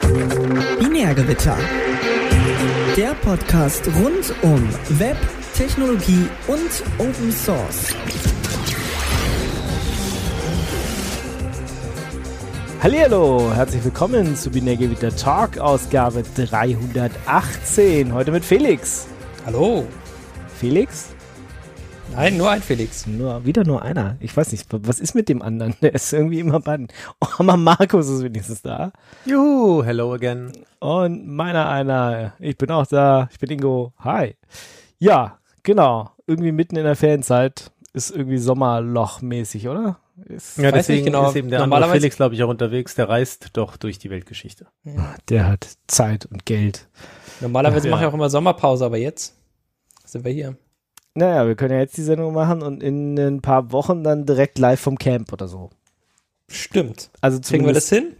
Binärgewitter. Der Podcast rund um Web, Technologie und Open Source. Hallihallo, herzlich willkommen zu Binärgewitter Talk Ausgabe 318. Heute mit Felix. Hallo. Felix? Nein, nur ein Felix. Nur, wieder nur einer. Ich weiß nicht, was ist mit dem anderen? Der ist irgendwie immer bei. Oh, aber Markus ist wenigstens da. Juhu, hello again. Und meiner einer. Ich bin auch da. Ich bin Ingo. Hi. Ja, genau. Irgendwie mitten in der Ferienzeit ist irgendwie Sommerloch-mäßig, oder? Ist, ja, deswegen genau. ist eben der andere Felix, glaube ich, auch unterwegs. Der reist doch durch die Weltgeschichte. Ja. Der hat Zeit und Geld. Normalerweise ja. mache ich auch immer Sommerpause, aber jetzt sind wir hier. Naja, wir können ja jetzt die Sendung machen und in ein paar Wochen dann direkt live vom Camp oder so. Stimmt. Also kriegen wir das hin?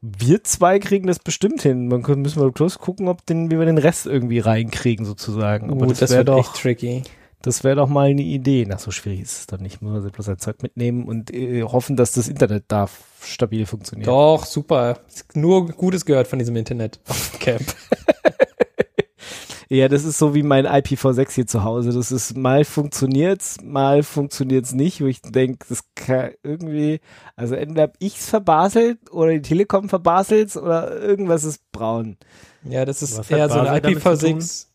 Wir zwei kriegen das bestimmt hin. Man können, müssen wir bloß gucken, ob den, wie wir den Rest irgendwie reinkriegen, sozusagen. Aber uh, das, das wäre doch echt tricky. Das wäre doch mal eine Idee. Na, so schwierig ist es dann nicht. Muss man bloß ein Zeug mitnehmen und äh, hoffen, dass das Internet da stabil funktioniert. Doch, super. Nur Gutes gehört von diesem Internet auf dem Camp. Ja, das ist so wie mein IPv6 hier zu Hause. Das ist mal funktioniert's, mal funktioniert's nicht, wo ich denke, das kann irgendwie, also entweder hab ich's verbaselt oder die Telekom verbaselt oder irgendwas ist braun. Ja, das ist Was eher so ein IPv6.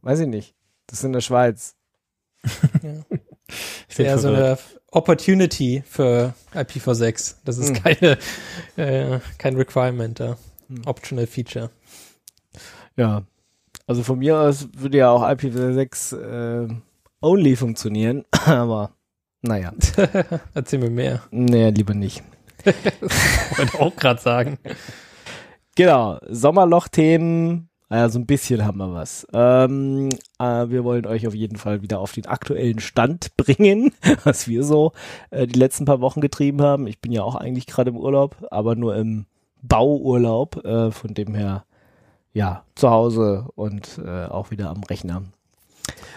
Weiß ich nicht. Das ist in der Schweiz. ja. ist eher so eine Opportunity für IPv6. Das ist hm. keine, äh, kein Requirement da. Hm. Optional Feature. Ja, also von mir aus würde ja auch IPv6 äh, only funktionieren, aber naja. Erzähl mir mehr. Naja, lieber nicht. Wollte auch gerade sagen. Genau, Sommerloch-Themen. Ja, so ein bisschen haben wir was. Ähm, äh, wir wollen euch auf jeden Fall wieder auf den aktuellen Stand bringen, was wir so äh, die letzten paar Wochen getrieben haben. Ich bin ja auch eigentlich gerade im Urlaub, aber nur im Bauurlaub. Äh, von dem her ja, zu Hause und äh, auch wieder am Rechner.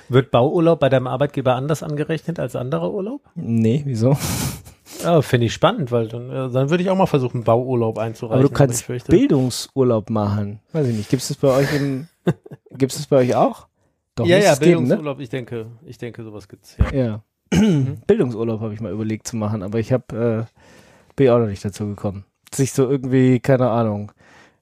Wird Bauurlaub bei deinem Arbeitgeber anders angerechnet als anderer Urlaub? Nee, wieso? Ja, finde ich spannend, weil dann, dann würde ich auch mal versuchen, Bauurlaub einzureichen. Aber du kannst Bildungsurlaub machen. Weiß ich nicht. Gibt es das bei euch im, gibt es das bei euch auch? Doch, ja, ja, Bildungsurlaub, geben, ne? ich denke, ich denke, sowas gibt's, ja. Ja. Bildungsurlaub habe ich mal überlegt zu machen, aber ich habe, äh, bin auch noch nicht dazu gekommen. Sich so irgendwie, keine Ahnung,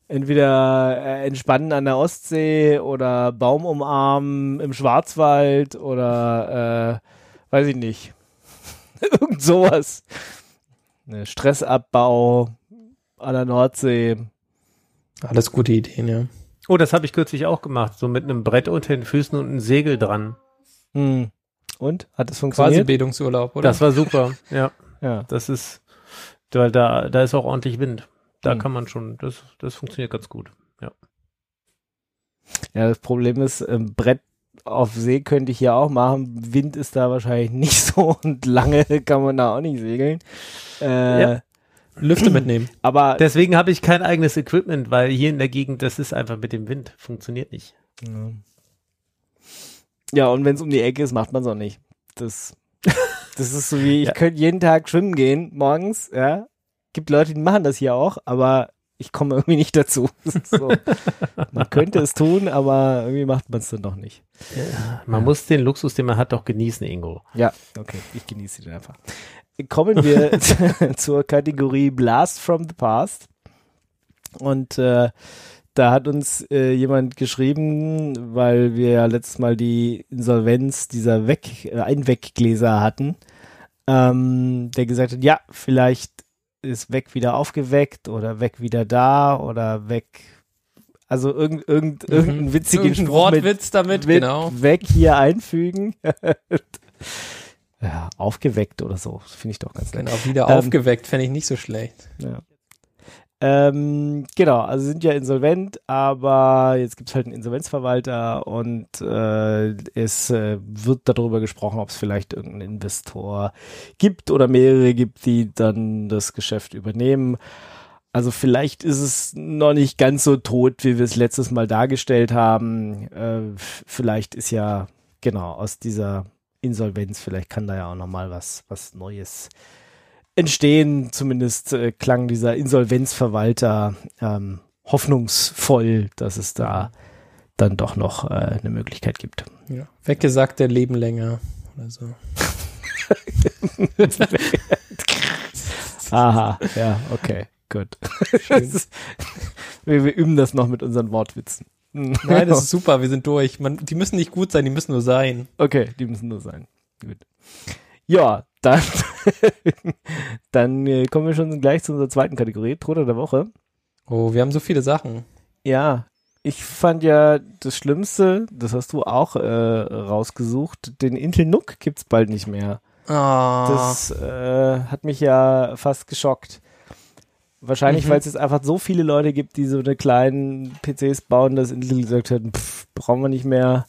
entweder äh, entspannen an der Ostsee oder Baum umarmen im Schwarzwald oder äh, weiß ich nicht. Irgend sowas. Ne, Stressabbau an der Nordsee. Alles gute Ideen, ja. Oh, das habe ich kürzlich auch gemacht, so mit einem Brett unter den Füßen und einem Segel dran. Hm. Und? Hat es funktioniert? Quasi Bildungsurlaub, oder? Das war super, ja. ja. Das ist, weil da, da ist auch ordentlich Wind da hm. kann man schon, das, das funktioniert ganz gut, ja. Ja, das Problem ist, ähm, Brett auf See könnte ich ja auch machen. Wind ist da wahrscheinlich nicht so und lange kann man da auch nicht segeln. Äh, ja. Lüfte mitnehmen. Aber deswegen habe ich kein eigenes Equipment, weil hier in der Gegend, das ist einfach mit dem Wind, funktioniert nicht. Ja, ja und wenn es um die Ecke ist, macht man es auch nicht. Das, das ist so wie, ich ja. könnte jeden Tag schwimmen gehen, morgens, ja, gibt Leute, die machen das hier auch, aber ich komme irgendwie nicht dazu. So. man könnte es tun, aber irgendwie macht man es dann doch nicht. Ja, man ja. muss den Luxus, den man hat, doch genießen, Ingo. Ja, okay, ich genieße den einfach. Kommen wir zur Kategorie Blast from the Past. Und äh, da hat uns äh, jemand geschrieben, weil wir ja letztes Mal die Insolvenz dieser Weg, äh, Einweggläser hatten, ähm, der gesagt hat, ja, vielleicht ist weg wieder aufgeweckt oder weg wieder da oder weg. Also irgend, irgend, mhm. irgendein witzigen Irgendein Wortwitz mit, damit, mit genau. Weg hier einfügen. ja, aufgeweckt oder so. Finde ich doch ganz nett. Genau, wieder ähm, aufgeweckt, fände ich nicht so schlecht. Ja. Ähm, genau, also sind ja insolvent, aber jetzt gibt es halt einen Insolvenzverwalter und äh, es äh, wird darüber gesprochen, ob es vielleicht irgendeinen Investor gibt oder mehrere gibt, die dann das Geschäft übernehmen. Also vielleicht ist es noch nicht ganz so tot, wie wir es letztes Mal dargestellt haben. Äh, vielleicht ist ja genau aus dieser Insolvenz, vielleicht kann da ja auch noch mal was was Neues entstehen. Zumindest äh, klang dieser Insolvenzverwalter ähm, hoffnungsvoll, dass es da dann doch noch äh, eine Möglichkeit gibt. Ja. Weggesagte leben länger oder so. Aha, ja, okay, gut. wir, wir üben das noch mit unseren Wortwitzen. Nein, das ist super, wir sind durch. Man, die müssen nicht gut sein, die müssen nur sein. Okay, die müssen nur sein. Gut. Ja, dann, dann äh, kommen wir schon gleich zu unserer zweiten Kategorie, Truder der Woche. Oh, wir haben so viele Sachen. Ja, ich fand ja das Schlimmste, das hast du auch äh, rausgesucht, den Intel NUC gibt's bald nicht mehr. Oh. Das äh, hat mich ja fast geschockt. Wahrscheinlich, Mhm. weil es jetzt einfach so viele Leute gibt, die so eine kleinen PCs bauen, dass Intel gesagt hat, pff, brauchen wir nicht mehr.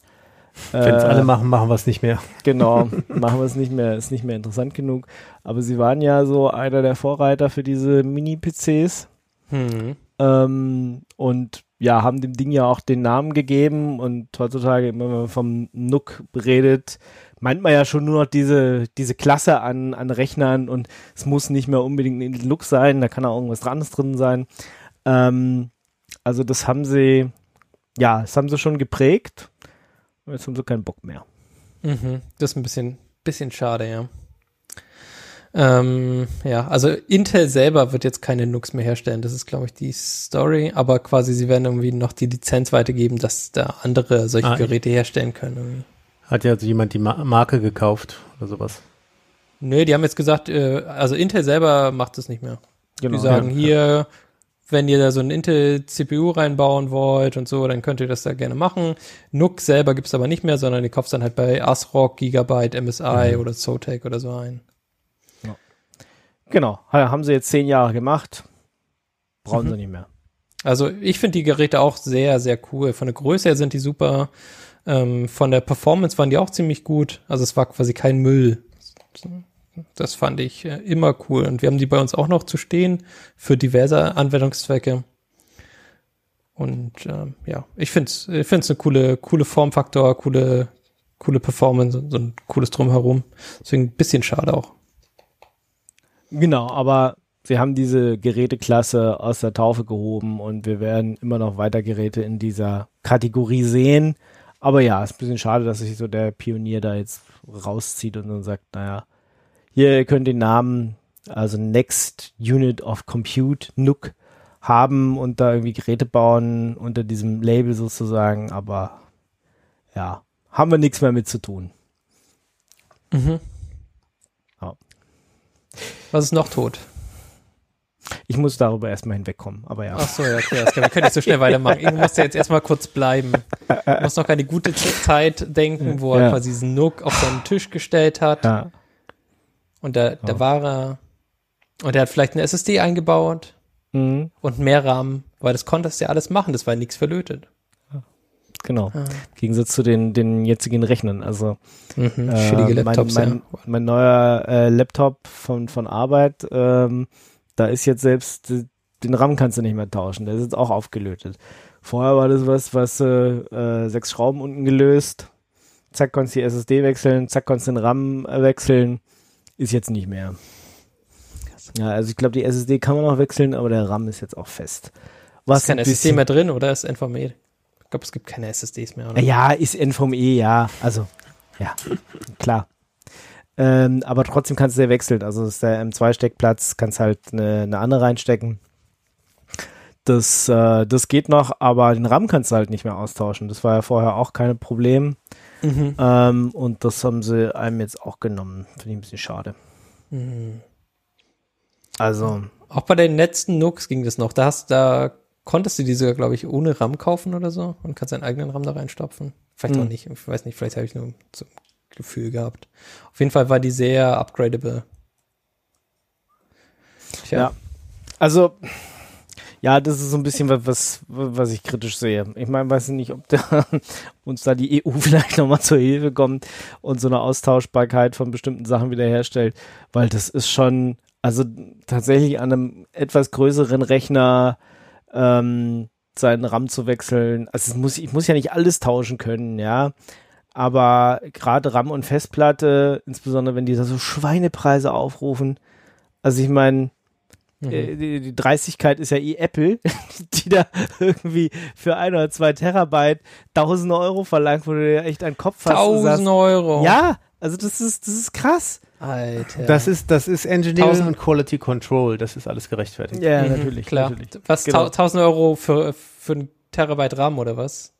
Wenn es Äh, alle machen, machen wir es nicht mehr. Genau, machen wir es nicht mehr, ist nicht mehr interessant genug. Aber sie waren ja so einer der Vorreiter für diese Mini-PCs. Hm. Ähm, und ja, haben dem Ding ja auch den Namen gegeben und heutzutage, wenn man vom NUC redet, meint man ja schon nur noch diese, diese Klasse an, an Rechnern und es muss nicht mehr unbedingt ein NUC sein, da kann auch irgendwas anderes drin sein. Ähm, also das haben sie, ja, das haben sie schon geprägt jetzt haben sie keinen Bock mehr. Mhm. Das ist ein bisschen, bisschen schade, ja. Ähm, ja, also Intel selber wird jetzt keine NUCs mehr herstellen. Das ist, glaube ich, die Story. Aber quasi, sie werden irgendwie noch die Lizenz weitergeben, dass da andere solche Ah, Geräte herstellen können. Irgendwie. Hat ja also jemand die Ma Marke gekauft oder sowas. Nö, die haben jetzt gesagt, äh, also Intel selber macht das nicht mehr. Genau. die sagen ja. hier, wenn ihr da so ein Intel-CPU reinbauen wollt und so, dann könnt ihr das da gerne machen. NUC selber gibt's aber nicht mehr, sondern die kaufst dann halt bei ASRock, Gigabyte, MSI Mhm. oder Zotac oder so ein. Genau, ha- haben sie jetzt zehn Jahre gemacht, brauchen Mhm. sie nicht mehr. Also ich finde die Geräte auch sehr, sehr cool. Von der Größe her sind die super. Ähm, von der Performance waren die auch ziemlich gut. Also es war quasi kein Müll. Das fand ich äh, immer cool. Und wir haben die bei uns auch noch zu stehen für diverse Anwendungszwecke. Und ähm, ja, ich finde es ich find's eine coole, coole Formfaktor, coole, coole Performance und so ein cooles Drumherum. Deswegen ein bisschen schade auch. Genau, aber sie haben diese Geräteklasse aus der Taufe gehoben und wir werden immer noch weiter Geräte in dieser Kategorie sehen. Aber ja, ist ein bisschen schade, dass sich so der Pionier da jetzt rauszieht und dann sagt, naja, hier ihr könnt den Namen, also Next Unit of Compute, NUC, haben und da irgendwie Geräte bauen unter diesem Label sozusagen, aber ja, haben wir nichts mehr mit zu tun. Mhm. Ja. Was ist noch tot? Ich muss darüber erstmal hinwegkommen, aber ja. Ach so, ja, okay, das kann, wir können nicht so schnell weitermachen. Irgendwo muss der jetzt erstmal kurz bleiben. Er muss noch an die gute Zeit denken, wo er Ja. quasi diesen Nook auf seinen Tisch gestellt hat. ja. Und da, da Ja. war er. Und er hat vielleicht eine SSD eingebaut Mhm. und mehr RAM, weil das konntest du ja alles machen, das war nichts verlötet. Genau. Ah. Im Gegensatz zu den, den jetzigen Rechnern. Also Mhm, äh, schädige mein, Laptops, mein, ja. mein neuer äh, Laptop von, von Arbeit, ähm, da ist jetzt selbst, äh, den RAM kannst du nicht mehr tauschen. Der ist jetzt auch aufgelötet. Vorher war das was, was äh, äh, sechs Schrauben unten gelöst. Zack, konntest die SSD wechseln, zack, konntest den RAM äh, wechseln. Ist jetzt nicht mehr. Ja, also ich glaube, die SSD kann man noch wechseln, aber der RAM ist jetzt auch fest. Was ist kein ein SSD bisschen- mehr drin oder ist NVMe? Ich glaube, es gibt keine SSDs mehr, oder? Ja, ist NVMe, ja. Also, ja, klar. Ähm, aber trotzdem kannst du ja wechseln. Also ist der M2-Steckplatz, kannst halt eine, eine andere reinstecken. Das, äh, das geht noch, aber den RAM kannst du halt nicht mehr austauschen. Das war ja vorher auch kein Problem. Mhm. Ähm, und das haben sie einem jetzt auch genommen. Finde ich ein bisschen schade. Mhm. Also, Auch bei den letzten Nooks ging das noch. Da, hast, da konntest du die sogar, glaube ich, ohne RAM kaufen oder so und kannst deinen eigenen RAM da reinstopfen. Vielleicht Hm. auch nicht. Ich weiß nicht, vielleicht habe ich nur so ein Gefühl gehabt. Auf jeden Fall war die sehr upgradable. Tja. Ja. also, ja, das ist so ein bisschen was, was, ich kritisch sehe. Ich meine, weiß nicht, ob da, uns da die EU vielleicht nochmal zur Hilfe kommt und so eine Austauschbarkeit von bestimmten Sachen wiederherstellt, weil das ist schon, also tatsächlich an einem etwas größeren Rechner ähm, seinen RAM zu wechseln. Also es muss, ich muss ja nicht alles tauschen können, ja. Aber gerade RAM und Festplatte, insbesondere wenn die da so Schweinepreise aufrufen, Also ich meine, mhm. äh, die, die Dreistigkeit ist ja eh Apple, die da irgendwie für ein oder zwei Terabyte tausende Euro verlangt, wo du dir echt einen Kopf hast. Tausend Euro. Ja, also das ist, das ist krass. Alter. Das ist, das ist Engineering Tausend. und Quality Control. Das ist alles gerechtfertigt. Ja, mhm, natürlich. Klar. Natürlich. Was, genau. 1000 Euro für, für ein Terabyte RAM oder was?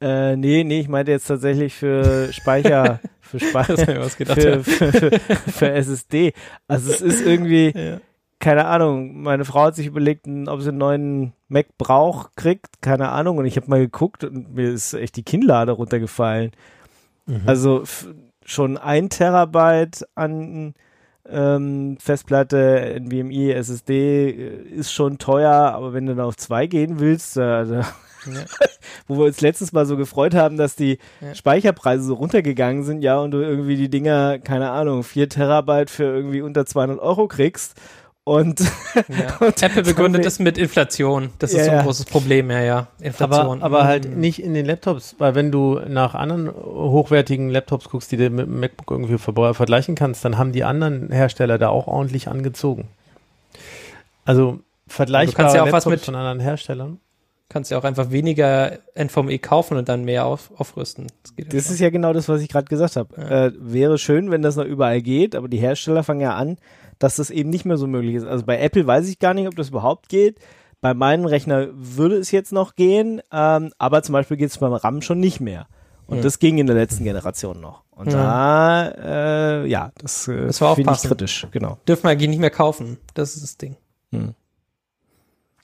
Äh, nee, nee, ich meinte jetzt tatsächlich für Speicher, für Speicher, für, für, für, für, SSD. Also es ist irgendwie, ja. Keine Ahnung, meine Frau hat sich überlegt, ob sie einen neuen Mac braucht, kriegt, keine Ahnung. Und ich habe mal geguckt und mir ist echt die Kinnlade runtergefallen. Mhm. Also schon ein Terabyte an ähm, Festplatte, NVMe, SSD äh, ist schon teuer, aber wenn du dann auf zwei gehen willst, äh, da ja. Wo wir uns letztes Mal so gefreut haben, dass die ja. Speicherpreise so runtergegangen sind, ja, und du irgendwie die Dinger, keine Ahnung, vier Terabyte für irgendwie unter 200 Euro kriegst. Und, ja. und Apple begründet das mit Inflation. Das ist so ein großes Problem, ja, ja. Inflation. Aber, aber halt mhm. nicht in den Laptops, weil wenn du nach anderen hochwertigen Laptops guckst, die du mit dem MacBook irgendwie ver vergleichen kannst, dann haben die anderen Hersteller da auch ordentlich angezogen. Also vergleichbare ja Laptops mit, von anderen Herstellern kannst ja auch einfach weniger NVMe kaufen und dann mehr auf, aufrüsten. Das, das ist ja genau das, was ich gerade gesagt habe. Ja. Äh, wäre schön, wenn das noch überall geht, aber die Hersteller fangen ja an, dass das eben nicht mehr so möglich ist. Also bei Apple weiß ich gar nicht, ob das überhaupt geht. Bei meinem Rechner würde es jetzt noch gehen, ähm, aber zum Beispiel geht es beim RAM schon nicht mehr. Und ja. das ging in der letzten Generation noch. Und ja. da, äh, ja, das, äh, das war auch finde ich kritisch, genau. Dürfen wir eigentlich nicht mehr kaufen. Das ist das Ding. Hm.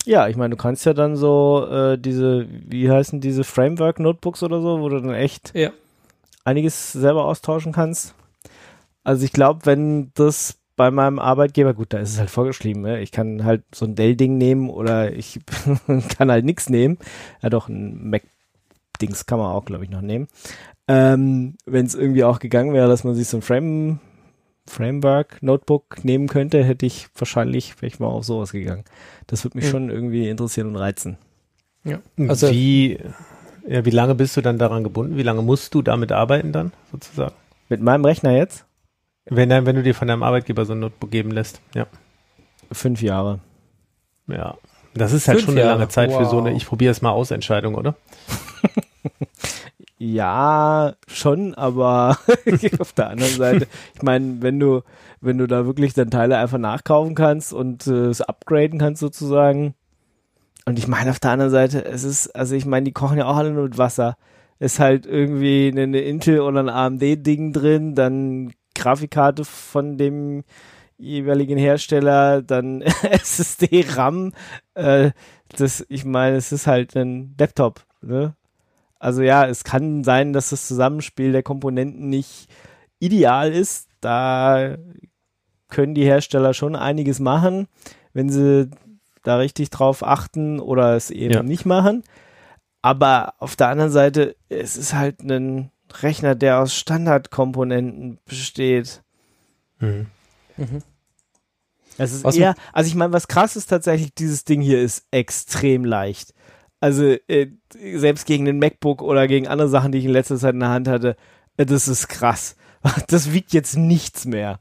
Ja, ich meine, du kannst ja dann so äh, diese, wie heißen diese Framework-Notebooks oder so, wo du dann echt ja. einiges selber austauschen kannst. Also ich glaube, wenn das bei meinem Arbeitgeber, gut, da ist es halt vorgeschrieben, ne? ich kann halt so ein Dell-Ding nehmen oder ich kann halt nichts nehmen. Ja doch, ein Mac-Dings kann man auch, glaube ich, noch nehmen. Ähm, wenn es irgendwie auch gegangen wäre, dass man sich so ein Frame Framework Notebook nehmen könnte, hätte ich wahrscheinlich, wäre ich mal auf sowas gegangen. Das würde mich mhm. schon irgendwie interessieren und reizen. Ja. Also wie, ja, wie lange bist du dann daran gebunden? Wie lange musst du damit arbeiten dann sozusagen? Mit meinem Rechner jetzt? Wenn, wenn du dir von deinem Arbeitgeber so ein Notebook geben lässt, ja. Fünf Jahre. Ja. Das ist halt Fünf schon eine lange Zeit wow. für so eine Ich probiere es mal aus Entscheidung, oder? Ja, schon, aber auf der anderen Seite, ich meine, wenn du, wenn du da wirklich dann Teile einfach nachkaufen kannst und äh, es upgraden kannst sozusagen. Und ich meine, auf der anderen Seite, es ist, also ich meine, die kochen ja auch alle nur mit Wasser. Ist halt irgendwie eine, Intel oder ein AMD-Ding drin, dann Grafikkarte von dem jeweiligen Hersteller, dann SSD, RAM. Äh, das, ich meine, es ist halt ein Laptop, ne? Also ja, es kann sein, dass das Zusammenspiel der Komponenten nicht ideal ist. Da können die Hersteller schon einiges machen, wenn sie da richtig drauf achten oder es eben ja. nicht machen. Aber auf der anderen Seite, es ist halt ein Rechner, der aus Standardkomponenten besteht. Mhm. Mhm. Es ist was eher, also ich meine, was krass ist tatsächlich, dieses Ding hier ist extrem leicht. Also äh, selbst gegen den MacBook oder gegen andere Sachen, die ich in letzter Zeit in der Hand hatte, äh, das ist krass. Das wiegt jetzt nichts mehr.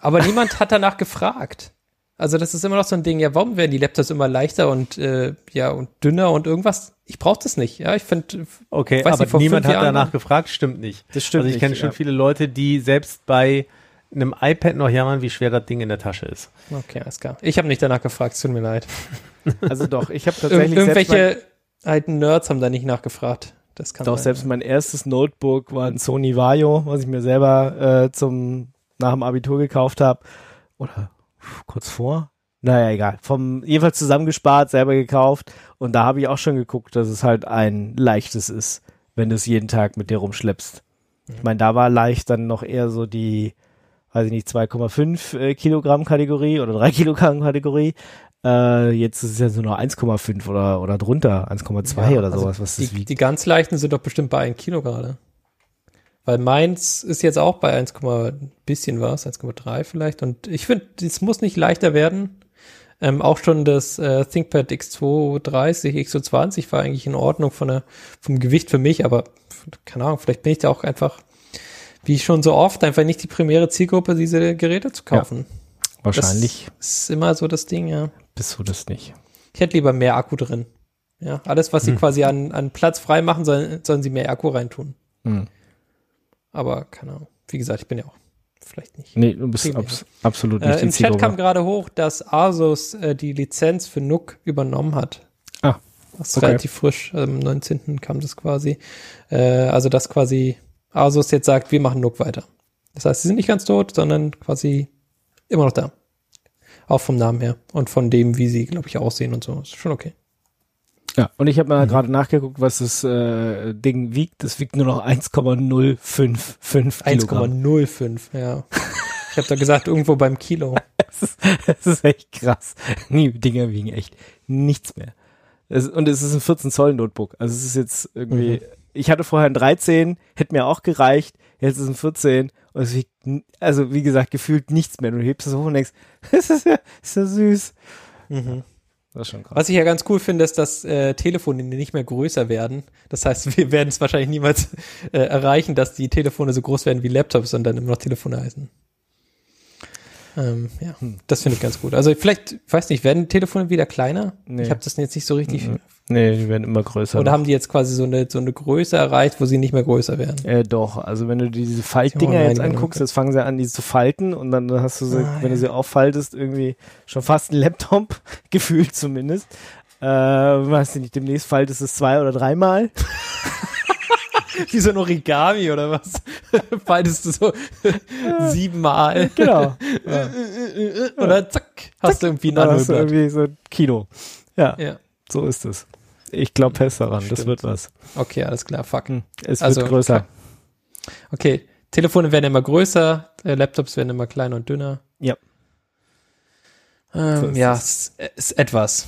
Aber niemand hat danach gefragt. Also das ist immer noch so ein Ding, ja, warum werden die Laptops immer leichter und äh, ja und dünner und irgendwas? Ich brauche das nicht. Ja, ich finde. Okay, aber nicht, niemand hat danach gefragt, stimmt nicht. Das stimmt. Also ich kenne schon ja. viele Leute, die selbst bei einem iPad noch jammern, wie schwer das Ding in der Tasche ist. Okay, alles klar. Ich habe nicht danach gefragt, es tut mir leid. Also doch, ich habe tatsächlich. Ir irgendwelche alten Nerds haben da nicht nachgefragt. Das kann doch, sein, selbst mein erstes Notebook war ein Sony Vaio, was ich mir selber äh, zum nach dem Abitur gekauft habe. Oder kurz vor. Naja, egal. Vom jedenfalls zusammengespart, selber gekauft. Und da habe ich auch schon geguckt, dass es halt ein leichtes ist, wenn du es jeden Tag mit dir rumschleppst. Mhm. Ich meine, da war leicht dann noch eher so die, weiß ich nicht, 2,5 äh, Kilogramm Kategorie oder 3 Kilogramm Kategorie. Äh, jetzt ist es ja so noch 1,5 oder, oder drunter, 1,2 ja, oder also sowas. Was die, das die ganz leichten sind doch bestimmt bei 1 Kilo gerade. Weil meins ist jetzt auch bei 1, bisschen was, 1,3 vielleicht. Und ich finde, es muss nicht leichter werden. Ähm, auch schon das äh, ThinkPad X230, X220 war eigentlich in Ordnung von der, vom Gewicht für mich, aber keine Ahnung, vielleicht bin ich da auch einfach, wie schon so oft, einfach nicht die primäre Zielgruppe, diese Geräte zu kaufen. Ja. Wahrscheinlich Das ist immer so das Ding, ja. bist du das nicht. Ich hätte lieber mehr Akku drin. Ja, alles, was sie Hm. quasi an, an Platz frei machen, sollen, sollen sie mehr Akku reintun. Hm. Aber keine Ahnung. Wie gesagt, ich bin ja auch vielleicht nicht. Nee, du bist abs absolut nicht Äh, Im Chat kam gerade hoch, dass Asus äh, die Lizenz für NUC übernommen hat. Ah, Das ist okay. relativ frisch. Also am 19. kam das quasi. Äh, also, dass quasi Asus jetzt sagt, wir machen NUC weiter. Das heißt, sie sind nicht ganz tot, sondern quasi immer noch da. Auch vom Namen her und von dem, wie sie, glaube ich, aussehen und so. Ist schon okay. Ja, und ich habe Mhm. mal gerade nachgeguckt, was das äh, Ding wiegt. Das wiegt nur noch 1,055 Kilogramm. 1,05, ja. Ich habe da gesagt, irgendwo beim Kilo. Das ist, das ist echt krass. Die Dinger wiegen echt nichts mehr. Es, und es ist ein 14 Zoll Notebook. Also es ist jetzt irgendwie, Mhm. Ich hatte vorher ein 13, hätte mir auch gereicht. Jetzt ist es ein 14 und es wiegt, also wie gesagt, gefühlt nichts mehr. Du hebst es hoch und denkst, das ist ja, ist ja süß. Mhm. Das ist schon krass. Was ich ja ganz cool finde, ist, dass äh, Telefone nicht mehr größer werden. Das heißt, wir werden es wahrscheinlich niemals äh, erreichen, dass die Telefone so groß werden wie Laptops, sondern immer noch Telefone heißen. Ähm, ja, Hm. das finde ich ganz gut. Also vielleicht, ich weiß nicht, werden Telefone wieder kleiner? Nee. Ich habe das jetzt nicht so richtig. Mhm. Nee, die werden immer größer. Oder haben die jetzt quasi so eine, so eine Größe erreicht, wo sie nicht mehr größer werden? Äh, doch, also wenn du dir diese Faltdinger nein, jetzt anguckst, okay. jetzt fangen sie an, die zu falten und dann hast du sie, Ah, wenn du ja. sie auffaltest, irgendwie schon fast ein Laptop, gefühlt zumindest. Äh, weiß ich nicht, demnächst faltest du es zwei oder dreimal. Wie so ein Origami oder was? Faltest du so siebenmal. Genau. Oder zack, hast du irgendwie ein hast du irgendwie so ein Kino. Ja, Ja, so ist es. Ich glaube fest daran, das Stimmt. wird was. okay, alles klar, fuck. Hm. Es Also, wird größer. Okay, Telefone werden immer größer, äh, Laptops werden immer kleiner und dünner. Ja. Ähm, So ist ja, es. es ist etwas.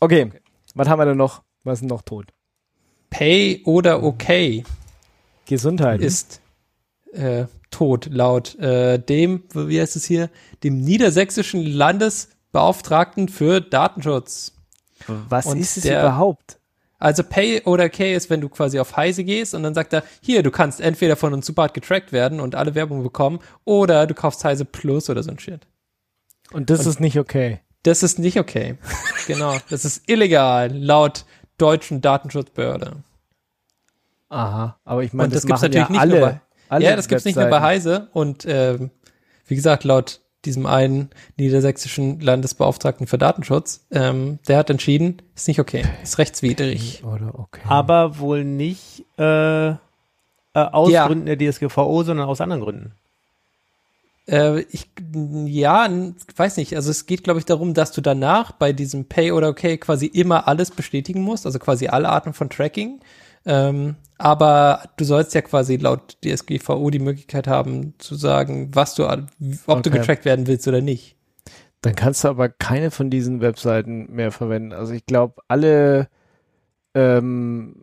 Okay, was haben wir denn noch? Was ist noch tot? Pay oder okay Gesundheit. ist äh, tot laut äh, dem, wie heißt es hier, dem niedersächsischen Landesbeauftragten für Datenschutz. was und ist es der- überhaupt? Also Pay oder Okay ist, wenn du quasi auf Heise gehst und dann sagt er, hier, du kannst entweder von uns super hart getrackt werden und alle Werbung bekommen oder du kaufst Heise Plus oder so ein Shit. Und das ist nicht okay. Das ist nicht okay. genau. Das ist illegal laut deutschen Datenschutzbehörde. Aha, aber ich meine, das, das gibt's machen natürlich ja nicht nur alle. bei- alle ja, das gibt's nicht nur bei. Heise und ähm, wie gesagt, laut diesem einen niedersächsischen Landesbeauftragten für Datenschutz, ähm, der hat entschieden, ist nicht okay, ist rechtswidrig. Oder okay. Aber wohl nicht äh, äh, aus Ja. Gründen der DSGVO, sondern aus anderen Gründen. Äh, ich, ja, weiß nicht. Also es geht, glaube ich, darum, dass du danach bei diesem Pay oder Okay quasi immer alles bestätigen musst, also quasi alle Arten von Tracking. Ähm, aber du sollst ja quasi laut DSGVO die Möglichkeit haben zu sagen, was du, ob du Okay. getrackt werden willst oder nicht. Dann kannst du aber keine von diesen Webseiten mehr verwenden. Also ich glaube, alle ähm,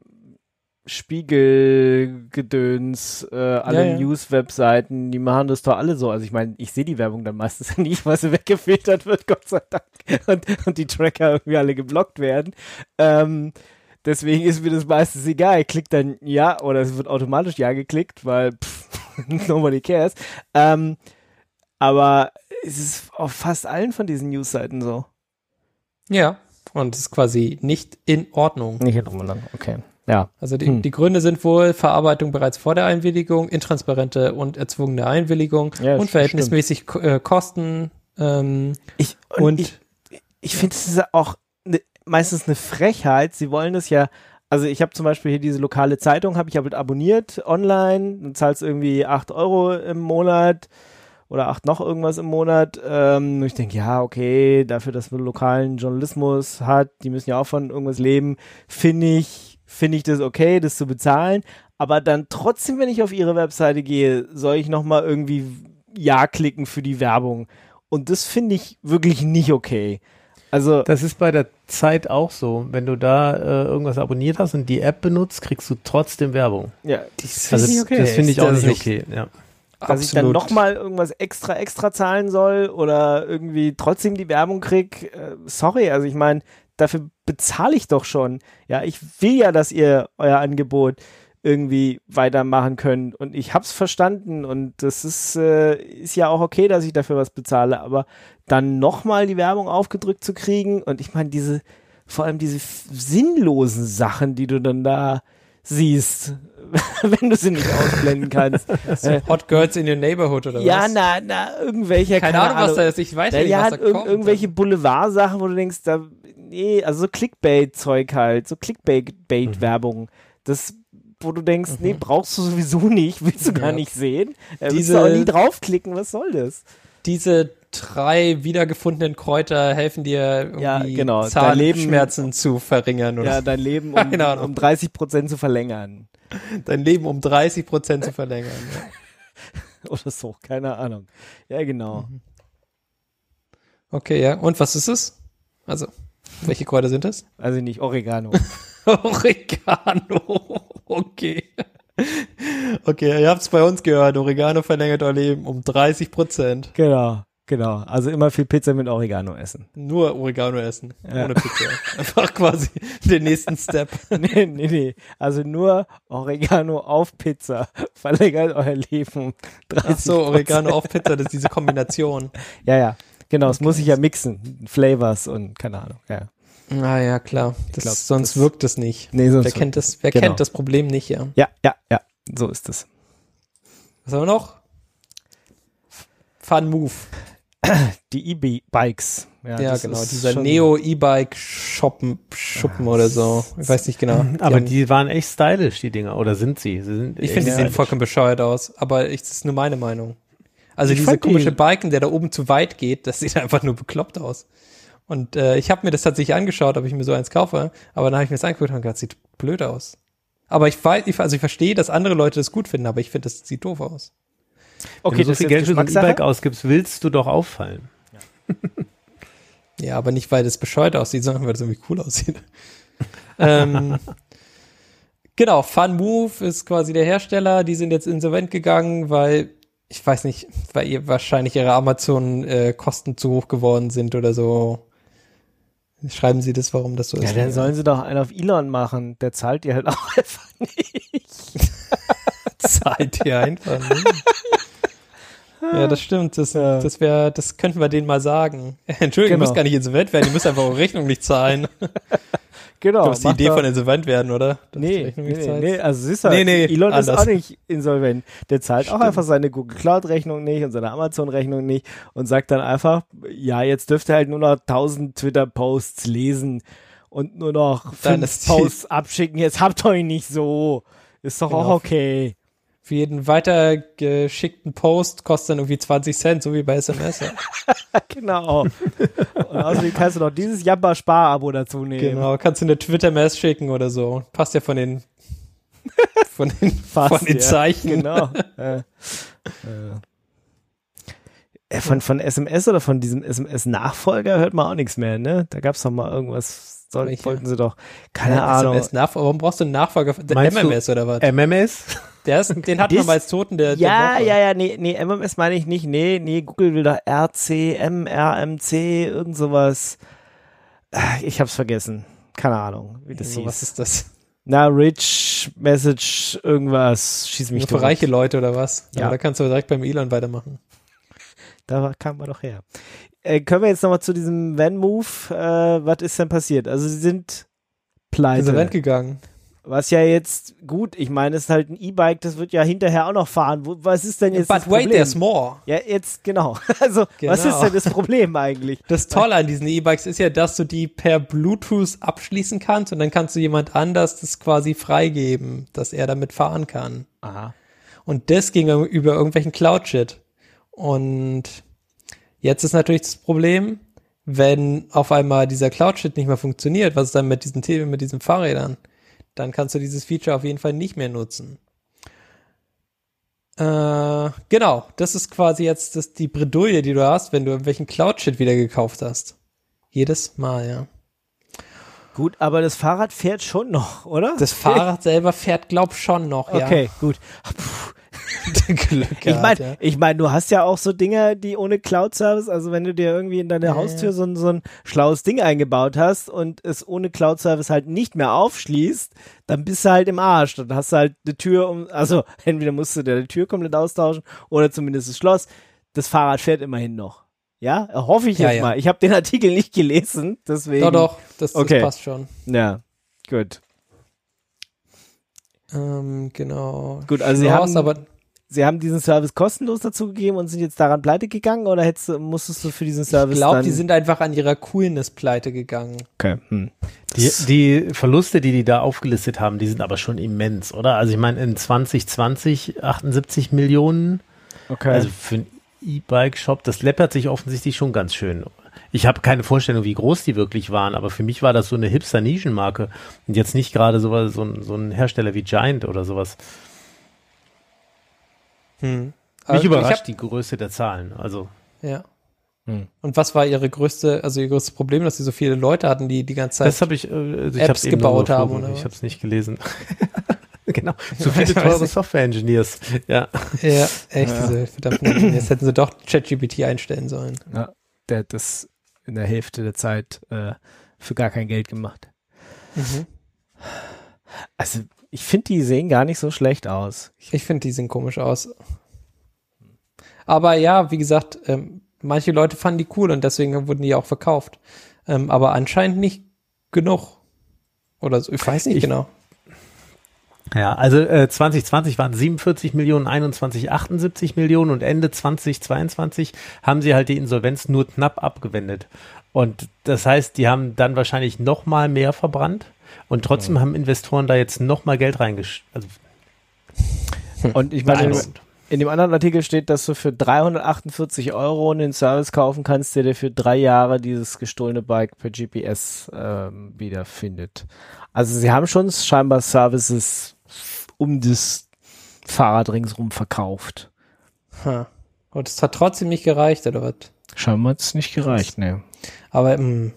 Spiegelgedöns, äh, alle Ja, ja. News-Webseiten, die machen das doch alle so. Also ich meine, ich sehe die Werbung dann meistens nicht, weil sie weggefiltert wird, Gott sei Dank. Und, und die Tracker irgendwie alle geblockt werden. Ähm, deswegen ist mir das meistens egal. Ich klick dann ja oder es wird automatisch ja geklickt, weil pff, nobody cares. Ähm, aber es ist auf fast allen von diesen News-Seiten so. Ja. Und es ist quasi nicht in Ordnung. Nicht und lang, okay. Ja. Also die, Hm. die Gründe sind wohl Verarbeitung bereits vor der Einwilligung, intransparente und erzwungene Einwilligung Ja, und das verhältnismäßig Ko- äh, Kosten. Ähm, Ich, und, und ich, ich finde, es ist auch ne, meistens eine Frechheit. Sie wollen es ja, also ich habe zum Beispiel hier diese lokale Zeitung, habe ich aber abonniert online, dann zahlst irgendwie 8 Euro im Monat oder 8 noch irgendwas im Monat. Ähm, und ich denke, ja, okay, dafür, dass man lokalen Journalismus hat, die müssen ja auch von irgendwas leben, finde ich, finde ich das okay, das zu bezahlen. Aber dann trotzdem, wenn ich auf ihre Webseite gehe, soll ich nochmal irgendwie Ja klicken für die Werbung. Und das finde ich wirklich nicht okay. Also, Das ist bei der Zeit auch so. Wenn du da äh, irgendwas abonniert hast und die App benutzt, kriegst du trotzdem Werbung. ja, das Also finde ich okay. das finde ich auch Das nicht ist okay. Ja. Dass ich dann nochmal irgendwas extra, extra zahlen soll oder irgendwie trotzdem die Werbung krieg. Äh, sorry, also ich meine, dafür bezahle ich doch schon. Ja, ich will ja, dass ihr euer Angebot irgendwie weitermachen können. Und ich hab's verstanden und das ist, äh, ist ja auch okay, dass ich dafür was bezahle, aber dann nochmal die Werbung aufgedrückt zu kriegen und ich meine, diese, vor allem diese sinnlosen Sachen, die du dann da siehst, wenn du sie nicht ausblenden kannst. so Hot Girls in your Neighborhood oder ja, was? na, na, irgendwelche, keine, Ahnung, was da ist. Ich weiß ja, nicht, ja, was da irg kommt. irgendwelche Boulevard-Sachen, wo du denkst, da, nee, also so Clickbait-Zeug halt, so Clickbait-Werbung. Das, wo du denkst, nee, brauchst du sowieso nicht, willst du gar Ja. nicht sehen. Äh, willst Diese- du auch nie draufklicken, was soll das? Diese drei wiedergefundenen Kräuter helfen dir irgendwie Ja, genau. Zahnschmerzen zu verringern oder Ja, dein Leben um, Ahnung. um 30 Prozent zu verlängern. dein Leben um 30 Prozent zu verlängern. Ja. Oder so, keine Ahnung. Ja, genau. Okay, ja. Und was ist es? Also, welche Kräuter sind das? Also nicht Oregano. Oregano. Okay. Okay, ihr habt es bei uns gehört. Oregano verlängert euer Leben um 30 Prozent. genau, genau. Also immer viel Pizza mit Oregano essen. Nur Oregano essen. Ja. Ohne Pizza. Einfach quasi den nächsten Step. nee, nee, nee. Also nur Oregano auf Pizza verlängert euer Leben um 30 Ach so, Oregano auf Pizza, das ist diese Kombination. Ja, ja. Genau, es muss sich ja mixen. Flavors und keine Ahnung. Ja. Ah ja, klar. Das, glaub, sonst das- wirkt es nicht. Nee, sonst Wer kennt das, wer Genau. kennt das Problem nicht, ja. Ja, ja, ja. So ist es. Was haben wir noch? Fun Move. Die E-Bikes. Ja, das genau. Dieser schon- Neo E-Bike Shoppen, Schuppen oder so. Ich weiß nicht genau. Aber haben- die waren echt stylisch, die Dinger. Oder sind sie? sie sind ich finde, die sehen vollkommen bescheuert aus. Aber ich, das ist nur meine Meinung. Also Ich diese komische Balken, der da oben zu weit geht, das sieht einfach nur bekloppt aus. Und äh, ich habe mir das tatsächlich angeschaut, ob ich mir so eins kaufe. Aber dann habe ich mir das angeguckt und gedacht, sieht blöd aus. Aber ich weiß, ich, also ich verstehe, dass andere Leute das gut finden, aber ich finde, das sieht doof aus. Okay, Wenn du so viel Geld für so ein. E-Bike ausgibst, willst du doch auffallen. Ja, aber nicht, weil das bescheuert aussieht, sondern weil das irgendwie cool aussieht. ähm, genau, Fun Move ist quasi der Hersteller. Die sind jetzt insolvent gegangen, weil, ich weiß nicht, weil ihr wahrscheinlich ihre Amazon-Kosten zu hoch geworden sind oder so. Schreiben Sie das, warum das so Ja, ist? dann sollen sie doch einen auf Elon machen. Der zahlt dir halt auch einfach nicht. zahlt ihr einfach. Ne? Ja, das stimmt. Das, Ja. das wäre, das könnten wir denen mal sagen. Entschuldigung, ihr Genau. müsst gar nicht insolvent werden, ihr müsst einfach eure Rechnung nicht zahlen. Genau. Das ist die Idee von insolvent werden, oder? Dass du Nee, nee, nee, also siehst du, Nee, nee, Elon ist anders. auch nicht insolvent. Der zahlt auch Stimmt. einfach seine Google Cloud Rechnung nicht und seine Amazon Rechnung nicht und sagt dann einfach, ja, jetzt dürft ihr halt nur noch 1000 Twitter Posts lesen und nur noch fünf ist Posts abschicken. Jetzt habt euch nicht so. Ist doch auch Genau. okay. Für jeden weitergeschickten Post kostet dann irgendwie 20 Cent, so wie bei SMS. Genau. und außerdem kannst du noch dieses Jabba-Spar-Abo dazu nehmen. genau, kannst du eine Twitter-Mass schicken oder so. Passt ja von den von den, Fast, von den ja. Zeichen. Genau. äh, äh. Von, von SMS oder von diesem SMS-Nachfolger hört man auch nichts mehr, ne? Da gab's doch mal irgendwas, soll, wollten sie doch, keine Ja, Ahnung. SMS warum brauchst du einen Nachfolger? Der Meinst du- MMS oder was? MMS? Der ist, den hat man mal als Toten der, Ja, der Woche. ja, ja, nee, nee, MMS meine ich nicht, nee, nee, Google will da RC, MRMC, irgend sowas. Ah, Ich hab's vergessen. Keine Ahnung, wie das So, hieß. was ist das? Na, Rich Message, irgendwas, schieß mich Nur für tot. reiche Leute oder was? Ja. Ja. Da kannst du direkt beim Elon weitermachen. Da kam man doch her. Äh, können wir jetzt nochmal zu diesem Van-Move, äh, was ist denn passiert? Also sie sind pleite. Insolvent gegangen. Was ja jetzt, gut, ich meine, es ist halt ein E-Bike, das wird ja hinterher auch noch fahren. Was ist denn jetzt But das wait, Problem? there's more. Ja, jetzt, genau. Also, was Genau. ist denn das Problem eigentlich? Das Tolle an diesen E-Bikes ist ja, dass du die per Bluetooth abschließen kannst und dann kannst du jemand anders das quasi freigeben, dass er damit fahren kann. Aha. Und das ging über irgendwelchen Cloud-Shit. Und jetzt ist natürlich das Problem, wenn auf einmal dieser Cloud-Shit nicht mehr funktioniert, was ist dann mit diesen Themen, mit diesen Fahrrädern? Dann kannst du dieses Feature auf jeden Fall nicht mehr nutzen. Äh, genau, das ist quasi jetzt das, die Bredouille, die du hast, wenn du irgendwelchen Cloud-Shit wieder gekauft hast. Jedes Mal, ja. Gut, aber das Fahrrad fährt schon noch, oder? Das Fahrrad selber fährt, glaub schon noch, ja. Okay, gut. Puh. Glück Ich gehabt, meine, ja. ich mein, du hast ja auch so Dinge, die ohne Cloud-Service, also wenn du dir irgendwie in deine Ja, Haustür ja. so, ein- so ein schlaues Ding eingebaut hast und es ohne Cloud-Service halt nicht mehr aufschließt, dann bist du halt im Arsch. Dann hast du halt eine Tür um, also entweder musst du dir die Tür komplett austauschen oder zumindest das Schloss. Das Fahrrad fährt immerhin noch. Ja, hoffe ich Ja, jetzt mal. Ich habe den Artikel nicht gelesen, deswegen. Doch, doch, das, das Okay. passt schon. Ja, gut. Ähm, genau. Gut, also sie Schloss, haben- aber Sie haben diesen Service kostenlos dazu gegeben und sind jetzt daran pleite gegangen oder hättest, du- musstest du für diesen Service ich glaube, die sind einfach an ihrer Coolness pleite gegangen. okay. Hm. Die, die Verluste, die die da aufgelistet haben, die sind aber schon immens, oder? Also ich meine, in 2020 78 Millionen, Okay. also für einen E-Bike-Shop, das läppert sich offensichtlich schon ganz schön. Ich habe keine Vorstellung, wie groß die wirklich waren, aber für mich war das so eine Hipster-Nischenmarke und jetzt nicht gerade so, so, so ein Hersteller wie Giant oder sowas. Hm. Mich Also, ich überrascht hab- die Größe der Zahlen. Also Ja. Hm. Und was war ihre größte, also ihr größtes Problem, dass sie so viele Leute hatten, die die ganze Zeit das habe ich, äh, also ich Apps gebaut haben, oder Ich habe es nicht gelesen. genau. Zu viele Ich weiß teure. Software-Engineers. Ja. Ja, echt, Ja. diese verdammten Engineers. Hätten sie doch ChatGPT einstellen sollen. Ja, der hat das in der Hälfte der Zeit äh, für gar kein Geld gemacht. Mhm. Also ich finde, die sehen gar nicht so schlecht aus. Ich finde, die sehen komisch aus. Aber ja, wie gesagt, ähm, manche Leute fanden die cool und deswegen wurden die auch verkauft. Ähm, aber anscheinend nicht genug. Oder so, ich weiß nicht Ich- genau. Ja, also äh, 2020 waren 47 Millionen, 21 78 Millionen und Ende 2022 haben sie halt die Insolvenz nur knapp abgewendet. Und das heißt, die haben dann wahrscheinlich noch mal mehr verbrannt und trotzdem haben Investoren da jetzt noch mal Geld reingesch... Also Und ich meine, in dem anderen Artikel steht, dass du für 348 Euro einen Service kaufen kannst, der dir für drei Jahre dieses gestohlene Bike per GPS ähm, wiederfindet. Also sie haben schon scheinbar Services um das Fahrrad ringsrum verkauft. Ha. Und es hat trotzdem nicht gereicht, oder was? Scheinbar hat es nicht gereicht, ne. Aber, mh.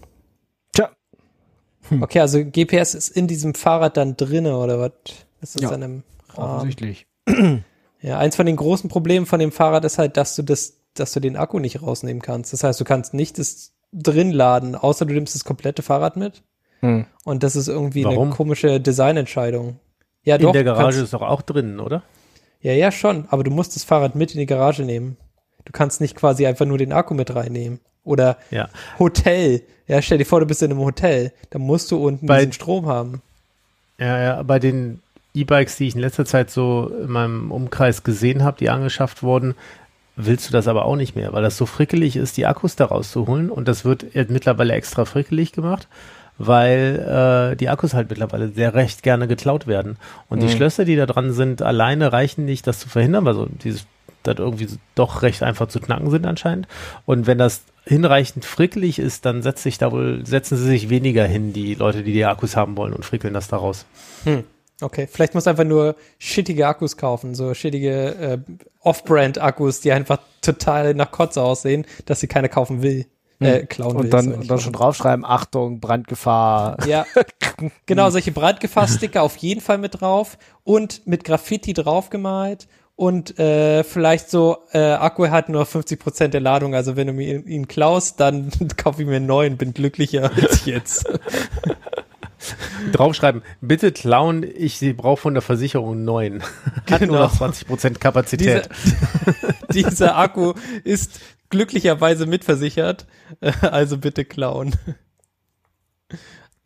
Hm. Okay, also GPS ist in diesem Fahrrad dann drinne, oder was? Ist das Ja. an einem Rahmen? Offensichtlich. Ja, eins von den großen Problemen von dem Fahrrad ist halt, dass du das, dass du den Akku nicht rausnehmen kannst. Das heißt, du kannst nicht das drin laden, außer du nimmst das komplette Fahrrad mit. Hm. Und das ist irgendwie Warum? eine komische Designentscheidung. Ja, In doch. der Garage Kannst, ist doch auch drin, oder? ja, ja, schon. Aber du musst das Fahrrad mit in die Garage nehmen. Du kannst nicht quasi einfach nur den Akku mit reinnehmen. Oder Ja. Hotel. Ja, stell dir vor, du bist in einem Hotel. Da musst du unten Bei- diesen Strom haben. Ja, ja, bei den E-Bikes, die ich in letzter Zeit so in meinem Umkreis gesehen habe, die angeschafft wurden, willst du das aber auch nicht mehr, weil das so frickelig ist, die Akkus da rauszuholen. Und das wird mittlerweile extra frickelig gemacht, weil äh, die Akkus halt mittlerweile sehr recht gerne geklaut werden. Und die Mhm. Schlösser, die da dran sind, alleine reichen nicht, das zu verhindern, weil so dieses das irgendwie so doch recht einfach zu knacken sind anscheinend. Und wenn das hinreichend frickelig ist, dann setzt sich da wohl, setzen sie sich weniger hin, die Leute, die die Akkus haben wollen und frickeln das da raus. Hm. Okay, vielleicht musst du einfach nur shittige Akkus kaufen, so shittige äh, Off-Brand-Akkus, die einfach total nach Kotze aussehen, dass sie keiner kaufen will. Äh, klauen will. Und dann, und dann schon draufschreiben, Achtung, Brandgefahr. Ja, genau, solche Brandgefahrsticker auf jeden Fall mit drauf und mit Graffiti draufgemalt und äh, vielleicht so, äh, Akku hat nur 50% der Ladung, also wenn du mir ihn klaust, dann kaufe ich mir einen neuen, bin glücklicher als jetzt. Draufschreiben, bitte klauen, ich brauche von der Versicherung einen neuen. Hat nur Genau. noch 20% Kapazität. Dieser, dieser Akku ist glücklicherweise mitversichert, also bitte klauen.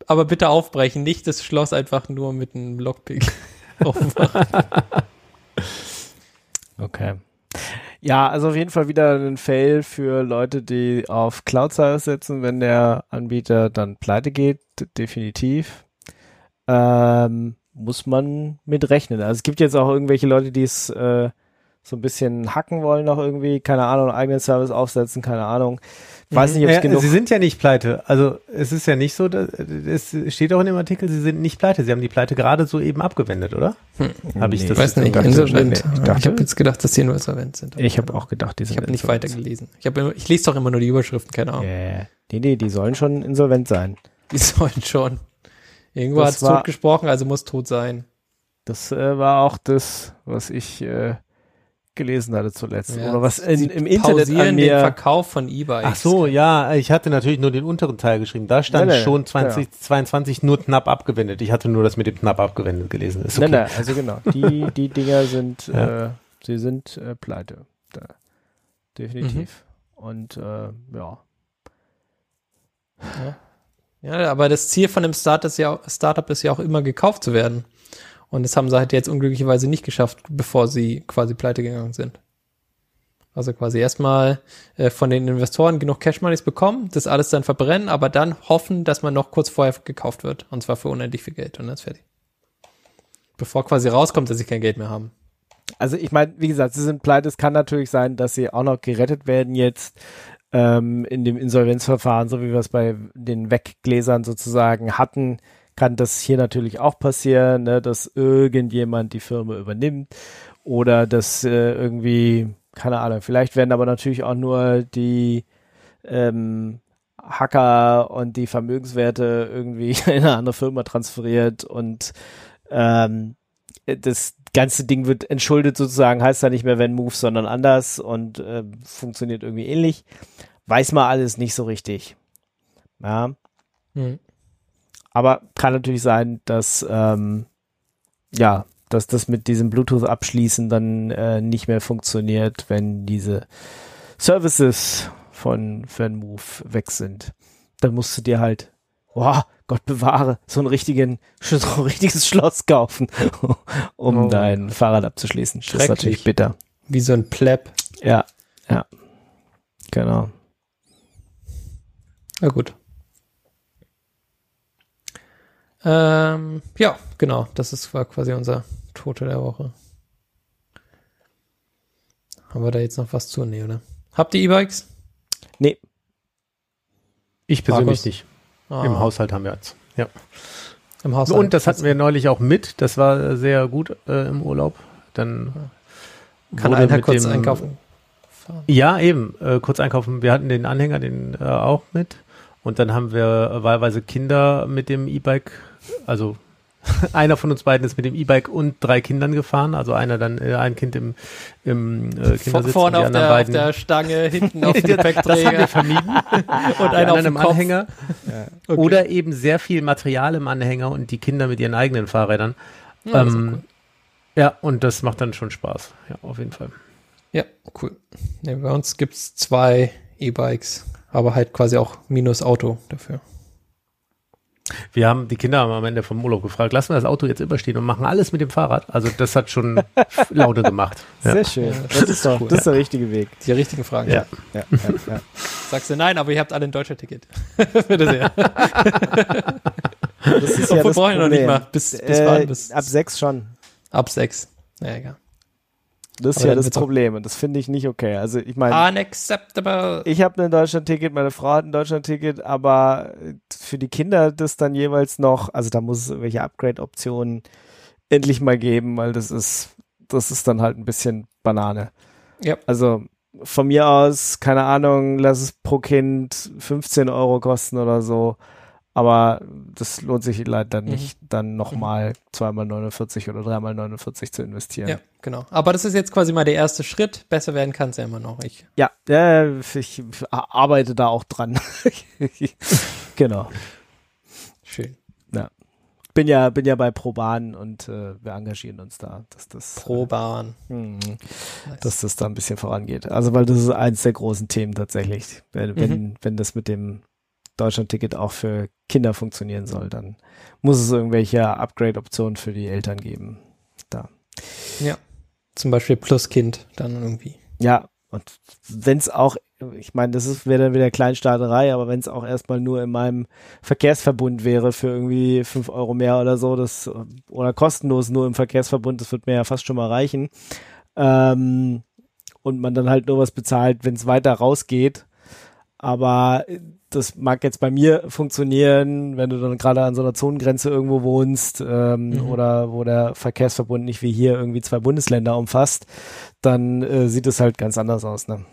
Aber bitte aufbrechen, nicht das Schloss einfach nur mit einem Lockpick aufmachen. Okay. Ja, also auf jeden Fall wieder ein Fail für Leute, die auf Cloud-Service setzen, wenn der Anbieter dann pleite geht, definitiv. Ähm, muss man mit rechnen. Also es gibt jetzt auch irgendwelche Leute, die es äh, so ein bisschen hacken wollen noch irgendwie, keine Ahnung, einen eigenen Service aufsetzen, keine Ahnung. Weiß nicht, ob es Ja, genug... Sie sind ja nicht pleite. Also es ist ja nicht so, dass, es steht auch in dem Artikel, Sie sind nicht pleite. Sie haben die Pleite gerade so eben abgewendet, oder? Habe ich Nee. das Weiß nicht, dachte- insolvent. ich dachte- ich habe jetzt gedacht, dass die nur insolvent sind. ich habe auch gedacht, die Ich sind habe nicht weiter gelesen. Ich, hab immer, ich lese doch immer nur die Überschriften, keine Ahnung. Yeah. Nee, nee, die sollen schon insolvent sein. Die sollen schon. Irgendwo hat es tot gesprochen, also muss tot sein. Das äh, war auch das, was ich äh, gelesen hatte zuletzt. Ja, Oder was in, im Internet pausieren an den mir. Verkauf von E-Bikes. Ach so, ja, ich hatte natürlich nur den unteren Teil geschrieben. Da stand Nee, nee, schon 2022 nur knapp abgewendet. Ich hatte nur das mit dem knapp abgewendet gelesen. Ist okay. Nein, nein, also genau. Die, die Dinger sind, Ja. äh, sie sind äh, pleite. Da. Definitiv. Und äh, ja. Ja, aber das Ziel von einem Start ist ja, Startup ist ja auch immer gekauft zu werden. Und das haben sie halt jetzt unglücklicherweise nicht geschafft, bevor sie quasi pleite gegangen sind. Also quasi erstmal äh, von den Investoren genug Cash Moneys bekommen, das alles dann verbrennen, aber dann hoffen, dass man noch kurz vorher gekauft wird. Und zwar für unendlich viel Geld. Und dann ist fertig. Bevor quasi rauskommt, dass sie kein Geld mehr haben. Also ich meine, wie gesagt, sie sind pleite. Es kann natürlich sein, dass sie auch noch gerettet werden jetzt ähm, in dem Insolvenzverfahren, so wie wir es bei den Weggläsern sozusagen hatten, kann das hier natürlich auch passieren, ne, dass irgendjemand die Firma übernimmt oder dass äh, irgendwie, keine Ahnung, vielleicht werden aber natürlich auch nur die ähm, Hacker und die Vermögenswerte irgendwie in eine andere Firma transferiert und ähm, das ganze Ding wird entschuldet sozusagen, heißt da nicht mehr wenn Move, sondern anders und äh, funktioniert irgendwie ähnlich. Weiß man alles nicht so richtig. Ja, Hm. Aber kann natürlich sein, dass ähm, ja, dass das mit diesem Bluetooth abschließen dann äh, nicht mehr funktioniert, wenn diese Services von FanMove weg sind. Dann musst du dir halt, boah, Gott bewahre, so einen richtigen, so ein richtiges Schloss kaufen, um Oh. dein Fahrrad abzuschließen. Das ist natürlich bitter. Wie so ein Pleb. Ja, ja. Genau. Na gut. Ähm, ja, genau. Das ist war quasi unser Tote der Woche. Haben wir da jetzt noch was zu? Nee, oder? Habt ihr E-Bikes? Nee, Ich persönlich Markus? nicht. Ah, Im Haushalt haben wir jetzt. Ja. Im Haus. Und das hatten wir neulich auch mit. Das war sehr gut äh, im Urlaub. Dann Kann wurde einer mit kurz dem- einkaufen fahren? Ja, eben. Äh, kurz einkaufen. Wir hatten den Anhänger, den äh, auch mit. Und dann haben wir wahlweise Kinder mit dem E-Bike. Also einer von uns beiden ist mit dem E-Bike und drei Kindern gefahren. Also einer dann, äh, ein Kind im, im äh, Kindersitz und Vorne die auf anderen der, auf beiden. der Stange, hinten auf dem das haben wir Gepäckträger vermieden. und einer auf dem. Anhänger. Okay. Oder eben sehr viel Material im Anhänger und die Kinder mit ihren eigenen Fahrrädern. Ja, ähm, cool. Ja, und das macht dann schon Spaß. Ja, auf jeden Fall. Ja, cool. Nee, bei uns gibt's zwei E-Bikes, aber halt quasi auch minus Auto dafür. Wir haben, die Kinder haben am Ende vom Urlaub gefragt, lassen wir das Auto jetzt überstehen und machen alles mit dem Fahrrad. Also das hat schon Laune gemacht. Ja. sehr schön. Ja, Das ist doch, cool. das ist der richtige Weg. Die richtigen Fragen. Ja. Ja, ja, ja. Sagst du nein, aber ihr habt alle ein deutscher Ticket. Bitte sehr. Das ist ja Obwohl das brauchen wir noch nicht mal. Bis, bis äh, wann? Bis, ab sechs schon. ab sechs. Ja, egal. Das ist Aber ja das Problem und das finde ich nicht okay. Also ich meine, Unacceptable. ich habe ein Deutschland-Ticket, meine Frau hat ein Deutschland-Ticket, aber für die Kinder das dann jeweils noch, also da muss es irgendwelche Upgrade-Optionen endlich mal geben, weil das ist, das ist dann halt ein bisschen Banane. Ja. Also von mir aus, keine Ahnung, lass es pro Kind 15 Euro kosten oder so. Aber das lohnt sich leider Mhm. nicht, dann nochmal zweimal 49 oder dreimal 49 zu investieren. Ja, genau. Aber das ist jetzt quasi mal der erste Schritt. Besser werden kann es ja immer noch. Ich, Ja, äh, ich arbeite da auch dran. genau. schön. Bin ja, bin ja bei Proban und äh, wir engagieren uns da, dass das, Pro Bahn. Mhm. Nice. dass das da ein bisschen vorangeht. Also, weil das ist eins der großen Themen tatsächlich. Wenn, wenn, Mhm. wenn das mit dem Deutschland-Ticket auch für Kinder funktionieren soll, dann muss es irgendwelche Upgrade-Optionen für die Eltern geben. Da. ja. Zum Beispiel plus Kind dann irgendwie. Ja, und wenn es auch, ich meine, das wäre dann wieder Kleinstaaterei, aber wenn es auch erstmal nur in meinem Verkehrsverbund wäre für irgendwie fünf Euro mehr oder so, das oder kostenlos nur im Verkehrsverbund, das wird mir ja fast schon mal reichen. Ähm, und man dann halt nur was bezahlt, wenn es weiter rausgeht. Aber das mag jetzt bei mir funktionieren, wenn du dann gerade an so einer Zonengrenze irgendwo wohnst ähm, Mhm. oder wo der Verkehrsverbund nicht wie hier irgendwie zwei Bundesländer umfasst, dann äh, sieht es halt ganz anders aus. Ne?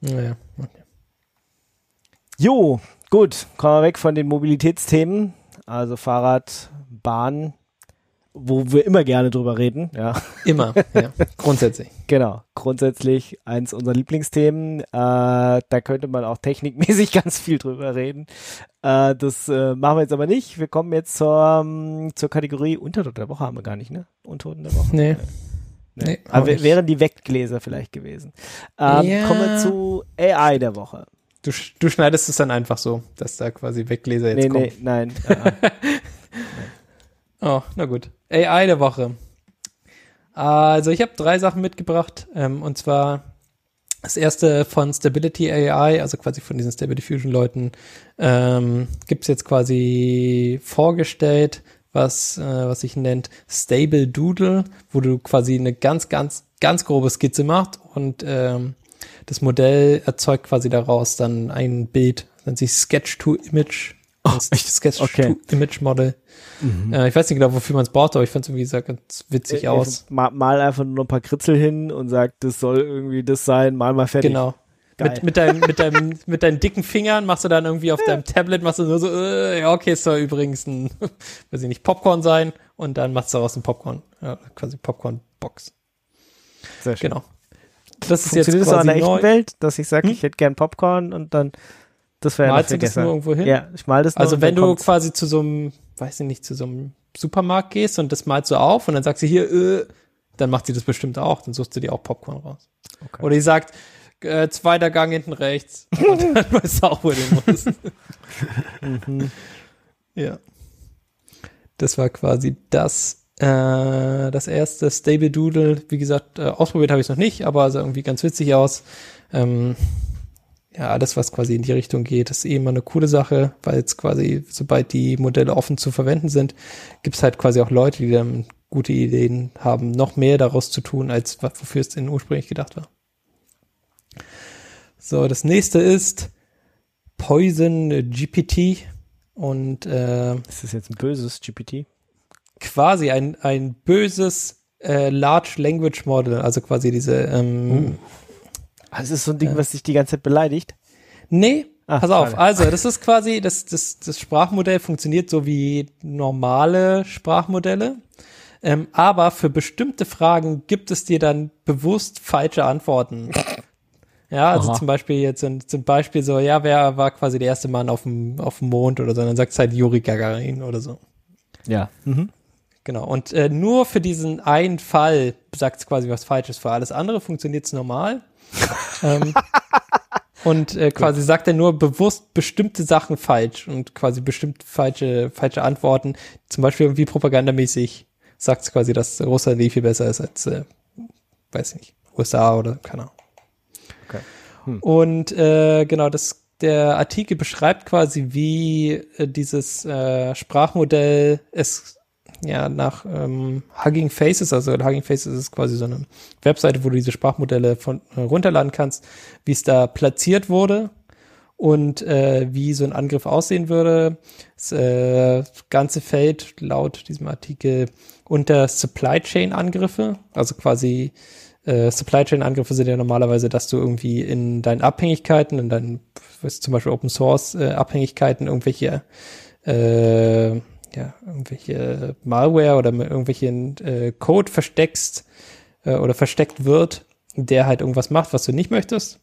Naja. Okay. Jo, gut, kommen wir weg von den Mobilitätsthemen, also Fahrrad, Bahn. Wo wir immer gerne drüber reden, ja. Immer, ja, grundsätzlich. Genau, grundsätzlich eins unserer Lieblingsthemen. Äh, da könnte man auch technikmäßig ganz viel drüber reden. Äh, das äh, machen wir jetzt aber nicht. Wir kommen jetzt zur, um, zur Kategorie Unterton der Woche haben wir gar nicht, ne? Unterton der Woche. Nee. Nee. Nee, aber nicht. wären die Weggläser vielleicht gewesen. Ähm, Ja. Kommen wir zu AI der Woche. Du, du schneidest es dann einfach so, dass da quasi Weggläser jetzt Nee, kommen. nee, nein. äh, Oh, na gut. AI der Woche. Also ich habe drei Sachen mitgebracht. Ähm, und zwar das erste von Stability AI, also quasi von diesen Stability Fusion Leuten, ähm, gibt es jetzt quasi vorgestellt, was, äh, was sich nennt Stable Doodle, wo du quasi eine ganz, ganz, ganz grobe Skizze machst und ähm, das Modell erzeugt quasi daraus dann ein Bild, nennt sich Sketch to Image. Oh, Sketch Okay. to Image Model. Äh, ich weiß nicht genau, wofür man es braucht, aber ich fand es irgendwie sah ganz witzig äh, aus. Mal, mal einfach nur ein paar Kritzel hin und sagt, das soll irgendwie das sein, mal mal fertig. Genau. Geil. Mit, mit, deinem, mit, deinem, mit deinen dicken Fingern machst du dann irgendwie auf deinem Tablet, machst du nur so, äh, ja, okay, es soll übrigens ein, weiß ich nicht, Popcorn sein und dann machst du daraus ein Popcorn, ja, quasi Popcorn-Box. Sehr schön. Genau. Das ist jetzt Funktioniert das so quasi in der echten neu. Welt, dass ich sage, Hm? ich hätte gern Popcorn und dann, das wäre ja Malst du das nur irgendwo hin? Ja, ich mal das nur Also wenn du kommt's. quasi zu so einem, weiß ich nicht, zu so einem Supermarkt gehst und das malst du auf und dann sagst du hier, äh, dann macht sie das bestimmt auch, dann suchst du dir auch Popcorn raus. Okay. Oder die sagt, äh, zweiter Gang hinten rechts und dann weißt du auch, wo du musst. Mhm. Ja. Das war quasi das, äh, das erste Stable Doodle. Wie gesagt, äh, ausprobiert habe ich es noch nicht, aber sah irgendwie ganz witzig aus. Ähm, ja, alles, was quasi in die Richtung geht, ist eh immer eine coole Sache, weil jetzt quasi, sobald die Modelle offen zu verwenden sind, gibt es halt quasi auch Leute, die dann gute Ideen haben, noch mehr daraus zu tun, als wofür es denn ursprünglich gedacht war. So, das nächste ist Poison GPT und äh, Ist das jetzt ein böses GPT? quasi ein, ein böses äh, Large Language Model, also quasi diese ähm, Ah, es ist so ein Ding, was dich die ganze Zeit beleidigt. Nee, Ah, pass auf. schade. Also, das ist quasi, das, das, das Sprachmodell funktioniert so wie normale Sprachmodelle. Ähm, aber für bestimmte Fragen gibt es dir dann bewusst falsche Antworten. Ja, also Aha. zum Beispiel jetzt sind zum Beispiel so, ja, wer war quasi der erste Mann auf dem, auf dem Mond oder so, dann sagt es halt Juri Gagarin oder so. Ja. Mhm. Genau. Und äh, nur für diesen einen Fall sagt es quasi was Falsches. Für alles andere funktioniert es normal. ähm, und äh, quasi sagt er nur bewusst bestimmte Sachen falsch und quasi bestimmt falsche, falsche Antworten. Zum Beispiel irgendwie propagandamäßig sagt es quasi, dass Russland eh viel besser ist als, äh, weiß ich nicht, USA oder keine Ahnung. Okay. Hm. Und äh, genau, das, der Artikel beschreibt quasi, wie äh, dieses äh, Sprachmodell es ja nach ähm, Hugging Faces, also Hugging Faces ist quasi so eine Webseite, wo du diese Sprachmodelle von äh, runterladen kannst, wie es da platziert wurde und äh, wie so ein Angriff aussehen würde. Das äh, ganze fällt laut diesem Artikel unter Supply Chain Angriffe, also quasi äh, Supply Chain Angriffe sind ja normalerweise, dass du irgendwie in deinen Abhängigkeiten, in deinen was zum Beispiel Open Source äh, Abhängigkeiten irgendwelche äh, ja, irgendwelche Malware oder mit irgendwelchen äh, Code versteckst äh, oder versteckt wird, der halt irgendwas macht, was du nicht möchtest.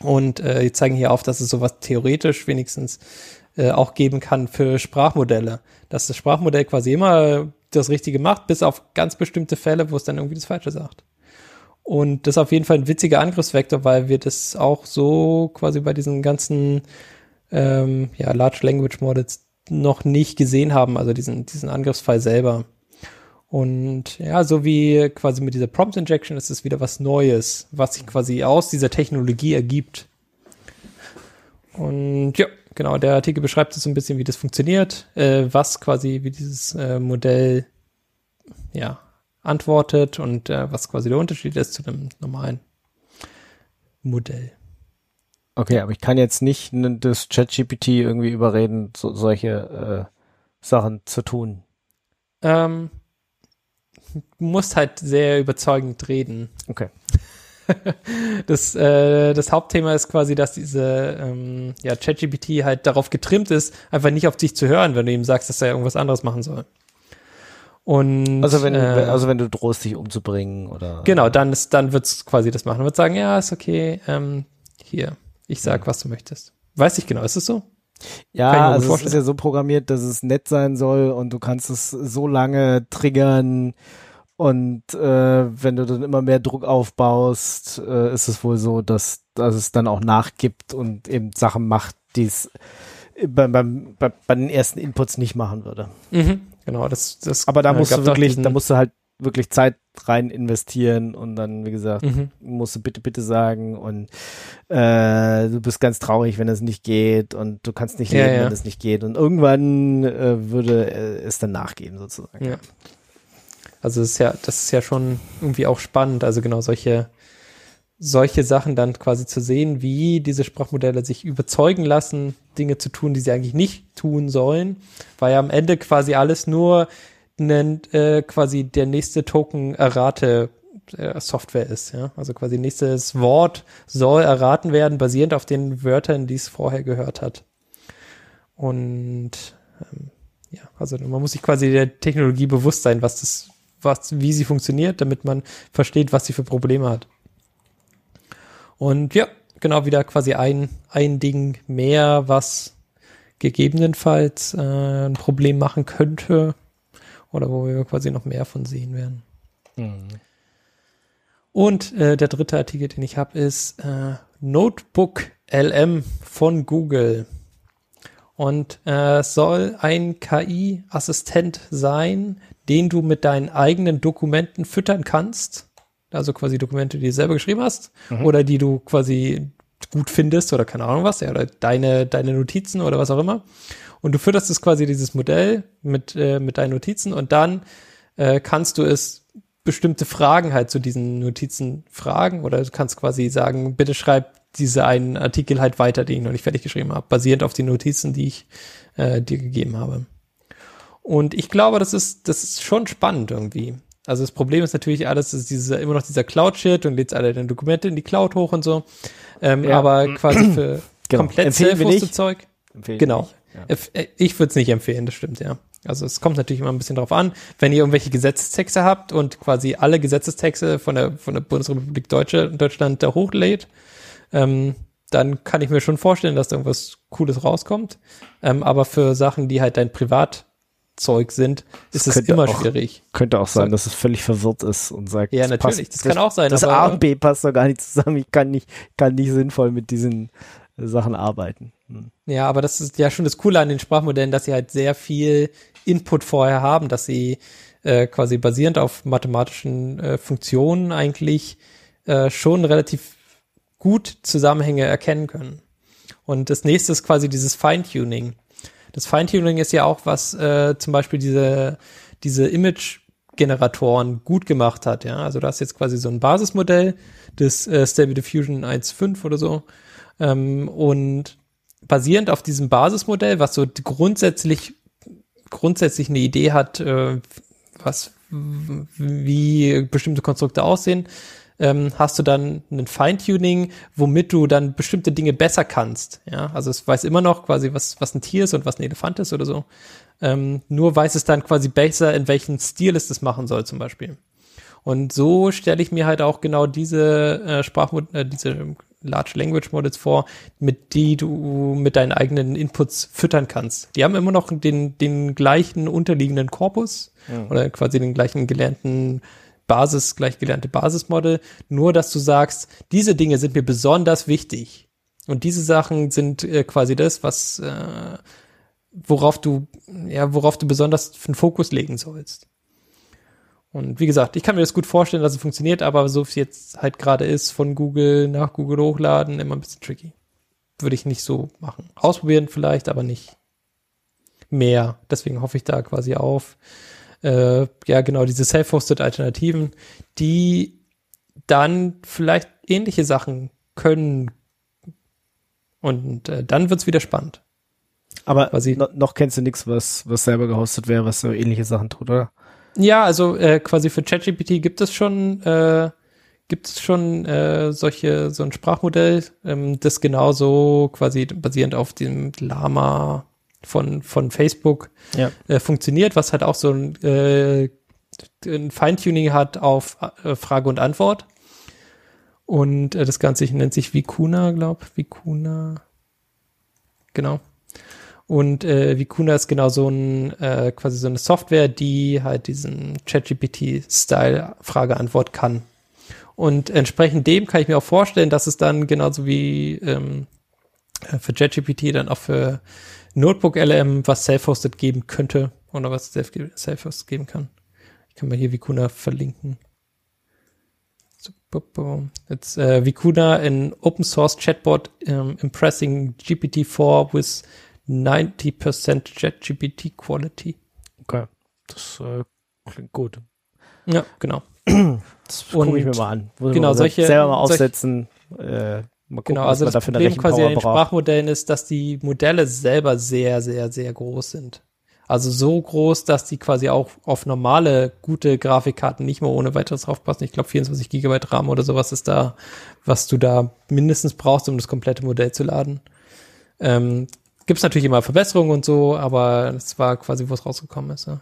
Und äh, die zeigen hier auf, dass es sowas theoretisch wenigstens äh, auch geben kann für Sprachmodelle. Dass das Sprachmodell quasi immer das Richtige macht, bis auf ganz bestimmte Fälle, wo es dann irgendwie das Falsche sagt. Und das ist auf jeden Fall ein witziger Angriffsvektor, weil wir das auch so quasi bei diesen ganzen ähm, ja, Large Language Models noch nicht gesehen haben, also diesen, diesen Angriffsfall selber. Und ja, so wie quasi mit dieser Prompt Injection ist es wieder was Neues, was sich quasi aus dieser Technologie ergibt. Und ja, genau, der Artikel beschreibt es so ein bisschen, wie das funktioniert, äh, was quasi, wie dieses äh, Modell ja, antwortet und äh, was quasi der Unterschied ist zu einem normalen Modell. Okay, aber ich kann jetzt nicht das ChatGPT irgendwie überreden, so, solche äh, Sachen zu tun. Ähm, du musst halt sehr überzeugend reden. Okay. Das, äh, das Hauptthema ist quasi, dass diese ähm, ja, ChatGPT halt darauf getrimmt ist, einfach nicht auf dich zu hören, wenn du ihm sagst, dass er irgendwas anderes machen soll. Und Also wenn, äh, also wenn du drohst, dich umzubringen oder. Genau, dann ist, dann wird's quasi das machen. Wird sagen, ja, ist okay, ähm, hier, ich sag, was du möchtest. Weiß ich genau, ist es so? Ja, also es ist ja so programmiert, dass es nett sein soll und du kannst es so lange triggern und äh, wenn du dann immer mehr Druck aufbaust, äh, ist es wohl so, dass, dass es dann auch nachgibt und eben Sachen macht, die es beim, beim, bei, bei den ersten Inputs nicht machen würde. Mhm, genau, das, das Aber da äh, musst du wirklich, da musst du halt wirklich Zeit rein investieren und dann, wie gesagt, Mhm. musst du bitte, bitte sagen und äh, du bist ganz traurig, wenn es nicht geht und du kannst nicht Ja, leben, ja. wenn es nicht geht und irgendwann äh, würde äh, es dann nachgeben sozusagen. Ja. Also das ist ja, das ist ja schon irgendwie auch spannend. Also genau solche, solche Sachen dann quasi zu sehen, wie diese Sprachmodelle sich überzeugen lassen, Dinge zu tun, die sie eigentlich nicht tun sollen, weil ja am Ende quasi alles nur nennt, äh, quasi der nächste Token errate äh, Software ist, ja. Also quasi nächstes Wort soll erraten werden, basierend auf den Wörtern, die es vorher gehört hat. Und ähm, ja, also man muss sich quasi der Technologie bewusst sein, was das, was, wie sie funktioniert, damit man versteht, was sie für Probleme hat. Und ja, genau wieder quasi ein, ein Ding mehr, was gegebenenfalls äh, ein Problem machen könnte oder wo wir quasi noch mehr von sehen werden. Mhm. Und äh, der dritte Artikel, den ich habe, ist äh, Notebook LM von Google. Und äh, es soll ein KI-Assistent sein, den du mit deinen eigenen Dokumenten füttern kannst. Also quasi Dokumente, die du selber geschrieben hast oder die du quasi gut findest oder keine Ahnung was, ja, oder deine, deine Notizen oder was auch immer. Und du fütterst es quasi dieses Modell mit, äh, mit deinen Notizen und dann äh, kannst du es bestimmte Fragen halt zu diesen Notizen fragen oder du kannst quasi sagen, bitte schreib diese einen Artikel halt weiter, den ich noch nicht fertig geschrieben habe, basierend auf den Notizen, die ich äh, dir gegeben habe. Und ich glaube, das ist, das ist schon spannend irgendwie. Also das Problem ist natürlich alles, ist dieser, immer noch dieser Cloud-Shit und lädst alle deine Dokumente in die Cloud hoch und so. Ähm, Ja. Aber quasi für Genau. komplett nicht. Zeug. Genau. nicht. Ja. Eff- äh, Ich würde es nicht empfehlen, das stimmt, ja. Also es kommt natürlich immer ein bisschen drauf an, wenn ihr irgendwelche Gesetzestexte habt und quasi alle Gesetzestexte von der, von der Bundesrepublik Deutsche, Deutschland da hochlädt, ähm, dann kann ich mir schon vorstellen, dass da irgendwas Cooles rauskommt. Ähm, aber für Sachen, die halt dein Privatzeug sind, ist es immer auch- schwierig. Könnte auch sein, dass es völlig verwirrt ist und sagt, Ja, das natürlich, passt, das kann auch sein, Das A und B passt doch gar nicht zusammen. Ich kann nicht, kann nicht sinnvoll mit diesen äh, Sachen arbeiten. Hm. Ja, aber das ist ja schon das Coole an den Sprachmodellen, dass sie halt sehr viel Input vorher haben, dass sie äh, quasi basierend auf mathematischen äh, Funktionen eigentlich äh, schon relativ gut Zusammenhänge erkennen können. Und das nächste ist quasi dieses Feintuning. Das Feintuning ist ja auch, was äh, zum Beispiel diese, diese Image-Generatoren gut gemacht hat. Ja, also du hast jetzt quasi so ein Basismodell des äh, Stable Diffusion 1.5 oder so. Ähm, und basierend auf diesem Basismodell, was so grundsätzlich grundsätzlich eine Idee hat, äh, was wie bestimmte Konstrukte aussehen, ähm, hast du dann ein Feintuning, womit du dann bestimmte Dinge besser kannst. Ja, also es weiß immer noch quasi, was, was ein Tier ist und was ein Elefant ist oder so. Ähm, nur weiß es dann quasi besser, in welchen Stil es das machen soll, zum Beispiel. Und so stelle ich mir halt auch genau diese äh, Sprachmod äh, diese Large Language Models vor, mit die du mit deinen eigenen Inputs füttern kannst. Die haben immer noch den, den gleichen unterliegenden Korpus oder quasi den gleichen gelernten Basis, gleich gelernte Basismodel, nur dass du sagst, diese Dinge sind mir besonders wichtig. Und diese Sachen sind äh, quasi das, was äh, worauf du, ja, worauf du besonders einen Fokus legen sollst. Und wie gesagt, ich kann mir das gut vorstellen, dass es funktioniert, aber so wie es jetzt halt gerade ist, von Google nach Google hochladen, immer ein bisschen tricky. Würde ich nicht so machen. Ausprobieren vielleicht, aber nicht mehr. Deswegen hoffe ich da quasi auf, äh, ja, genau, diese self-hosted Alternativen, die dann vielleicht ähnliche Sachen können. Und äh, dann wird's wieder spannend. Aber Quasi- no, noch kennst du nichts, was, was selber gehostet wäre, was so ähnliche Sachen tut, oder? Ja, also äh, quasi für ChatGPT gibt es schon äh, gibt es schon äh, solche so ein Sprachmodell, ähm, das genauso quasi basierend auf dem Lama von, von Facebook Ja. äh, funktioniert, was halt auch so ein, äh, ein Feintuning hat auf äh, Frage und Antwort. Und äh, das Ganze nennt sich Vicuna, glaub, Vicuna. Genau. Und äh, Vicuna ist genau so ein, äh, quasi so eine Software, die halt diesen ChatGPT-Style Frage-Antwort kann. Und entsprechend dem kann ich mir auch vorstellen, dass es dann genauso wie ähm, äh, für ChatGPT dann auch für Notebook LM was self-hosted geben könnte oder was self- self-hosted geben kann. Ich kann mal hier Vicuna verlinken. It's uh, Vicuna, an open source chatbot um, impressing GPT-4 with 90% ChatGPT quality. Okay. Das äh, klingt gut. Ja, genau. Das gucke ich mir mal an. Muss genau, solche- selber mal solche- aufsetzen. Äh, mal gucken, Genau, was also man das Problem quasi an Rechenpower den braucht. Sprachmodellen ist, dass die Modelle selber sehr, sehr, sehr groß sind. Also so groß, dass die quasi auch auf normale, gute Grafikkarten nicht mehr ohne weiteres draufpassen. Ich glaube, 24 Gigabyte RAM oder sowas ist da, was du da mindestens brauchst, um das komplette Modell zu laden. Ähm, Gibt es natürlich immer Verbesserungen und so, aber das war quasi, wo es rausgekommen ist. Ja.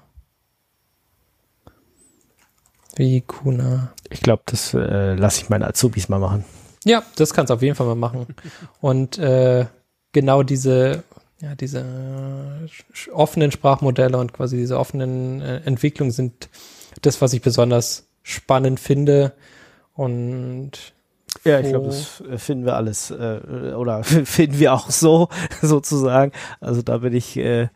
Wie Kuna. Ich glaube, das äh, lasse ich meine Azubis mal machen. Ja, das kannst du auf jeden Fall mal machen. Und äh, genau diese, ja, diese offenen Sprachmodelle und quasi diese offenen äh, Entwicklungen sind das, was ich besonders spannend finde. Und Ja, ich glaube, das äh, finden wir alles äh, oder finden wir auch so sozusagen. Also da bin ich äh,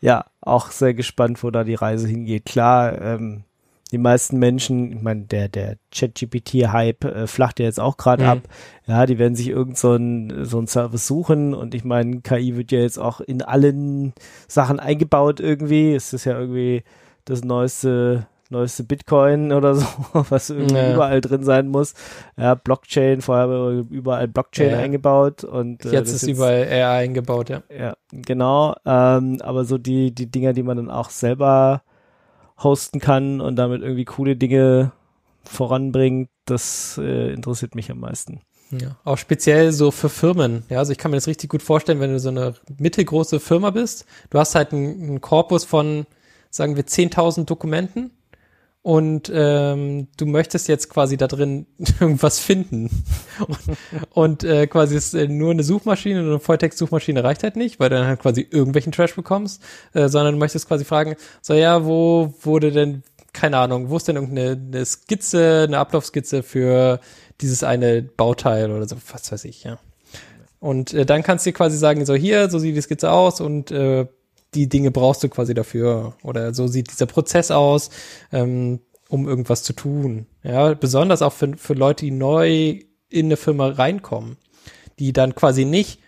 ja auch sehr gespannt, wo da die Reise hingeht. Klar, ähm, die meisten Menschen, ich meine, der der ChatGPT-Hype äh, flacht ja jetzt auch gerade Mhm. ab. Ja, die werden sich irgend so ein so ein Service suchen und ich meine, KI wird ja jetzt auch in allen Sachen eingebaut irgendwie. Es ist ja irgendwie das neueste neueste Bitcoin oder so, was irgendwie Ja. überall drin sein muss. Ja, Blockchain, vorher haben wir überall Blockchain Ja. eingebaut und äh, jetzt ist überall AI eingebaut, ja. ja, genau. Ähm, aber so die, die Dinger, die man dann auch selber hosten kann und damit irgendwie coole Dinge voranbringt, das äh, interessiert mich am meisten. Ja, auch speziell so für Firmen. Ja, also ich kann mir das richtig gut vorstellen, wenn du so eine mittelgroße Firma bist. Du hast halt einen, einen Korpus von, sagen wir, 10.000 Dokumenten und ähm, du möchtest jetzt quasi da drin irgendwas finden. Und, und äh, quasi ist äh, nur eine Suchmaschine, eine Volltext-Suchmaschine reicht halt nicht, weil du dann halt quasi irgendwelchen Trash bekommst, äh, sondern du möchtest quasi fragen, so ja, wo wurde denn, keine Ahnung, wo ist denn irgendeine eine Skizze, eine Ablaufskizze für dieses eine Bauteil oder so, was weiß ich, ja. Und äh, dann kannst du dir quasi sagen, so hier, so sieht die Skizze aus und äh, die Dinge brauchst du quasi dafür. Oder so sieht dieser Prozess aus, ähm, um irgendwas zu tun. Ja, besonders auch für, für Leute, die neu in eine Firma reinkommen, die dann quasi nicht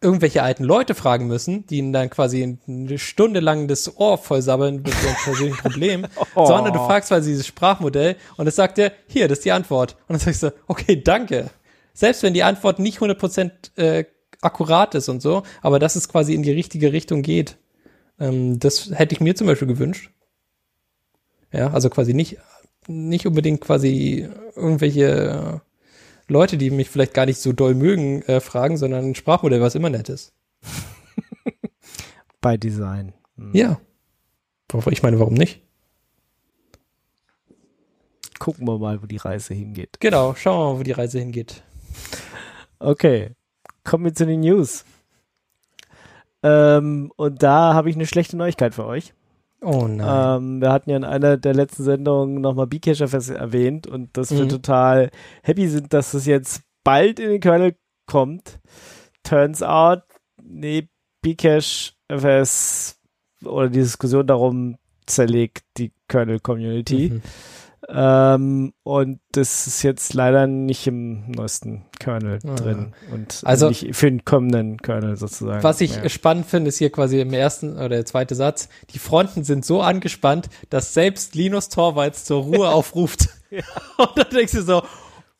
irgendwelche alten Leute fragen müssen, die ihnen dann quasi eine Stunde lang das Ohr vollsabbeln mit ihrem persönlichen Problem, sondern du fragst quasi dieses Sprachmodell und es sagt dir, hier, das ist die Antwort. Und dann sagst du, okay, danke. Selbst wenn die Antwort nicht 100% äh, akkurat ist und so, aber dass es quasi in die richtige Richtung geht. Ähm, das hätte ich mir zum Beispiel gewünscht. Ja, also quasi nicht, nicht unbedingt quasi irgendwelche Leute, die mich vielleicht gar nicht so doll mögen, äh, fragen, sondern ein Sprachmodell, was immer nett ist. Bei Design. Hm. Ja. Ich meine, warum nicht? Gucken wir mal, wo die Reise hingeht. Genau, schauen wir mal, wo die Reise hingeht. Okay, kommen wir zu den News. Ähm, und da habe ich eine schlechte Neuigkeit für euch. Oh nein. Ähm, wir hatten ja in einer der letzten Sendungen nochmal Bcache-FS erwähnt und dass wir Mhm. total happy sind, dass es jetzt bald in den Kernel kommt. Turns out, nee, Bcache-FS oder die Diskussion darum zerlegt die Kernel-Community. Mhm. Ähm, und das ist jetzt leider nicht im neuesten Kernel Ah. drin und Also- nicht für den kommenden Kernel sozusagen. Was ich Ja. spannend finde, ist hier quasi im ersten oder der zweite Satz, die Fronten sind so angespannt, dass selbst Linus Torvalds zur Ruhe aufruft. Und dann denkst du so,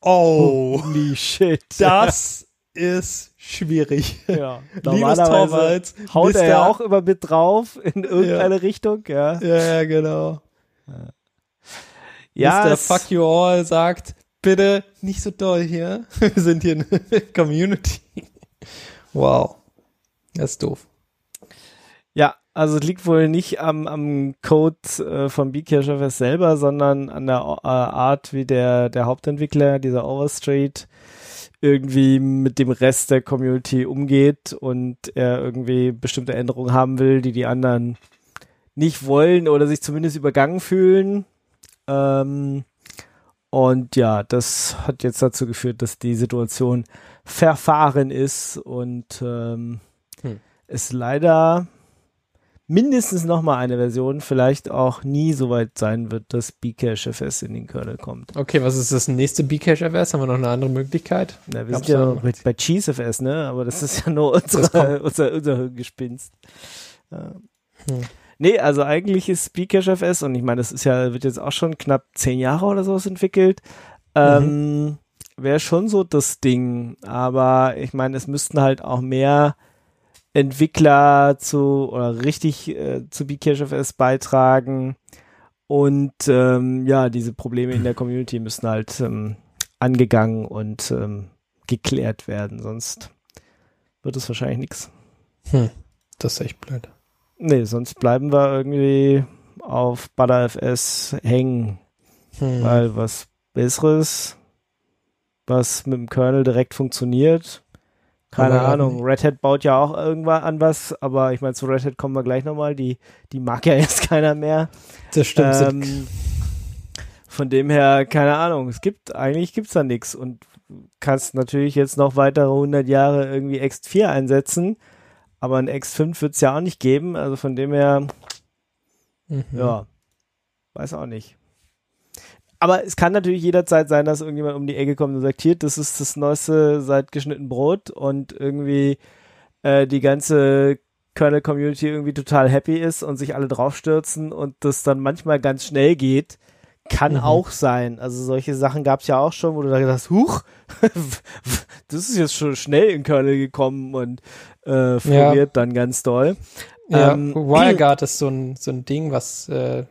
oh, Holy shit. das ist schwierig. ja. Linus Torvalds, haut er ja auch immer mit drauf in irgendeine Richtung, ja. Ja, ja, genau. Ja, Mr. Fuck You All sagt, bitte nicht so doll hier. Wir sind hier eine Community. Wow. Das ist doof. Ja, also es liegt wohl nicht am, am Code äh, von BcacheFS selber, sondern an der äh, Art, wie der, der Hauptentwickler, dieser Overstreet, irgendwie mit dem Rest der Community umgeht und er irgendwie bestimmte Änderungen haben will, die die anderen nicht wollen oder sich zumindest übergangen fühlen. Ähm, und ja, das hat jetzt dazu geführt, dass die Situation verfahren ist und ähm, hm. es leider mindestens noch mal eine Version, vielleicht auch nie so weit sein wird, dass Bcache-FS in den Kernel kommt. Okay, was ist das nächste Bcache-FS? Haben wir noch eine andere Möglichkeit? Na, wir Gab's sind ja noch bei Cheese-FS, ne? Aber das ist ja nur unsere, unser, unser Gespinst. Hm. Nee, also eigentlich ist Bcache-FS und ich meine, das ist ja, wird jetzt auch schon knapp zehn Jahre oder sowas entwickelt. Ähm, mhm. Wäre schon so das Ding. Aber ich meine, es müssten halt auch mehr Entwickler zu oder richtig äh, zu BeCacheFS beitragen. Und ähm, ja, diese Probleme in der Community müssen halt ähm, angegangen und ähm, geklärt werden, sonst wird es wahrscheinlich nichts. Hm, das ist echt blöd. Nee, sonst bleiben wir irgendwie auf ButterFS hängen. Hm. Weil was Besseres, was mit dem Kernel direkt funktioniert, keine aber Ahnung. Red Hat baut ja auch irgendwann an was, aber ich meine, zu Red Hat kommen wir gleich nochmal. Die, die mag ja jetzt keiner mehr. Das stimmt. Ähm, von dem her, keine Ahnung. Es gibt, eigentlich gibt's da nichts und kannst natürlich jetzt noch weitere 100 Jahre irgendwie X4 einsetzen, aber ein X5 wird's ja auch nicht geben. Also von dem her, mhm. ja, weiß auch nicht aber es kann natürlich jederzeit sein, dass irgendjemand um die Ecke kommt und sagt, hier, das ist das Neueste seit geschnitten Brot und irgendwie äh, die ganze Kernel-Community irgendwie total happy ist und sich alle draufstürzen und das dann manchmal ganz schnell geht, kann mhm. auch sein. Also solche Sachen gab es ja auch schon, wo du da gedacht hast, huch, das ist jetzt schon schnell in Kernel gekommen und äh, floriert ja. dann ganz doll. Ja, ähm, WireGuard ist so ein, so ein Ding, was, äh,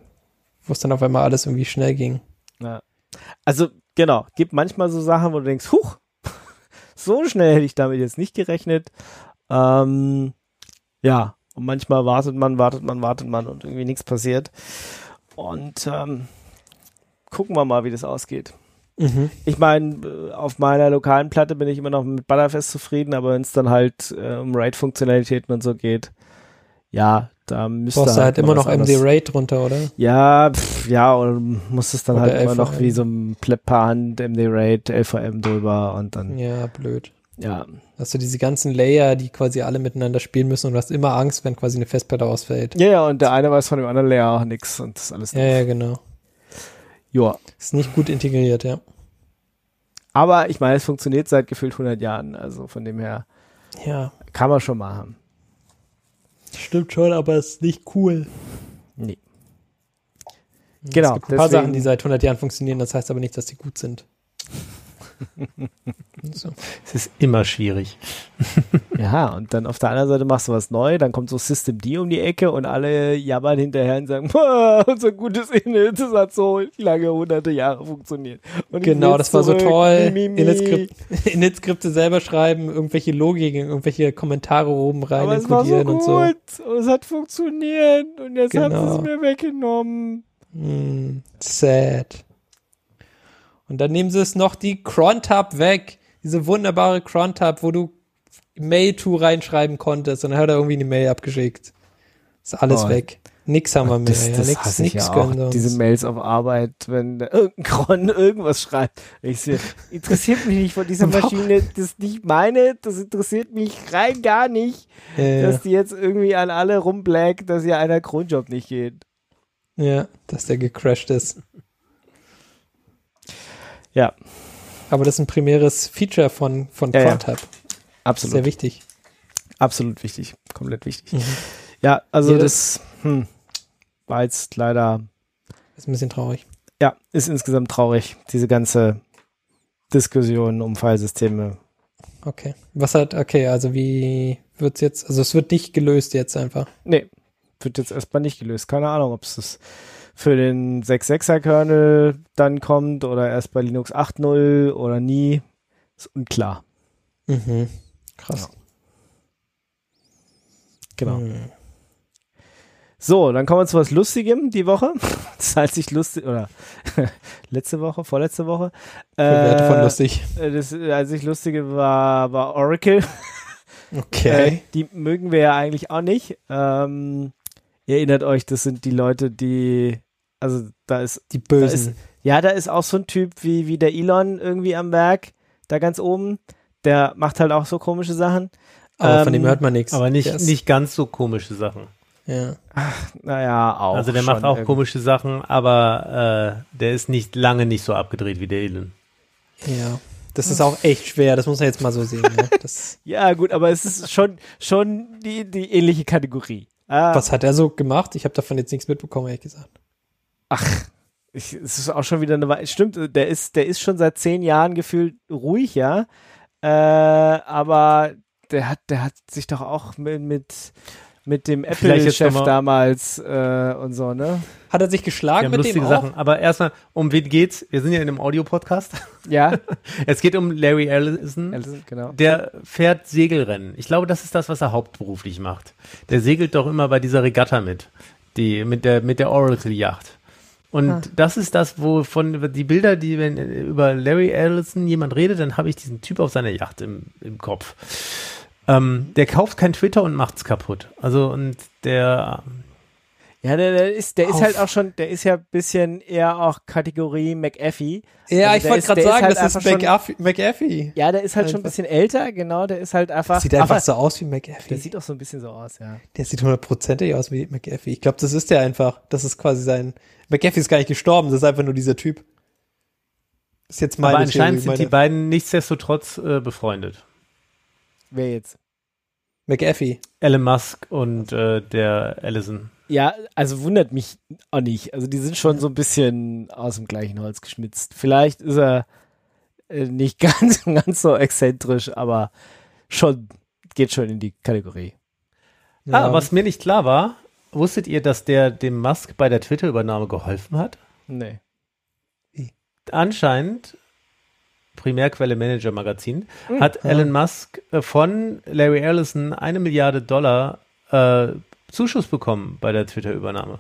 wo es dann auf einmal alles irgendwie schnell ging. Ja. Also, genau, gibt manchmal so Sachen, wo du denkst, huch, so schnell hätte ich damit jetzt nicht gerechnet. Ähm, ja, und manchmal wartet man, wartet man, wartet man und irgendwie nichts passiert. Und ähm, gucken wir mal, wie das ausgeht. Mhm. Ich meine, auf meiner lokalen Platte bin ich immer noch mit Butterfest zufrieden, aber wenn es dann halt äh, um RAID-Funktionalitäten und so geht, ja, da müsste Brauchst halt, halt immer noch MD RAID drunter, oder? Ja, pff, ja, oder muss es dann oder halt LVM. immer noch wie so ein per Hand MD RAID, LVM drüber und dann. Ja, blöd. Ja. Hast du diese ganzen Layer, die quasi alle miteinander spielen müssen und du hast immer Angst, wenn quasi eine Festplatte ausfällt. Ja, ja, und der eine weiß von dem anderen Layer auch nichts und das ist alles. Ja, ja, genau. Ja. Ist nicht gut integriert, ja. Aber ich meine, es funktioniert seit gefühlt 100 Jahren, also von dem her. Ja. Kann man schon mal haben. Stimmt schon, aber es ist nicht cool. Nee. Genau. Es gibt ein paar Sachen, die seit 100 Jahren funktionieren, das heißt aber nicht, dass sie gut sind. so. Es ist immer schwierig. ja, und dann auf der anderen Seite machst du was neu, dann kommt so System D um die Ecke und alle jammern hinterher und sagen, unser gutes Init, das hat so lange, hunderte Jahre funktioniert. Und genau, das war so toll. Init-Skripte selber schreiben, irgendwelche Logiken, irgendwelche Kommentare oben rein Aber es war so gut. und so. Und es hat funktioniert und jetzt genau. haben sie es mir weggenommen. Mm, sad. Und dann nehmen sie es noch die Crontab weg. Diese wunderbare Crontab, wo du Mail-to reinschreiben konntest und dann hat er irgendwie eine Mail abgeschickt. Ist alles oh. weg. Nix haben wir mehr. Das, ja, das nix, nix ja auch, Diese Mails auf Arbeit, wenn irgendein Cron irgendwas schreibt. Ich sehe, interessiert mich nicht von dieser Maschine, das ist nicht meine, das interessiert mich rein gar nicht, ja, dass die jetzt irgendwie an alle rumblack, dass hier einer Kronjob nicht geht. Ja, dass der gecrashed ist. Ja. Aber das ist ein primäres Feature von, von ja, Quantab. Ja. Absolut. Sehr wichtig. Absolut wichtig. Komplett wichtig. Mhm. Ja, also ja, das, das hm, war jetzt leider. Ist ein bisschen traurig. Ja, ist insgesamt traurig, diese ganze Diskussion um Filesysteme. Okay. Was hat, okay, also wie wird's jetzt, also es wird nicht gelöst jetzt einfach. Nee, wird jetzt erstmal nicht gelöst. Keine Ahnung, ob es das für den 6.6er Kernel dann kommt oder erst bei Linux 8.0 oder nie. Ist unklar. Mhm. Krass. Ja. Genau. Mhm. So, dann kommen wir zu was Lustigem die Woche. Das heißt sich lustig, oder letzte Woche, vorletzte Woche. Werte von Äh, lustig. äh, Das einzig Lustige war, war Oracle. Äh, Okay. die mögen wir ja eigentlich auch nicht. Ähm, ihr erinnert euch, das sind die Leute, die, also da ist, die da Bösen. ist ja, da ist auch so ein Typ wie, wie der Elon irgendwie am Werk, da ganz oben. Der macht halt auch so komische Sachen. aber von ähm, dem hört man nichts. Aber nicht, nicht ganz so komische Sachen. Ja. Naja, auch. also der schon macht auch irgendwie. komische Sachen, aber äh, der ist nicht lange nicht so abgedreht wie der Elon. ja. Das ist auch echt schwer, das muss man jetzt mal so sehen. Ne? Das, Ja, gut, aber es ist schon, schon die, die ähnliche Kategorie. Ah, was hat er so gemacht? Ich habe davon jetzt nichts mitbekommen, ehrlich gesagt. Ich, es ist auch schon wieder eine Weile. Stimmt, der ist, der ist schon seit zehn Jahren gefühlt ruhig, ja. Äh, aber der hat, der hat sich doch auch mit, mit, mit dem Apple-Chef damals äh, und so, ne? Hat er sich geschlagen mit lustige dem auch? Sachen. Aber erstmal, um wen geht's? Wir sind ja in einem Audio-Podcast. Ja, Es geht um Larry Ellison. Ellison, genau. Der fährt Segelrennen. Ich glaube, das ist das, was er hauptberuflich macht. Der segelt doch immer bei dieser Regatta mit. Die, mit der, mit der Oracle-Yacht. Und Ah. das ist das, wovon die Bilder, die, wenn über Larry Ellison jemand redet, dann habe ich diesen Typ auf seiner Yacht im, im Kopf. Ähm, der kauft kein Twitter und macht's kaputt. Also, und der, Ja, der, der ist, der ist halt auch schon, der ist ja ein bisschen eher auch Kategorie McAfee. Ja, Also ich der wollte ist- gerade der ist sagen, halt das ist einfach schon- McAfee. McAfee. Ja, der ist halt schon ein Einfach. bisschen älter, genau, der ist halt einfach. Sieht einfach aber so aus wie der McAfee. sieht auch so ein bisschen so aus, ja. Der sieht hundertprozentig aus wie McAfee. Ich glaube, das ist der einfach. Das ist quasi sein. McAfee ist gar nicht gestorben, das ist einfach nur dieser Typ. Ist jetzt meine aber anscheinend Theorie, sind die meine- beiden nichtsdestotrotz äh, befreundet. Wer jetzt? McAfee. Elon Musk und äh, der Ellison. Ja, also wundert mich auch nicht. Also die sind schon so ein bisschen aus dem gleichen Holz geschnitzt. Vielleicht ist er äh, nicht ganz, ganz so exzentrisch, aber schon, geht schon in die Kategorie. Ja. Ah, was mir nicht klar war, wusstet ihr, dass der dem Musk bei der Twitter-Übernahme geholfen hat? Nee. Anscheinend, Primärquelle Manager Magazin, Hm. hat Elon Musk äh, von Larry Ellison eine Milliarde Dollar äh, Zuschuss bekommen bei der Twitter-Übernahme.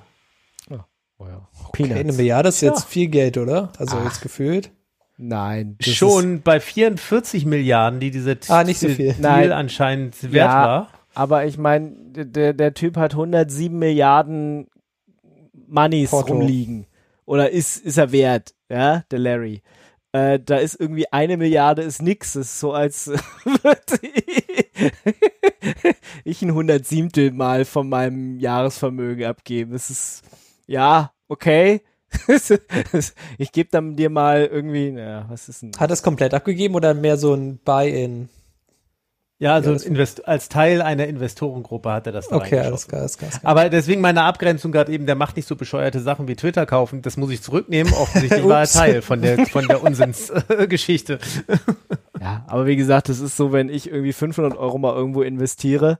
Oh ja. Okay, eine. Milliarde ist Ja. jetzt viel Geld, oder? Also Ach. jetzt gefühlt. Nein. das Schon bei 44 Milliarden, die dieser Ah, nicht so viel. Deal Nein. anscheinend wert Ja. war. Aber ich meine, der, der Typ hat 107 Milliarden Moneys Porto. rumliegen. Oder ist, ist er wert, ja, der Larry. Äh, da ist irgendwie eine Milliarde ist nix. Das ist so, als würde ich ein 107. Mal von meinem Jahresvermögen abgeben. Das ist, ja, okay. ich gebe dann dir mal irgendwie, naja, was ist denn? Hat es komplett abgegeben oder mehr so ein Buy-in? Ja, also Ja, als Teil einer Investorengruppe hat er das da Okay, alles klar, alles klar. alles klar. Aber deswegen meine Abgrenzung gerade eben, der macht nicht so bescheuerte Sachen wie Twitter kaufen. Das muss ich zurücknehmen. Offensichtlich war er. Teil von der, von der Unsinnsgeschichte. Ja, aber wie gesagt, das ist so, wenn ich irgendwie 500 Euro mal irgendwo investiere,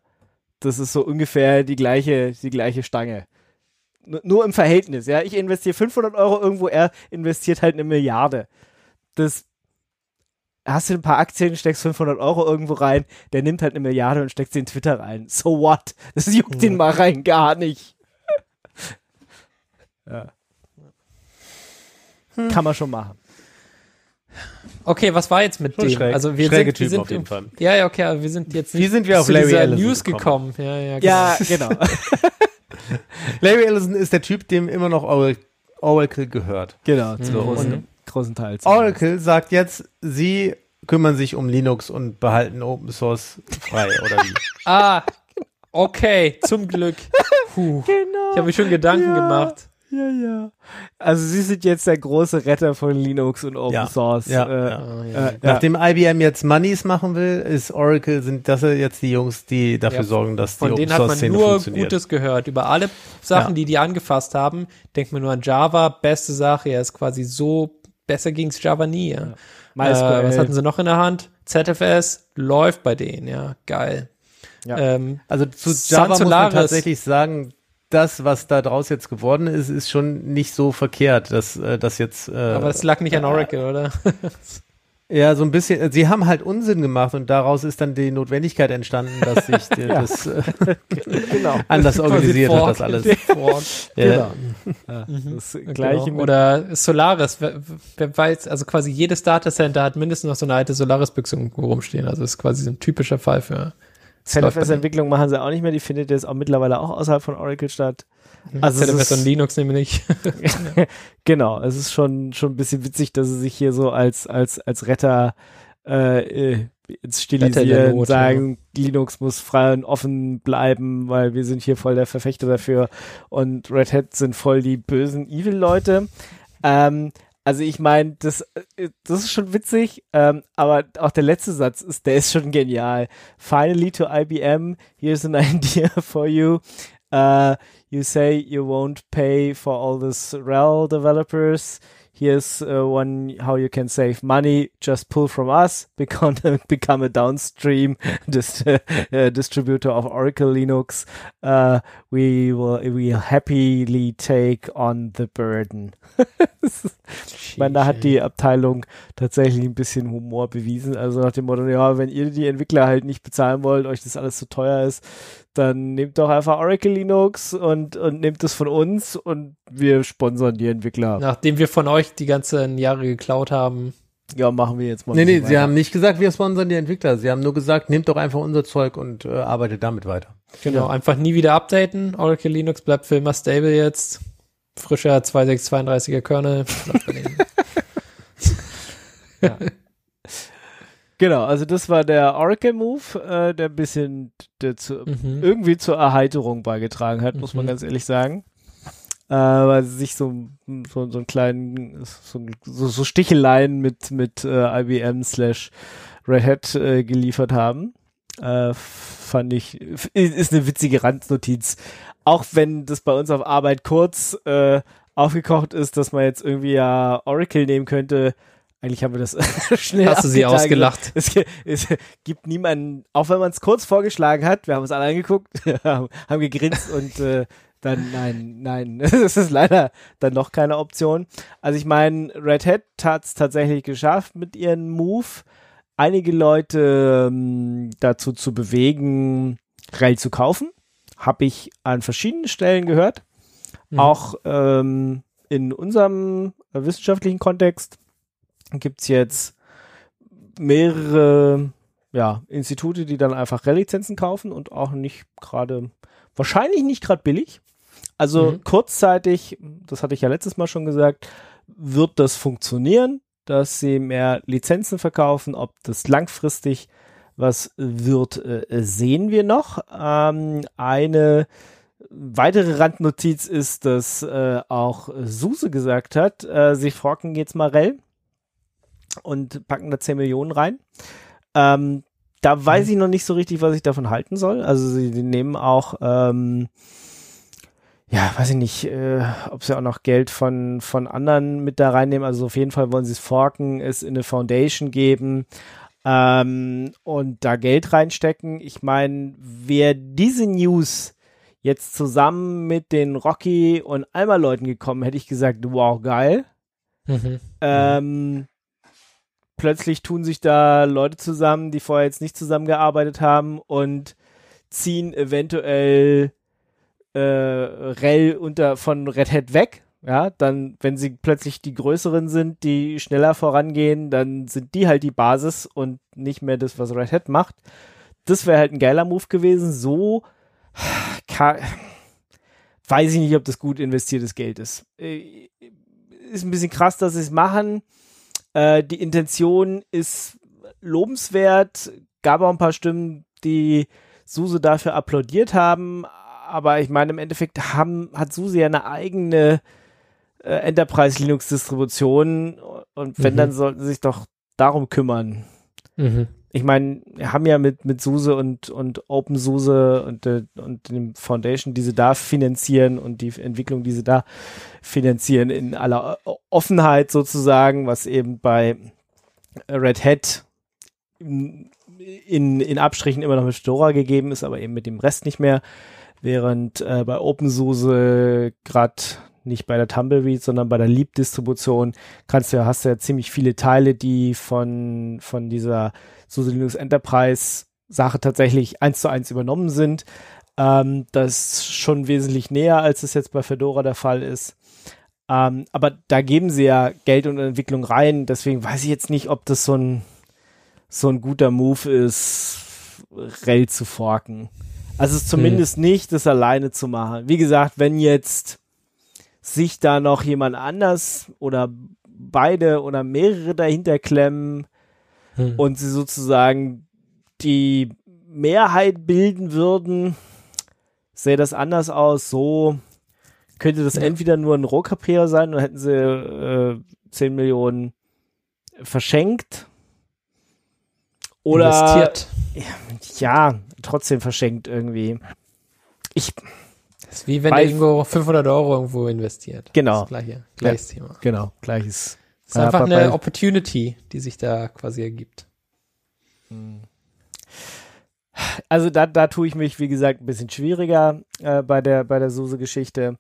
das ist so ungefähr die gleiche, die gleiche Stange. N nur im Verhältnis, ja. Ich investiere 500 Euro irgendwo, er investiert halt eine Milliarde. Das hast du ein paar Aktien, steckst 500 Euro irgendwo rein, der nimmt halt eine Milliarde und steckt sie in Twitter rein. So what? Das juckt ihn mal rein gar nicht. ja. Kann man schon machen. Okay, was war jetzt mit Schon dem? schräg. Also wir Schräge sind, wir sind auf jeden Fall. Ja, ja, okay, wir sind jetzt Wie sind wir auf zu Larry dieser Ellison News gekommen? gekommen. Ja, ja, genau. Ja, genau. Larry Ellison ist der Typ, dem immer noch Oracle, Oracle gehört. genau, zum Mhm. großen, großen Teil. Oracle sagt jetzt, sie kümmern sich um Linux und behalten Open Source frei, oder wie? Ah, okay, zum Glück. Puh. Genau. Ich habe mir schon Gedanken Ja. gemacht. Ja, ja. Also sie sind jetzt der große Retter von Linux und Open Ja. Source. Ja, äh, ja. Ah, ja. Äh, Nachdem IBM jetzt Moneys machen will, ist Oracle, sind das jetzt die Jungs, die dafür Ja, sorgen, dass die Von Open denen hat man Source Szene nur funktioniert. Gutes gehört. Über alle Sachen, Ja. die die angefasst haben, denkt man nur an Java. Beste Sache, er ist quasi so, besser ging's Java nie. Ja. Äh, MySQL. was hatten sie noch in der Hand? ZFS läuft bei denen, ja, geil. Ja. Ähm, Also zu Java muss man Solaris. tatsächlich sagen, das, was da draus jetzt geworden ist, ist schon nicht so verkehrt, dass äh, das jetzt. Äh, aber das lag nicht an Oracle, oder? Ja, so ein bisschen. Sie haben halt Unsinn gemacht und daraus ist dann die Notwendigkeit entstanden, dass sich die, Ja. das äh, genau. anders organisiert hat, das alles. Ja. Genau. Ja, das gleiche Genau. mit Oder Solaris, wer, wer weiß, also quasi jedes Datacenter hat mindestens noch so eine alte Solaris-Büchse irgendwo rumstehen. Also ist quasi so ein typischer Fall für ZFS-Entwicklung machen sie auch nicht mehr. Die findet jetzt auch mittlerweile auch außerhalb von Oracle statt. Also es ZFS und Linux nämlich. Genau, es ist schon, schon ein bisschen witzig, dass sie sich hier so als, als, als Retter äh, äh, jetzt der stilisieren, Not, sagen, Linux muss frei und offen bleiben, weil wir sind hier voll der Verfechter dafür und Red Hat sind voll die bösen Evil-Leute. Ähm, also ich meine, das, äh, das ist schon witzig, ähm, aber auch der letzte Satz ist, der ist schon genial. Finally to IBM, here's an idea for you. Uh, you say you won't pay for all this RHEL developers. Here's uh, one how you can save money. Just pull from us, become become a downstream dis uh, distributor of Oracle Linux. Uh, we will we happily take on the burden. ich meine, da hat die Abteilung tatsächlich ein bisschen Humor bewiesen. Also nach dem Motto, ja, wenn ihr die Entwickler halt nicht bezahlen wollt, euch das alles zu teuer ist, dann nehmt doch einfach Oracle Linux und, und nehmt es von uns und wir sponsern die Entwickler. Nachdem wir von euch die ganzen Jahre geklaut haben. Ja, machen wir jetzt mal. Nee, ein nee, bisschen sie weiter. haben nicht gesagt, wir sponsern die Entwickler. Sie haben nur gesagt, nehmt doch einfach unser Zeug und äh, arbeitet damit weiter. Genau, einfach nie wieder updaten. Oracle Linux bleibt für immer stable jetzt. Frischer 2632er Kernel. Denen. Genau, also das war der Oracle-Move, äh, der ein bisschen der zu, Mhm. irgendwie zur Erheiterung beigetragen hat, muss man Mhm. ganz ehrlich sagen. Äh, weil sie sich so, so, so einen kleinen, so, so, Sticheleien mit, mit äh, IBM slash Red Hat äh, geliefert haben. Äh, fand ich, ist eine witzige Randnotiz. Auch wenn das bei uns auf Arbeit kurz äh, aufgekocht ist, dass man jetzt irgendwie ja Oracle nehmen könnte. Eigentlich haben wir das schnell Hast du sie ausgelacht? es, es gibt niemanden, auch wenn man es kurz vorgeschlagen hat, wir haben es alle angeguckt, haben gegrinst und äh, dann, nein, nein, es ist leider dann noch keine Option. Also ich meine, Red Hat hat es tatsächlich geschafft mit ihrem Move, einige Leute ähm, dazu zu bewegen, RHEL zu kaufen. Habe ich an verschiedenen Stellen gehört. Mhm. Auch ähm, in unserem äh, wissenschaftlichen Kontext gibt's jetzt mehrere ja, Institute, die dann einfach RHEL-Lizenzen kaufen und auch nicht gerade, wahrscheinlich nicht gerade billig. Also Mhm. kurzzeitig, das hatte ich ja letztes Mal schon gesagt, wird das funktionieren, dass sie mehr Lizenzen verkaufen. Ob das langfristig was wird, äh, sehen wir noch. Ähm, eine weitere Randnotiz ist, dass äh, auch Suse gesagt hat, äh, sie forken jetzt mal RHEL und packen da 10 Millionen rein. Ähm, da weiß ich noch nicht so richtig, was ich davon halten soll. Also sie, sie nehmen auch, ähm, ja, weiß ich nicht, äh, ob sie auch noch Geld von, von anderen mit da reinnehmen. Also auf jeden Fall wollen sie es forken, es in eine Foundation geben ähm, und da Geld reinstecken. Ich meine, wer diese News jetzt zusammen mit den Rocky und Alma-Leuten gekommen, hätte ich gesagt, wow, geil. Mhm. Ähm, plötzlich tun sich da Leute zusammen, die vorher jetzt nicht zusammengearbeitet haben und ziehen eventuell äh, RHEL unter von Red Hat weg. Ja, dann, wenn sie plötzlich die größeren sind, die schneller vorangehen, dann sind die halt die Basis und nicht mehr das, was Red Hat macht. Das wäre halt ein geiler Move gewesen. So weiß ich nicht, ob das gut investiertes Geld ist. Äh, ist ein bisschen krass, dass sie es machen. Äh, die Intention ist lobenswert. Gab auch ein paar Stimmen, die Suse dafür applaudiert haben. Aber ich meine, im Endeffekt haben, hat Suse ja eine eigene äh, Enterprise-Linux-Distribution. Und wenn, Mhm. dann sollten sie sich doch darum kümmern. Mhm. Ich meine, wir haben ja mit, mit SUSE und, und OpenSUSE und, und dem Foundation, die sie da finanzieren und die Entwicklung, die sie da finanzieren, in aller Offenheit sozusagen, was eben bei Red Hat in, in, in Abstrichen immer noch mit Fedora gegeben ist, aber eben mit dem Rest nicht mehr. Während äh, bei OpenSUSE gerade nicht bei der Tumbleweed, sondern bei der Leap-Distribution kannst du, hast du ja ziemlich viele Teile, die von, von dieser SUSE Linux Enterprise Sache tatsächlich eins zu eins übernommen sind. Ähm, das ist schon wesentlich näher, als es jetzt bei Fedora der Fall ist. Ähm, aber da geben sie ja Geld und Entwicklung rein, deswegen weiß ich jetzt nicht, ob das so ein, so ein guter Move ist, Rel zu forken. Also zumindest hm. nicht, das alleine zu machen. Wie gesagt, wenn jetzt sich da noch jemand anders oder beide oder mehrere dahinter klemmen hm. und sie sozusagen die Mehrheit bilden würden, sähe das anders aus. So könnte das ja. entweder nur ein Rohkapier sein und hätten sie äh, 10 Millionen verschenkt. Oder investiert. Ja, trotzdem verschenkt irgendwie. Ich. Das ist wie wenn er irgendwo 500 Euro irgendwo investiert. Genau. Das gleiche, gleiches ja, Thema. Genau, gleiches. Das ist einfach eine Opportunity, die sich da quasi ergibt. Also da, da tue ich mich, wie gesagt, ein bisschen schwieriger äh, bei der, bei der SUSE-Geschichte.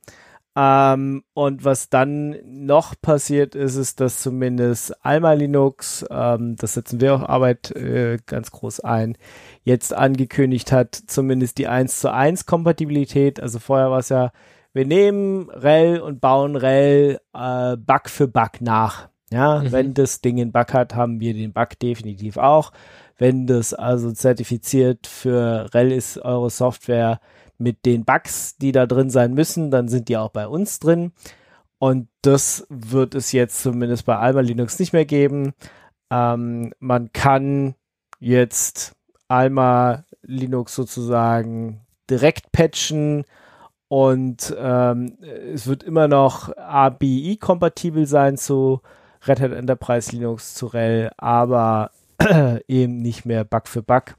Ähm, und was dann noch passiert ist, ist, dass zumindest Alma Linux, ähm, das setzen wir auch Arbeit äh, ganz groß ein, jetzt angekündigt hat, zumindest die 1 zu 1 Kompatibilität. Also vorher war es ja, wir nehmen REL und bauen REL äh, Bug für Bug nach. Ja, mhm. wenn das Ding einen Bug hat, haben wir den Bug definitiv auch. Wenn das also zertifiziert für REL ist eure Software mit den Bugs, die da drin sein müssen, dann sind die auch bei uns drin. Und das wird es jetzt zumindest bei Alma Linux nicht mehr geben. Ähm, man kann jetzt Alma Linux sozusagen direkt patchen und ähm, es wird immer noch ABI-kompatibel sein zu Red Hat Enterprise Linux, zu RHEL, aber eben nicht mehr Bug für Bug.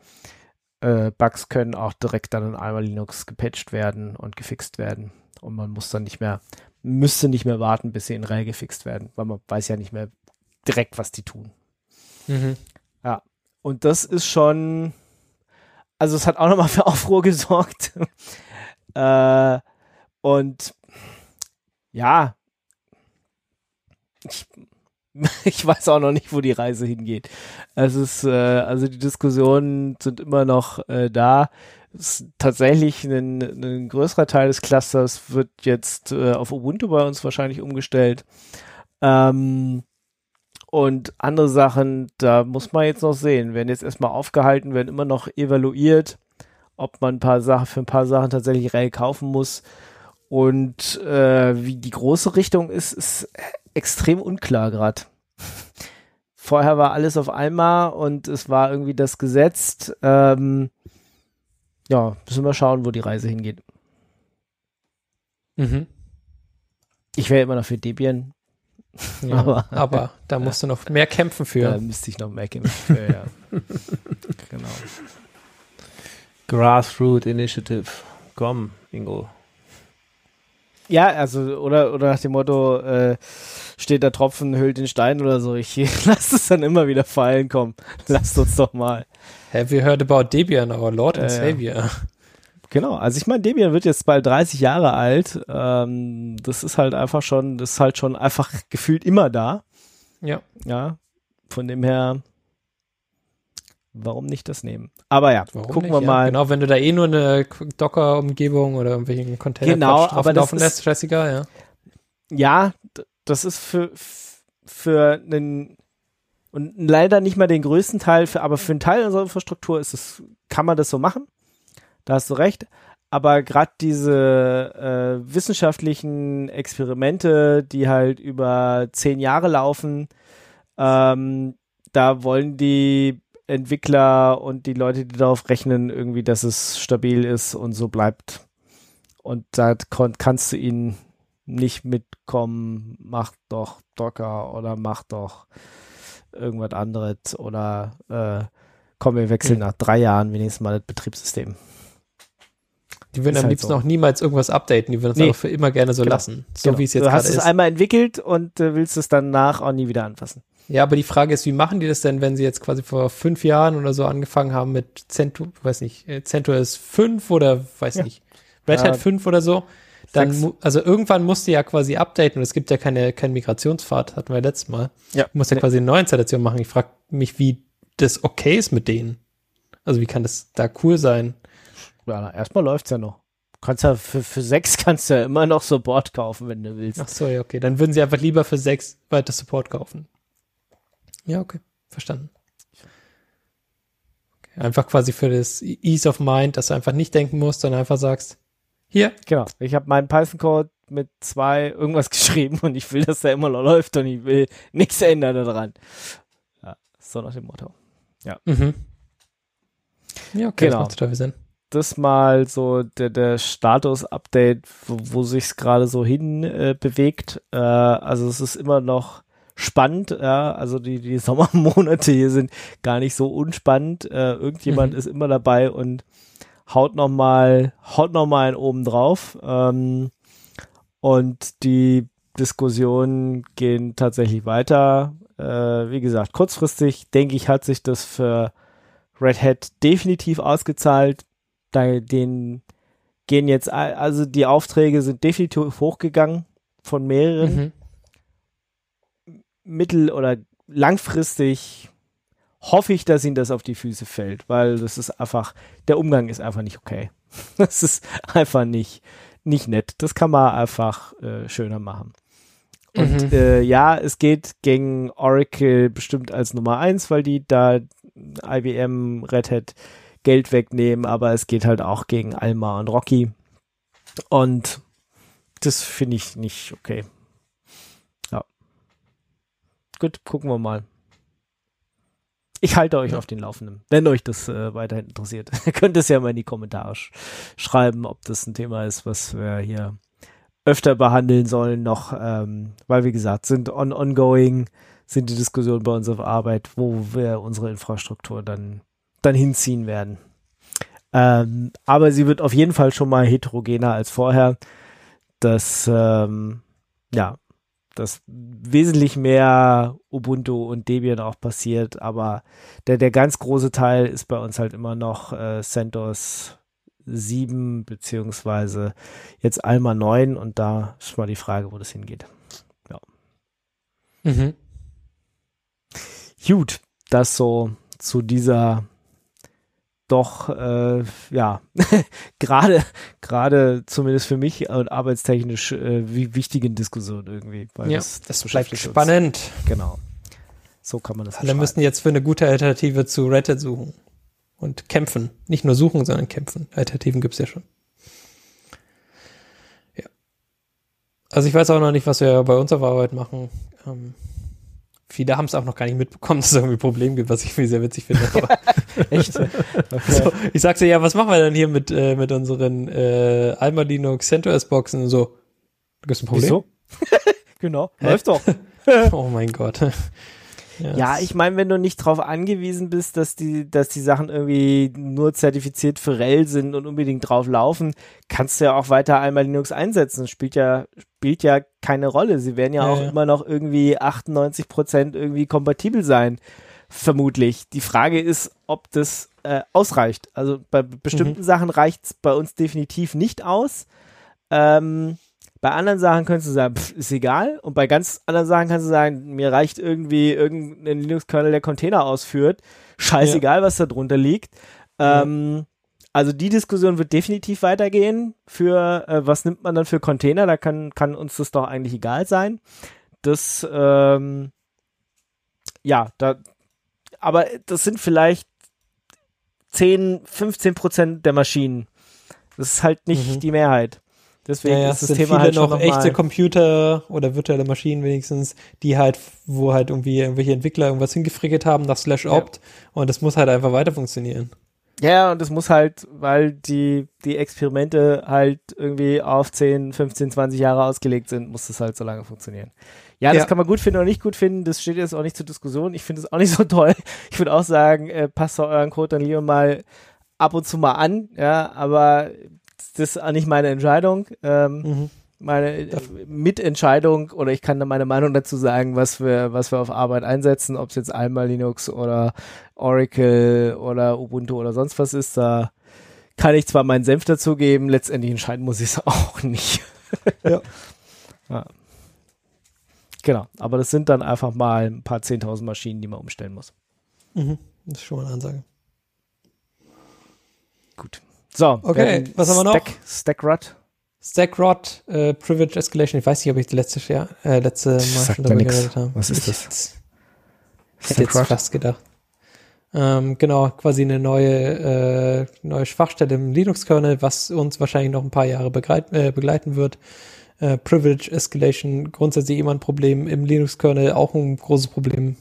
Äh, Bugs können auch direkt dann in Alma Linux gepatcht werden und gefixt werden. Und man muss dann nicht mehr, müsste nicht mehr warten, bis sie in RHEL gefixt werden, weil man weiß ja nicht mehr direkt, was die tun. Mhm. Ja. Und das ist schon, also es hat auch nochmal für Aufruhr gesorgt. äh, und ja, ich ich weiß auch noch nicht, wo die Reise hingeht. Es ist, äh, also die Diskussionen sind immer noch äh, da. Es, tatsächlich ein, ein größerer Teil des Clusters wird jetzt äh, auf Ubuntu bei uns wahrscheinlich umgestellt. Ähm, und andere Sachen, da muss man jetzt noch sehen, werden jetzt erstmal aufgehalten, werden immer noch evaluiert, ob man ein paar Sachen für ein paar Sachen tatsächlich Rail kaufen muss. Und äh, wie die große Richtung ist, ist extrem unklar gerade. Vorher war alles auf einmal und es war irgendwie das Gesetz. Ähm, ja, müssen wir schauen, wo die Reise hingeht. Mhm. Ich wäre immer noch für Debian. Ja, aber, aber, da musst du noch mehr kämpfen für. Da müsste ich noch mehr kämpfen für, ja. genau. Grassroot Initiative. Komm, Ingo. Ja, also, oder, oder nach dem Motto, äh, steht der Tropfen, hüllt den Stein oder so. Ich lass es dann immer wieder fallen, komm. Lasst uns doch mal. Have you heard about Debian, our Lord and äh, Savior? Genau, also ich meine, Debian wird jetzt bald 30 Jahre alt. Ähm, das ist halt einfach schon, das ist halt schon einfach gefühlt immer da. Ja. Ja. Von dem her, warum nicht das nehmen? Aber ja, warum gucken nicht, wir mal. Genau, wenn du da eh nur eine Docker-Umgebung oder irgendwelchen Container genau, aber das laufen lässt, scheißegal, ja. Ja, das ist für, für einen, und leider nicht mal den größten Teil, für, aber für einen Teil unserer Infrastruktur ist es, kann man das so machen. Da hast du recht. Aber gerade diese äh, wissenschaftlichen Experimente, die halt über zehn Jahre laufen, ähm, da wollen die Entwickler und die Leute, die darauf rechnen, irgendwie, dass es stabil ist und so bleibt. Und da kannst du ihnen nicht mitkommen, mach doch Docker oder mach doch irgendwas anderes oder äh, komm, wir wechseln mhm. nach drei Jahren wenigstens mal das Betriebssystem. Die würden am halt liebsten so. auch niemals irgendwas updaten, die würden es nee. auch für immer gerne so genau. lassen, so genau. wie es jetzt gerade ist. Du hast es einmal entwickelt und äh, willst es danach auch nie wieder anfassen. Ja, aber die Frage ist, wie machen die das denn, wenn sie jetzt quasi vor fünf Jahren oder so angefangen haben mit CentOS, weiß nicht, äh, CentOS 5 oder weiß ja. nicht, Red Hat ja. 5 oder so? dann, Sechs. also irgendwann musst du ja quasi updaten und es gibt ja keine, keinen Migrationspfad, hatten wir letztes Mal. Ja. Du musst ja quasi eine neue Installation machen. Ich frage mich, wie das okay ist mit denen. Also wie kann das da cool sein? Ja, erstmal läuft's ja noch. Kannst ja für, für sechs kannst du ja immer noch Support kaufen, wenn du willst. Ach so, ja, okay. Dann würden sie einfach lieber für sechs weiter Support kaufen. Ja, okay. Verstanden. Okay. Einfach quasi für das Ease of Mind, dass du einfach nicht denken musst, sondern einfach sagst, hier, Genau. Ich habe meinen Python-Code mit zwei irgendwas geschrieben und ich will, dass der immer noch läuft und ich will nichts ändern daran. Ja, so nach dem Motto. mhm. Ja, okay, Genau. das macht total Sinn. Das mal so der, der Status-Update, wo, wo sich's gerade so hin äh, bewegt. Äh, also es ist immer noch spannend. Ja, also die, die Sommermonate hier sind gar nicht so unspannend. Äh, irgendjemand Mhm. ist immer dabei und haut noch mal, haut noch mal einen oben drauf. Ähm, und die Diskussionen gehen tatsächlich weiter. Äh, wie gesagt, kurzfristig denke ich, hat sich das für Red Hat definitiv ausgezahlt. Da, den gehen jetzt, also die Aufträge sind definitiv hochgegangen von mehreren. Mhm. Mittel- oder langfristig hoffe ich, dass ihnen das auf die Füße fällt, weil das ist einfach, der Umgang ist einfach nicht okay. Das ist einfach nicht, nicht nett. Das kann man einfach äh, schöner machen. Und Mhm. äh, ja, es geht gegen Oracle bestimmt als Nummer eins, weil die da IBM, Red Hat Geld wegnehmen, aber es geht halt auch gegen Alma und Rocky. Und das finde ich nicht okay. Gut, gucken wir mal. Ich halte euch Ja. auf den Laufenden. Wenn euch das äh, weiterhin interessiert, könnt ihr es ja mal in die Kommentare sch schreiben, ob das ein Thema ist, was wir hier öfter behandeln sollen noch, ähm, weil wie gesagt, sind on ongoing, sind die Diskussionen bei uns auf Arbeit, wo wir unsere Infrastruktur dann, dann hinziehen werden. Ähm, aber sie wird auf jeden Fall schon mal heterogener als vorher. Das, ähm, ja, dass wesentlich mehr Ubuntu und Debian auch passiert, aber der, der ganz große Teil ist bei uns halt immer noch äh, CentOS 7 beziehungsweise jetzt Alma 9 und da ist mal die Frage, wo das hingeht. Mhm. Gut, das so zu dieser doch äh, ja gerade gerade zumindest für mich und arbeitstechnisch äh, wie wichtigen Diskussion irgendwie. Weil Ja, das, das bleibt beschäftigt uns. spannend. Genau. So kann man das Alle müssen jetzt für eine gute Alternative zu Red Hat suchen. Und kämpfen. Nicht nur suchen, sondern kämpfen. Alternativen gibt's ja schon. Ja. Also ich weiß auch noch nicht, was wir bei uns auf Arbeit machen. Ähm, viele haben es auch noch gar nicht mitbekommen, dass es irgendwie ein Problem gibt, was ich sehr witzig finde. Echt? Okay. so, ich sag so, ja, was machen wir denn hier mit, äh, mit unseren äh, Alma Linux CentOS Boxen und so? Gibt's ein Problem? Wieso? genau, läuft doch. Oh mein Gott. Ja, es- ich meine, wenn du nicht darauf angewiesen bist, dass die, dass die Sachen irgendwie nur zertifiziert für RHEL sind und unbedingt drauf laufen, kannst du ja auch weiter einmal Linux einsetzen. Das spielt ja, spielt ja keine Rolle. Sie werden ja, Ja, auch ja. immer noch irgendwie 98 Prozent irgendwie kompatibel sein. Vermutlich. Die Frage ist, ob das äh, ausreicht. Also bei bestimmten Sachen reicht es bei uns definitiv nicht aus. Ähm, bei anderen Sachen könntest du sagen, pff, ist egal. Und bei ganz anderen Sachen kannst du sagen, mir reicht irgendwie irgendein Linux-Kernel, der Container ausführt. Scheißegal, was da drunter liegt. Ähm, also die Diskussion wird definitiv weitergehen. Für äh, was nimmt man dann für Container? Da kann, kann uns das doch eigentlich egal sein. Das, ähm, ja, da, aber das sind vielleicht 10, 15 Prozent der Maschinen. Das ist halt nicht Mhm. die Mehrheit. Deswegen ja, ja, ist das sind Thema viele halt noch noch echte Computer oder virtuelle Maschinen wenigstens, die halt, wo halt irgendwie irgendwelche Entwickler irgendwas hingefrickelt haben nach slash opt und das muss halt einfach weiter funktionieren. Ja, und das muss halt, weil die, die Experimente halt irgendwie auf 10, 15, 20 Jahre ausgelegt sind, muss das halt so lange funktionieren. Ja, das Ja. kann man gut finden oder nicht gut finden. Das steht jetzt auch nicht zur Diskussion. Ich finde es auch nicht so toll. Ich würde auch sagen, äh, passt doch euren Code dann lieber mal ab und zu mal an. Ja, aber ist auch nicht meine Entscheidung. Ähm, Mhm. meine äh, Mitentscheidung oder ich kann da meine Meinung dazu sagen, was wir, was wir auf Arbeit einsetzen, ob es jetzt Alma Linux oder Oracle oder Ubuntu oder sonst was ist, da kann ich zwar meinen Senf dazugeben, letztendlich entscheiden muss ich es auch nicht. Ja. ja. Genau, aber das sind dann einfach mal ein paar 10.000 Maschinen, die man umstellen muss. Mhm. Das ist schon mal eine Ansage. Gut. So, Okay, was haben wir noch? Stack, Stackrod. Stackrod, äh, Privilege Escalation. Ich weiß nicht, ob ich letztes Jahr, äh, letzte Mal Sagt schon darüber geredet habe. Was ist ich das? Hätte, hätte jetzt fast gedacht. Ähm, genau, quasi eine neue, äh, neue Schwachstelle im Linux-Kernel, was uns wahrscheinlich noch ein paar Jahre begreit, äh, begleiten wird. Äh, Privilege Escalation, grundsätzlich immer ein Problem im Linux-Kernel, auch ein großes Problem.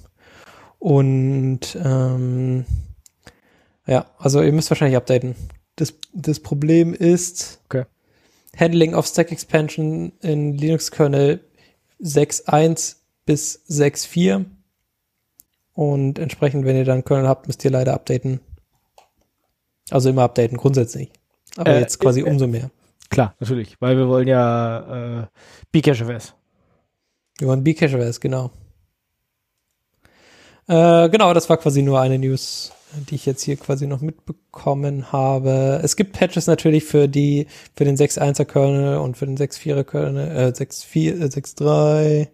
Und ähm, ja, also ihr müsst wahrscheinlich updaten. Das, das Problem ist Okay. Handling of Stack Expansion in Linux-Kernel 6.1 bis 6.4. Und entsprechend, wenn ihr dann Kernel habt, müsst ihr leider updaten. Also immer updaten, grundsätzlich. Aber Äh, jetzt quasi äh, umso mehr. Klar, natürlich, weil wir wollen ja äh, Bcache-OS. Wir wollen Bcache-OS, genau. Äh, genau, das war quasi nur eine News, die ich jetzt hier quasi noch mitbekommen habe. Es gibt Patches natürlich für die, für den 6.1er Kernel und für den 6.4er Kernel, äh, 6.4, äh, 6.3,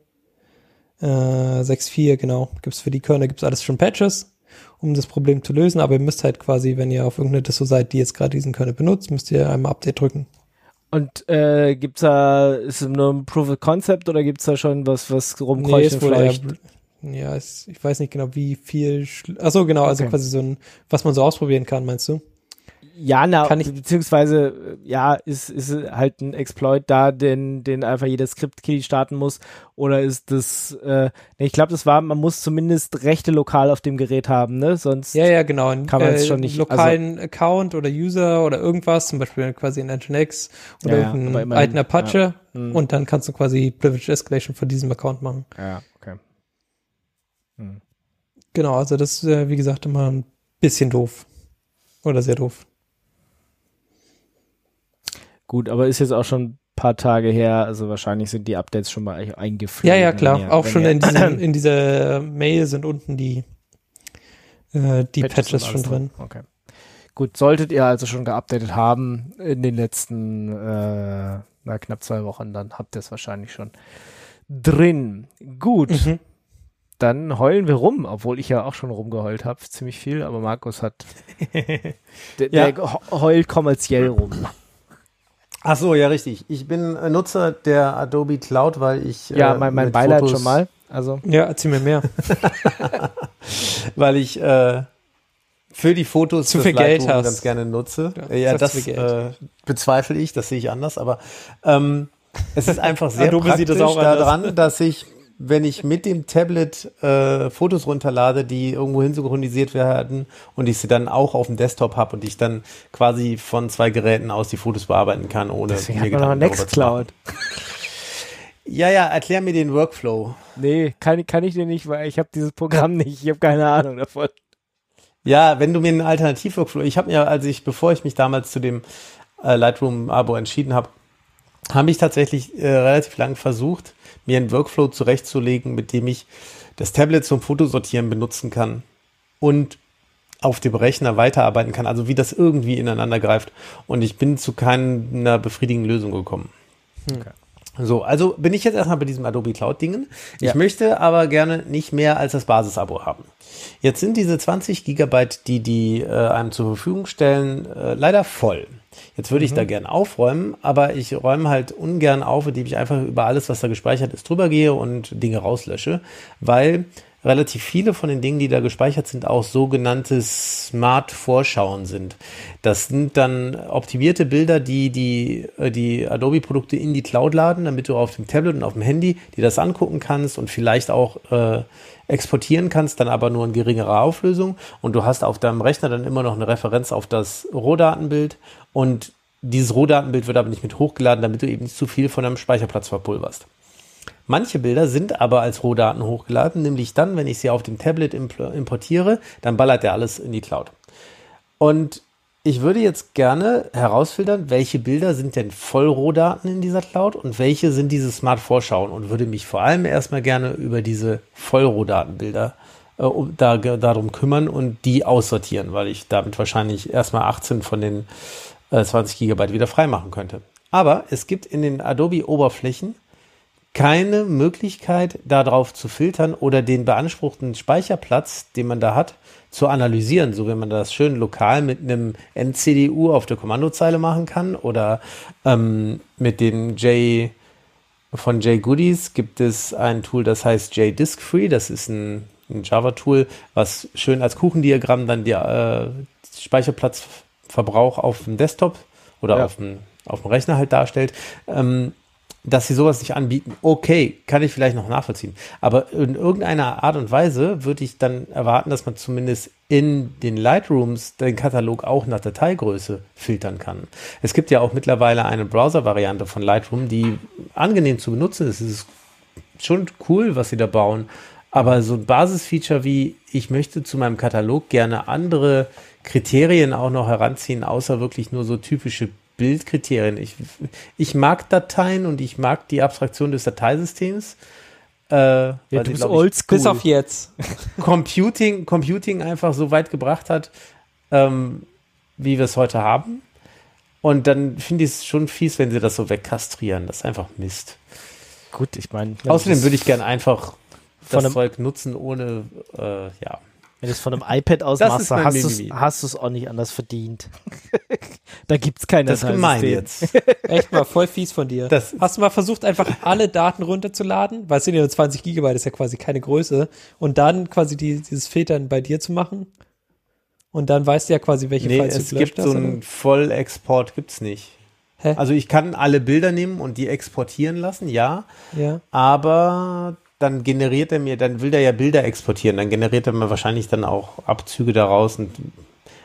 äh, 6.4, genau. Gibt's für die Kernel gibt's alles schon Patches, um das Problem zu lösen, aber ihr müsst halt quasi, wenn ihr auf irgendeine Disso seid, die jetzt gerade diesen Kernel benutzt, müsst ihr einmal Update drücken. Und äh, gibt's da, ist es nur ein Proof of Concept oder gibt's da schon was, was rumkreucht ist und wohl eher ja, es, ich weiß nicht genau, wie viel. Ach so, genau, also Okay. quasi so ein, was man so ausprobieren kann, meinst du? Ja, na, Kann ich- beziehungsweise, äh, ja, ist, ist halt ein Exploit da, den, den einfach jeder Script-Key starten muss? Oder ist das, äh, ich glaube, das war, man muss zumindest Rechte lokal auf dem Gerät haben, ne? Sonst, Ja, ja, genau. Kann man es schon nicht- also lokalen Account oder User oder irgendwas, zum Beispiel quasi ein Nginx oder Ja, ja, irgendeinen alten Apache Hm. und dann kannst du quasi Privilege Escalation von diesem Account machen. ja. Hm. Genau, also das ist, wie gesagt, immer ein bisschen doof. Oder sehr doof. Gut, aber ist jetzt auch schon ein paar Tage her, also wahrscheinlich sind die Updates schon mal eingeflogen. Ja, ja, klar. ihr- Auch schon in, diesem, in dieser Mail sind unten die, äh, die und Patches, schon alles drin. Okay. Gut, solltet ihr also schon geupdatet haben in den letzten äh, na, knapp zwei Wochen, dann habt ihr es wahrscheinlich schon drin. Gut, Mhm. Dann heulen wir rum, obwohl ich ja auch schon rumgeheult habe, ziemlich viel, aber Markus hat, der, Ja. der he- heult kommerziell rum. Ach so, ja, richtig. Ich bin Nutzer der Adobe Cloud, weil ich Ja, äh, mein, mein mit Beileid Fotos, schon mal. Also, Ja, erzähl mir mehr. weil ich äh, für die Fotos Zu viel Geld hast. ganz gerne nutze. Ja, Ja, das äh, bezweifle ich, das sehe ich anders, aber ähm, es ist einfach sehr Adobe sieht praktisch das auch daran, dass ich, wenn ich mit dem Tablet äh, Fotos runterlade, die irgendwo hin synchronisiert werden und ich sie dann auch auf dem Desktop habe und ich dann quasi von zwei Geräten aus die Fotos bearbeiten kann, ohne deswegen mir Gedanken. Nextcloud. Ja, ja, erklär mir den Workflow. Nee, kann, kann ich dir nicht, weil ich habe dieses Programm nicht. Ich habe keine Ahnung davon. Ja, wenn du mir einen Alternativ-Workflow, ich habe mir, als ich, bevor ich mich damals zu dem äh, Lightroom-Abo entschieden habe, habe ich tatsächlich äh, relativ lang versucht, mir einen Workflow zurechtzulegen, mit dem ich das Tablet zum Fotosortieren benutzen kann und auf dem Rechner weiterarbeiten kann, also wie das irgendwie ineinander greift. Und ich bin zu keiner befriedigenden Lösung gekommen. Okay. So, also bin ich jetzt erstmal bei diesem Adobe Cloud-Dingen. Ich Ja. möchte aber gerne nicht mehr als das Basisabo haben. Jetzt sind diese 20 Gigabyte, die die äh, einem zur Verfügung stellen, äh, leider voll. Jetzt würde ich da gerne aufräumen, aber ich räume halt ungern auf, indem ich einfach über alles, was da gespeichert ist, drüber gehe und Dinge rauslösche, weil relativ viele von den Dingen, die da gespeichert sind, auch sogenannte Smart-Vorschauen sind. Das sind dann optimierte Bilder, die die, äh, die Adobe-Produkte in die Cloud laden, damit du auf dem Tablet und auf dem Handy dir das angucken kannst und vielleicht auch äh, exportieren kannst, dann aber nur in geringerer Auflösung. Und du hast auf deinem Rechner dann immer noch eine Referenz auf das Rohdatenbild und dieses Rohdatenbild wird aber nicht mit hochgeladen, damit du eben nicht zu viel von deinem Speicherplatz verpulverst. Manche Bilder sind aber als Rohdaten hochgeladen, nämlich dann, wenn ich sie auf dem Tablet importiere, dann ballert er alles in die Cloud. Und ich würde jetzt gerne herausfiltern, welche Bilder sind denn Vollrohdaten in dieser Cloud und welche sind diese Smart-Vorschauen und würde mich vor allem erstmal gerne über diese Vollrohdatenbilder äh, da, darum kümmern und die aussortieren, weil ich damit wahrscheinlich erstmal 18 von den äh, 20 Gigabyte wieder freimachen könnte. Aber es gibt in den Adobe-Oberflächen keine Möglichkeit, darauf zu filtern oder den beanspruchten Speicherplatz, den man da hat, zu analysieren, so wie man das schön lokal mit einem NCDU auf der Kommandozeile machen kann oder ähm, mit dem J von JGoodies gibt es ein Tool, das heißt JDiskFree. Das ist ein, ein Java-Tool, was schön als Kuchendiagramm dann die äh, Speicherplatzverbrauch auf dem Desktop oder ja. auf, dem, auf dem Rechner halt darstellt. Ähm, dass sie sowas nicht anbieten, okay, kann ich vielleicht noch nachvollziehen. Aber in irgendeiner Art und Weise würde ich dann erwarten, dass man zumindest in den Lightrooms den Katalog auch nach Dateigröße filtern kann. Es gibt ja auch mittlerweile eine Browser-Variante von Lightroom, die angenehm zu benutzen ist. Es ist schon cool, was sie da bauen. Aber so ein Basisfeature wie, ich möchte zu meinem Katalog gerne andere Kriterien auch noch heranziehen, außer wirklich nur so typische Bildkriterien. Ich, ich mag Dateien und ich mag die Abstraktion des Dateisystems. Äh, ja, du bist oldschool. Bis auf jetzt. Computing, Computing einfach so weit gebracht hat, ähm, wie wir es heute haben. Und dann finde ich es schon fies, wenn sie das so wegkastrieren. Das ist einfach Mist. Gut, ich meine. Außerdem würde ich gerne einfach das Zeug nutzen, ohne, äh, ja. Wenn du es von einem iPad aus machst, hast du es auch nicht anders verdient. da gibt es keine Das ist gemein jetzt. Echt mal, voll fies von dir. Das hast du mal versucht, einfach alle Daten runterzuladen? Weil es sind ja nur 20 Gigabyte, ist ja quasi keine Größe. Und dann quasi die, dieses Filtern bei dir zu machen? Und dann weißt du ja quasi, welche nee, Files es du gibt hast, so einen Vollexport gibt's nicht. Hä? Also ich kann alle Bilder nehmen und die exportieren lassen, ja. Ja. Aber dann generiert er mir, dann will der ja Bilder exportieren, dann generiert er mir wahrscheinlich dann auch Abzüge daraus und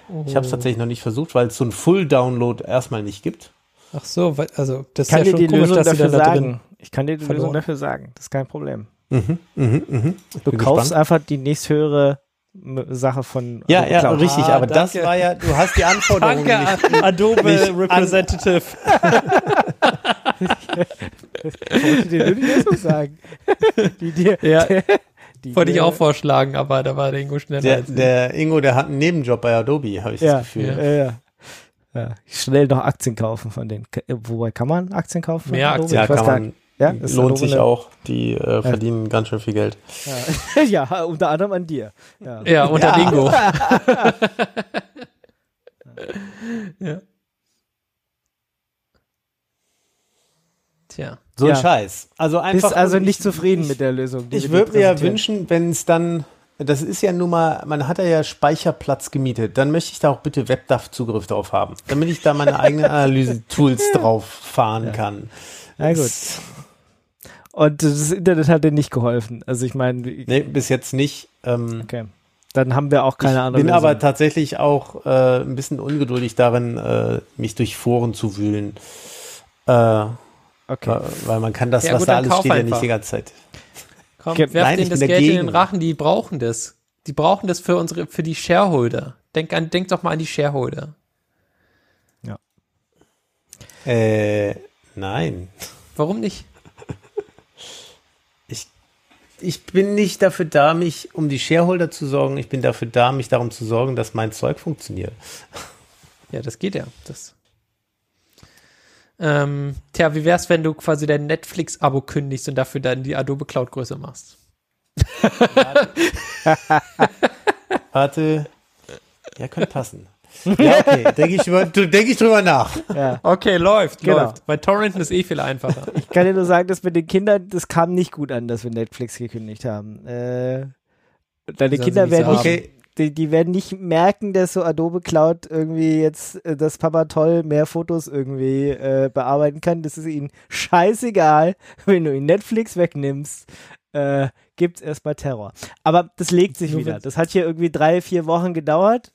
oh. ich habe es tatsächlich noch nicht versucht, weil es so ein Full-Download erstmal nicht gibt. Ach so, also das kann ist ja dir die komisch, Lösung dafür sagen. Ich kann dir die verloren. Lösung dafür sagen, das ist kein Problem. Mhm, mh, mh. Du kaufst gespannt. einfach die nächsthöhere Sache von Ja, ja, richtig, ah, aber danke. das war ja, du hast die Anforderungen danke, nicht, Adobe nicht Representative. Wollte dir nur die Lösung sagen. Die dir, ja. Die Wollte ich auch vorschlagen, aber da war der Ingo schneller der, als Der Ingo, der hat einen Nebenjob bei Adobe, habe ich ja, das Gefühl. Ja, ja. ja. Schnell noch Aktien kaufen von denen. Wobei kann man Aktien kaufen? Mehr Aktien ja, kann man. Ja, lohnt sich auch. Die äh, verdienen ja. ganz schön viel Geld. Ja. ja, unter anderem an dir. Ja, ja unter ja. Ingo. ja. Tja. So ein Scheiß. Also einfach. Bist also nicht ich, zufrieden ich, mit der Lösung. Ich würde mir ja wünschen, wenn es dann, das ist ja nun mal, man hat ja Speicherplatz gemietet, dann möchte ich da auch bitte WebDAV-Zugriff drauf haben, damit ich da meine eigenen Analyse-Tools drauf fahren kann. Na gut. Und das Internet hat dir nicht geholfen. Also ich meine. Nee, bis jetzt nicht. Ähm, okay. Dann haben wir auch keine andere. Ich bin Lösung. aber tatsächlich auch äh, ein bisschen ungeduldig darin, äh, mich durch Foren zu wühlen. Äh, Okay. Weil man kann das, ja, was gut, da alles steht, ja nicht die ganze Zeit. Komm, werf Nein, denen das Geld dagegen. in den Rachen, die brauchen das. Die brauchen das für unsere, für die Shareholder. Denk an, denk doch mal an die Shareholder. Ja. Äh, nein. Warum nicht? Ich, ich bin nicht dafür da, mich um die Shareholder zu sorgen. Ich bin dafür da, mich darum zu sorgen, dass mein Zeug funktioniert. Ja, das geht ja. Das ähm, tja, wie wär's, wenn du quasi dein Netflix-Abo kündigst und dafür dann die Adobe Cloud größer machst? Warte. Ja, könnte passen. Ja, okay, denke ich, denk ich drüber nach. Ja. Okay, läuft, genau. läuft. Bei Torrenten ist eh viel einfacher. Ich kann dir nur sagen, dass mit den Kindern, das kam nicht gut an, dass wir Netflix gekündigt haben. Äh, deine Kinder werden nicht, okay die, die werden nicht merken, dass so Adobe Cloud irgendwie jetzt, äh, dass Papa toll mehr Fotos irgendwie äh, bearbeiten kann. Das ist ihnen scheißegal, wenn du ihn Netflix wegnimmst. Äh, gibt's erstmal Terror. Aber das legt sich wieder. Das hat hier irgendwie drei, vier Wochen gedauert.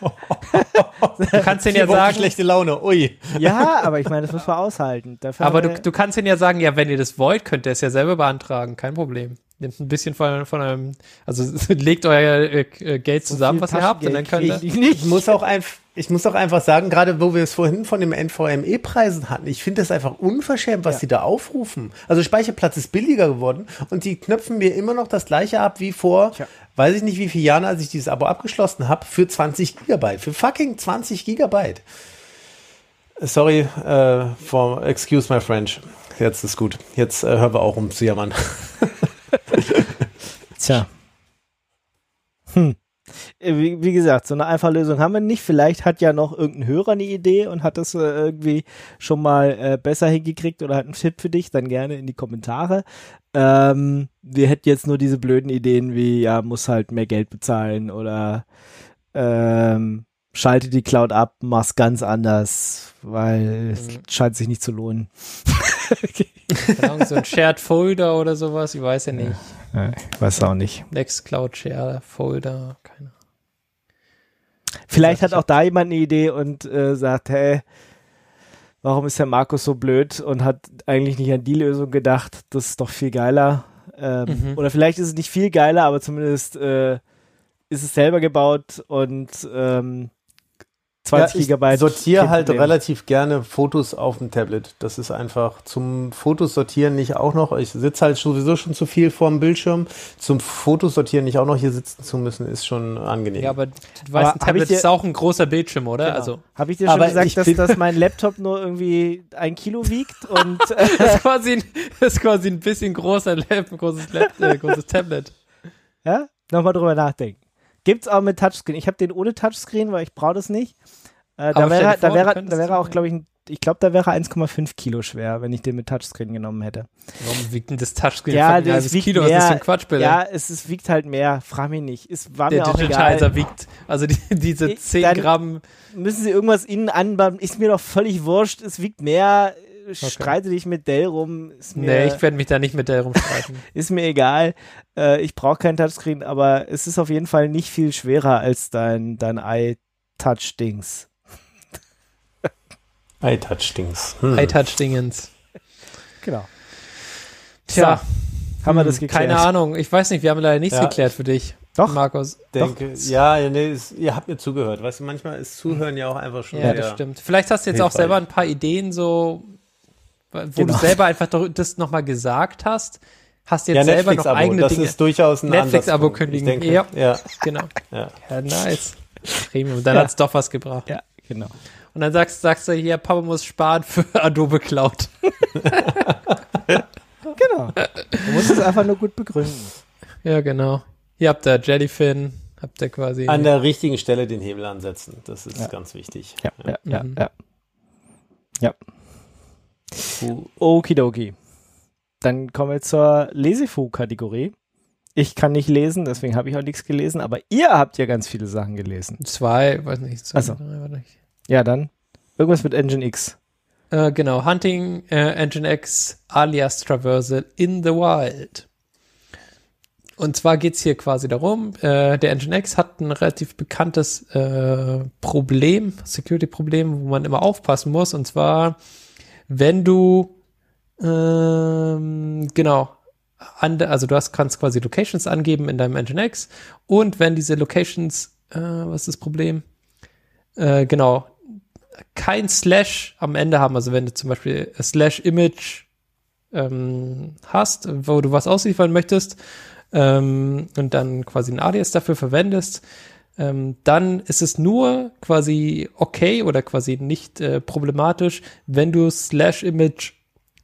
du kannst den ja sagen. schlechte Laune, ui. Ja, aber ich meine, das muss man aushalten. Dafür aber du, du kannst den ja sagen, ja, wenn ihr das wollt, könnt ihr es ja selber beantragen, kein Problem. Nehmt ein bisschen von, von einem, also legt euer äh, Geld zusammen, so was ihr habt, und dann könnt ihr. Ich, ich muss auch einfach, ich muss auch einfach sagen, gerade wo wir es vorhin von dem NVMe-Preisen hatten, ich finde es einfach unverschämt, was ja. die da aufrufen. Also Speicherplatz ist billiger geworden und die knöpfen mir immer noch das gleiche ab wie vor, Tja. weiß ich nicht wie viele Jahren, als ich dieses Abo abgeschlossen habe, für 20 Gigabyte, für fucking 20 Gigabyte. Sorry, äh, for, excuse my French. Jetzt ist gut. Jetzt äh, hören wir auch um zu jammern. Tja. Hm. Äh, wie, wie, gesagt, so eine einfache Lösung haben wir nicht. Vielleicht hat ja noch irgendein Hörer eine Idee und hat das äh, irgendwie schon mal äh, besser hingekriegt oder hat einen Tipp für dich, dann gerne in die Kommentare. Ähm, wir hätten jetzt nur diese blöden Ideen wie, ja, muss halt mehr Geld bezahlen oder ähm, schalte die Cloud ab, mach's ganz anders, weil es mhm. scheint sich nicht zu lohnen. so ein Shared Folder oder sowas, ich weiß ja nicht. Ja, ich weiß auch nicht. Nextcloud Share Folder, keine Vielleicht hat auch da jemand eine Idee und äh, sagt, hey, warum ist der Markus so blöd und hat eigentlich nicht an die Lösung gedacht, das ist doch viel geiler. Ähm, mhm. Oder vielleicht ist es nicht viel geiler, aber zumindest äh, ist es selber gebaut und ähm, 20 ja, Gigabyte. Ich sortiere halt relativ gerne Fotos auf dem Tablet. Das ist einfach zum Fotos sortieren nicht auch noch. Ich sitze halt sowieso schon zu viel vorm Bildschirm. Zum Fotos sortieren nicht auch noch hier sitzen zu müssen, ist schon angenehm. Ja, aber du weißt, ein Tablet ist auch ein großer Bildschirm, oder? Genau. Also habe ich dir schon gesagt, dass, dass mein Laptop nur irgendwie ein Kilo wiegt und äh das, ist quasi ein, das ist quasi ein bisschen großer Lab, großes, Lab, äh, großes Tablet. Ja, nochmal drüber nachdenken. Gibt's auch mit Touchscreen. Ich habe den ohne Touchscreen, weil ich brauche das nicht. Äh, da, wäre, da, wäre, da wäre auch, glaube ich, ich glaube, da wäre 1,5 Kilo schwer, wenn ich den mit Touchscreen genommen hätte. Warum wiegt denn das Touchscreen ja, das wiegt Kilo? Mehr, das ist ein Quatschbild. Ja, es, es, wiegt halt mehr. Frag mich nicht. Es war Der mir auch Digitizer egal. wiegt, also die, diese 10 Dann Gramm. Müssen sie irgendwas innen anbauen? Ist mir doch völlig wurscht. Es wiegt mehr. Okay. Streite dich mit Dell rum. Ist mir, nee, ich werde mich da nicht mit Dell rumstreiten. ist mir egal. Äh, ich brauche kein Touchscreen, aber es ist auf jeden Fall nicht viel schwerer als dein, dein iTouch-Dings. iTouch-Dings. Hm. iTouch-Dingens. Genau. Tja. So, haben wir das geklärt? Keine Ahnung. Ich weiß nicht, wir haben leider nichts ja. geklärt für dich. Doch, Markus. Denke, Doch. Ja, nee, ist, ihr habt mir zugehört. Weißt du, manchmal ist Zuhören ja auch einfach schon. Ja, das stimmt. Vielleicht hast du jetzt auch selber ein paar Ideen, so, wo genau. du selber einfach das nochmal gesagt hast. Hast jetzt ja, selber noch eigene das Dinge. Das ist durchaus ein Netflix-Abo kündigen. Denke, ja. ja. Genau. Ja, ja nice. Premium. Dann ja. hat's doch was gebracht. Ja, genau. Und dann sagst, sagst du hier, Papa muss sparen für Adobe Cloud. genau. Du musst es einfach nur gut begründen. Ja, genau. Hier habt ihr Jellyfin, habt ihr quasi. An der richtigen Stelle den Hebel ansetzen. Das ist ja. ganz wichtig. Ja, ja, ja. Mhm. Ja. Okidoki. Dann kommen wir zur Lesefu-Kategorie. Ich kann nicht lesen, deswegen habe ich auch nichts gelesen, aber ihr habt ja ganz viele Sachen gelesen. Zwei, weiß nicht, zwei, also. drei. Ja, dann irgendwas mit Engine X. Äh, genau, Hunting äh, Engine X alias Traversal in the Wild. Und zwar geht's hier quasi darum, äh, der Engine X hat ein relativ bekanntes äh, Problem, Security-Problem, wo man immer aufpassen muss. Und zwar, wenn du ähm, genau, also du hast, kannst quasi Locations angeben in deinem Engine X und wenn diese Locations, äh, was ist das Problem? Äh, genau, kein Slash am Ende haben. Also wenn du zum Beispiel Slash Image ähm, hast, wo du was ausliefern möchtest ähm, und dann quasi ein Alias dafür verwendest, ähm, dann ist es nur quasi okay oder quasi nicht äh, problematisch, wenn du Slash Image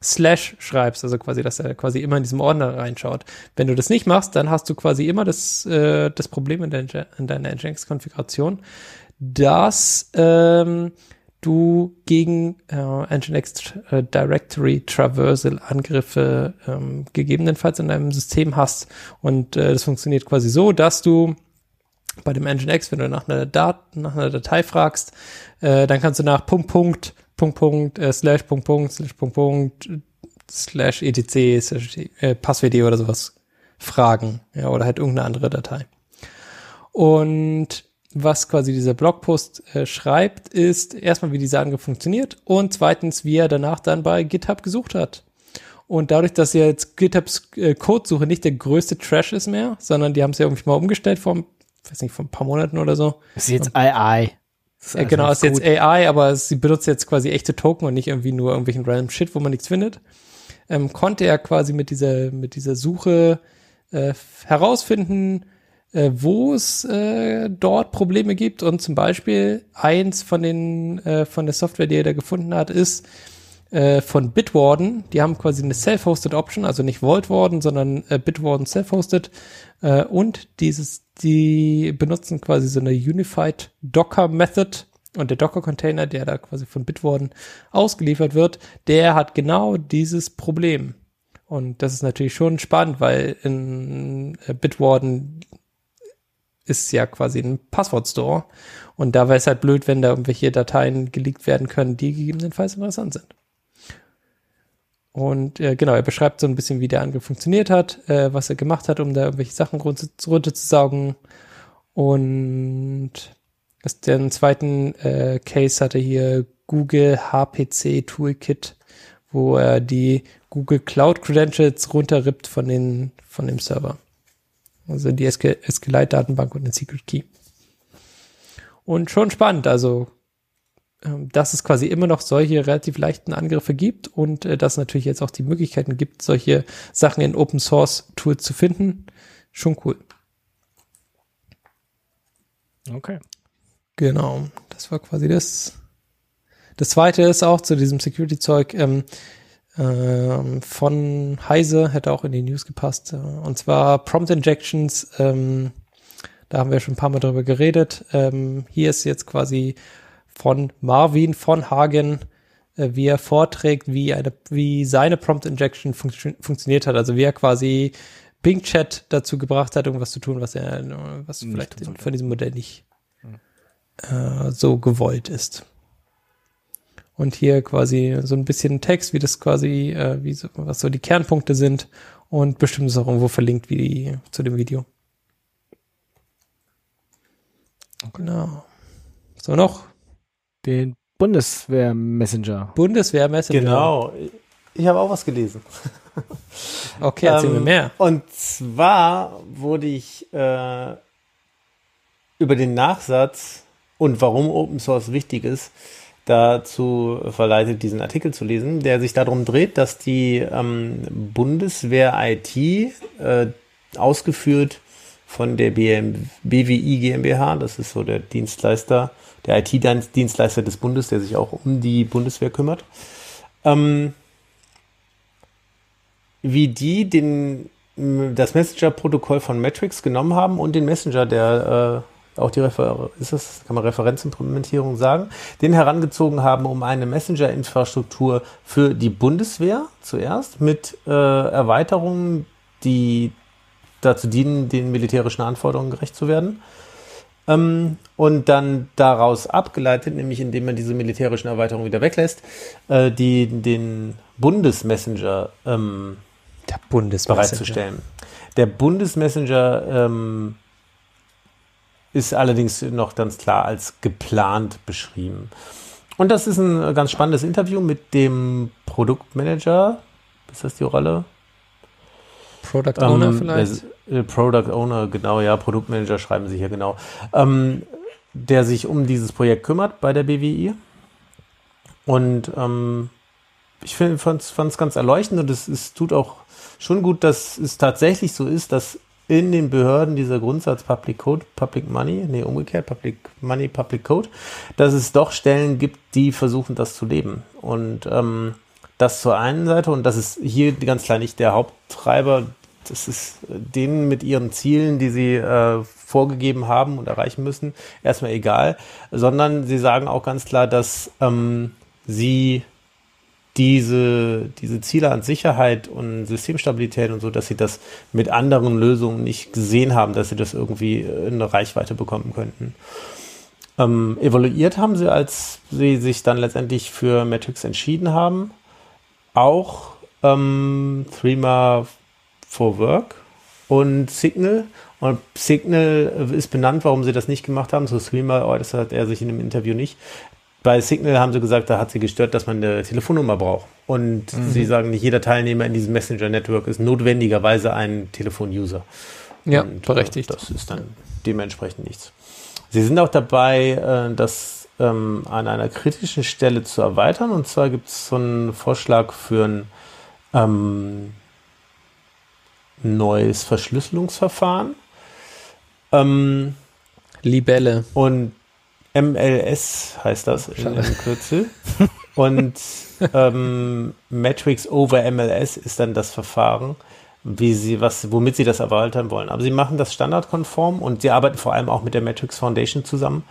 Slash schreibst, also quasi, dass er quasi immer in diesem Ordner reinschaut. Wenn du das nicht machst, dann hast du quasi immer das, äh, das Problem in, de in deiner Nginx-Konfiguration, dass ähm, du gegen äh, Nginx Directory Traversal Angriffe ähm, gegebenenfalls in deinem System hast. Und äh, das funktioniert quasi so, dass du bei dem Nginx, wenn du nach einer, Dat nach einer Datei fragst, äh, dann kannst du nach Punkt, Punkt, Punkt, Punkt, äh, slash, Punkt, Punkt, slash, Punkt, Punkt, slash, etc, slash, äh, Passwd oder sowas fragen, ja, oder halt irgendeine andere Datei. Und was quasi dieser Blogpost äh, schreibt, ist erstmal, wie dieser Angriff funktioniert und zweitens, wie er danach dann bei GitHub gesucht hat. Und dadurch, dass jetzt GitHubs äh, Codesuche nicht der größte Trash ist mehr, sondern die haben es ja irgendwie mal umgestellt vor, weiß nicht, vor ein paar Monaten oder so. Das ist jetzt AI. Ist äh, genau, ist jetzt AI, aber sie benutzt jetzt quasi echte Token und nicht irgendwie nur irgendwelchen random Shit, wo man nichts findet. Ähm, konnte er quasi mit dieser, mit dieser Suche äh, herausfinden, äh, wo es äh, dort Probleme gibt. Und zum Beispiel eins von den äh, von der Software, die er da gefunden hat, ist äh, von Bitwarden. Die haben quasi eine Self-Hosted Option, also nicht Vault Warden, sondern äh, Bitwarden Self-Hosted. Äh, und dieses, die benutzen quasi so eine Unified Docker Method. Und der Docker-Container, der da quasi von Bitwarden ausgeliefert wird, der hat genau dieses Problem. Und das ist natürlich schon spannend, weil in äh, Bitwarden ist ja quasi ein Passwortstore. Und da wäre es halt blöd, wenn da irgendwelche Dateien geleakt werden können, die gegebenenfalls interessant sind. Und äh, genau, er beschreibt so ein bisschen, wie der Angriff funktioniert hat, äh, was er gemacht hat, um da irgendwelche Sachen runterzusaugen. Und das, den zweiten äh, Case hatte hier Google HPC Toolkit, wo er die Google Cloud Credentials runterrippt von den, von dem Server. Also die SQLite-Datenbank und den Secret Key. Und schon spannend, also dass es quasi immer noch solche relativ leichten Angriffe gibt und äh, dass es natürlich jetzt auch die Möglichkeiten gibt, solche Sachen in Open Source Tools zu finden. Schon cool. Okay. Genau, das war quasi das. Das zweite ist auch zu diesem Security-Zeug. Ähm, ähm, von Heise, hätte auch in die News gepasst. Äh, und zwar Prompt Injections, ähm, da haben wir schon ein paar Mal drüber geredet. Ähm, hier ist jetzt quasi von Marvin von Hagen, äh, wie er vorträgt, wie eine, wie seine Prompt Injection fun funktioniert hat. Also wie er quasi Bing Chat dazu gebracht hat, irgendwas zu tun, was er, was nicht vielleicht von diesem Modell nicht hm. äh, so gewollt ist. Und hier quasi so ein bisschen Text, wie das quasi, äh, wie so, was so die Kernpunkte sind und bestimmt ist auch irgendwo verlinkt wie die, zu dem Video. Genau. So noch? Den Bundeswehr-Messenger. Bundeswehr-Messenger. Genau. Ich habe auch was gelesen. Okay, erzähl ähm, mir mehr. Und zwar wurde ich äh, über den Nachsatz und warum Open Source wichtig ist, dazu verleitet, diesen Artikel zu lesen, der sich darum dreht, dass die ähm, Bundeswehr IT äh, ausgeführt von der BM, BWI GmbH, das ist so der Dienstleister, der IT-Dienstleister des Bundes, der sich auch um die Bundeswehr kümmert, ähm, wie die den, das Messenger-Protokoll von Matrix genommen haben und den Messenger, der äh, auch die Refer ist das, kann man Referenzimplementierung sagen, den herangezogen haben, um eine Messenger-Infrastruktur für die Bundeswehr zuerst mit äh, Erweiterungen, die dazu dienen, den militärischen Anforderungen gerecht zu werden. Ähm, und dann daraus abgeleitet, nämlich indem man diese militärischen Erweiterungen wieder weglässt, äh, die, den Bundesmessenger ähm, Der Bundesmessenger. bereitzustellen. Der Bundesmessenger ähm, ist allerdings noch ganz klar als geplant beschrieben. Und das ist ein ganz spannendes Interview mit dem Produktmanager. Ist das die Rolle? Product Owner ähm, vielleicht? Äh, Product Owner, genau, ja, Produktmanager schreiben sie hier genau. Ähm, der sich um dieses Projekt kümmert bei der BWI. Und ähm, ich fand es ganz erleuchtend und es, es tut auch schon gut, dass es tatsächlich so ist, dass in den Behörden dieser Grundsatz Public Code, Public Money, nee, umgekehrt, Public Money, Public Code, dass es doch Stellen gibt, die versuchen, das zu leben. Und ähm, das zur einen Seite, und das ist hier ganz klar nicht der Haupttreiber, das ist denen mit ihren Zielen, die sie äh, vorgegeben haben und erreichen müssen, erstmal egal, sondern sie sagen auch ganz klar, dass ähm, sie diese, diese Ziele an Sicherheit und Systemstabilität und so, dass sie das mit anderen Lösungen nicht gesehen haben, dass sie das irgendwie in eine Reichweite bekommen könnten. Ähm, evaluiert haben sie, als sie sich dann letztendlich für Matrix entschieden haben, auch ähm, Threema for Work und Signal. Und Signal ist benannt, warum sie das nicht gemacht haben. So Threema, oh, das hat er sich in dem Interview nicht bei Signal haben sie gesagt, da hat sie gestört, dass man eine Telefonnummer braucht. Und mhm. sie sagen, nicht jeder Teilnehmer in diesem Messenger-Network ist notwendigerweise ein Telefon-User. Ja, Und, äh, berechtigt. das ist dann dementsprechend nichts. Sie sind auch dabei, äh, das ähm, an einer kritischen Stelle zu erweitern. Und zwar gibt es so einen Vorschlag für ein ähm, neues Verschlüsselungsverfahren Ähm, Libelle. und MLS heißt das in, im Kürzel. Und ähm, Matrix over MLS ist dann das Verfahren, wie sie was, womit sie das erweitern wollen. Aber sie machen das standardkonform und sie arbeiten vor allem auch mit der Matrix Foundation zusammen,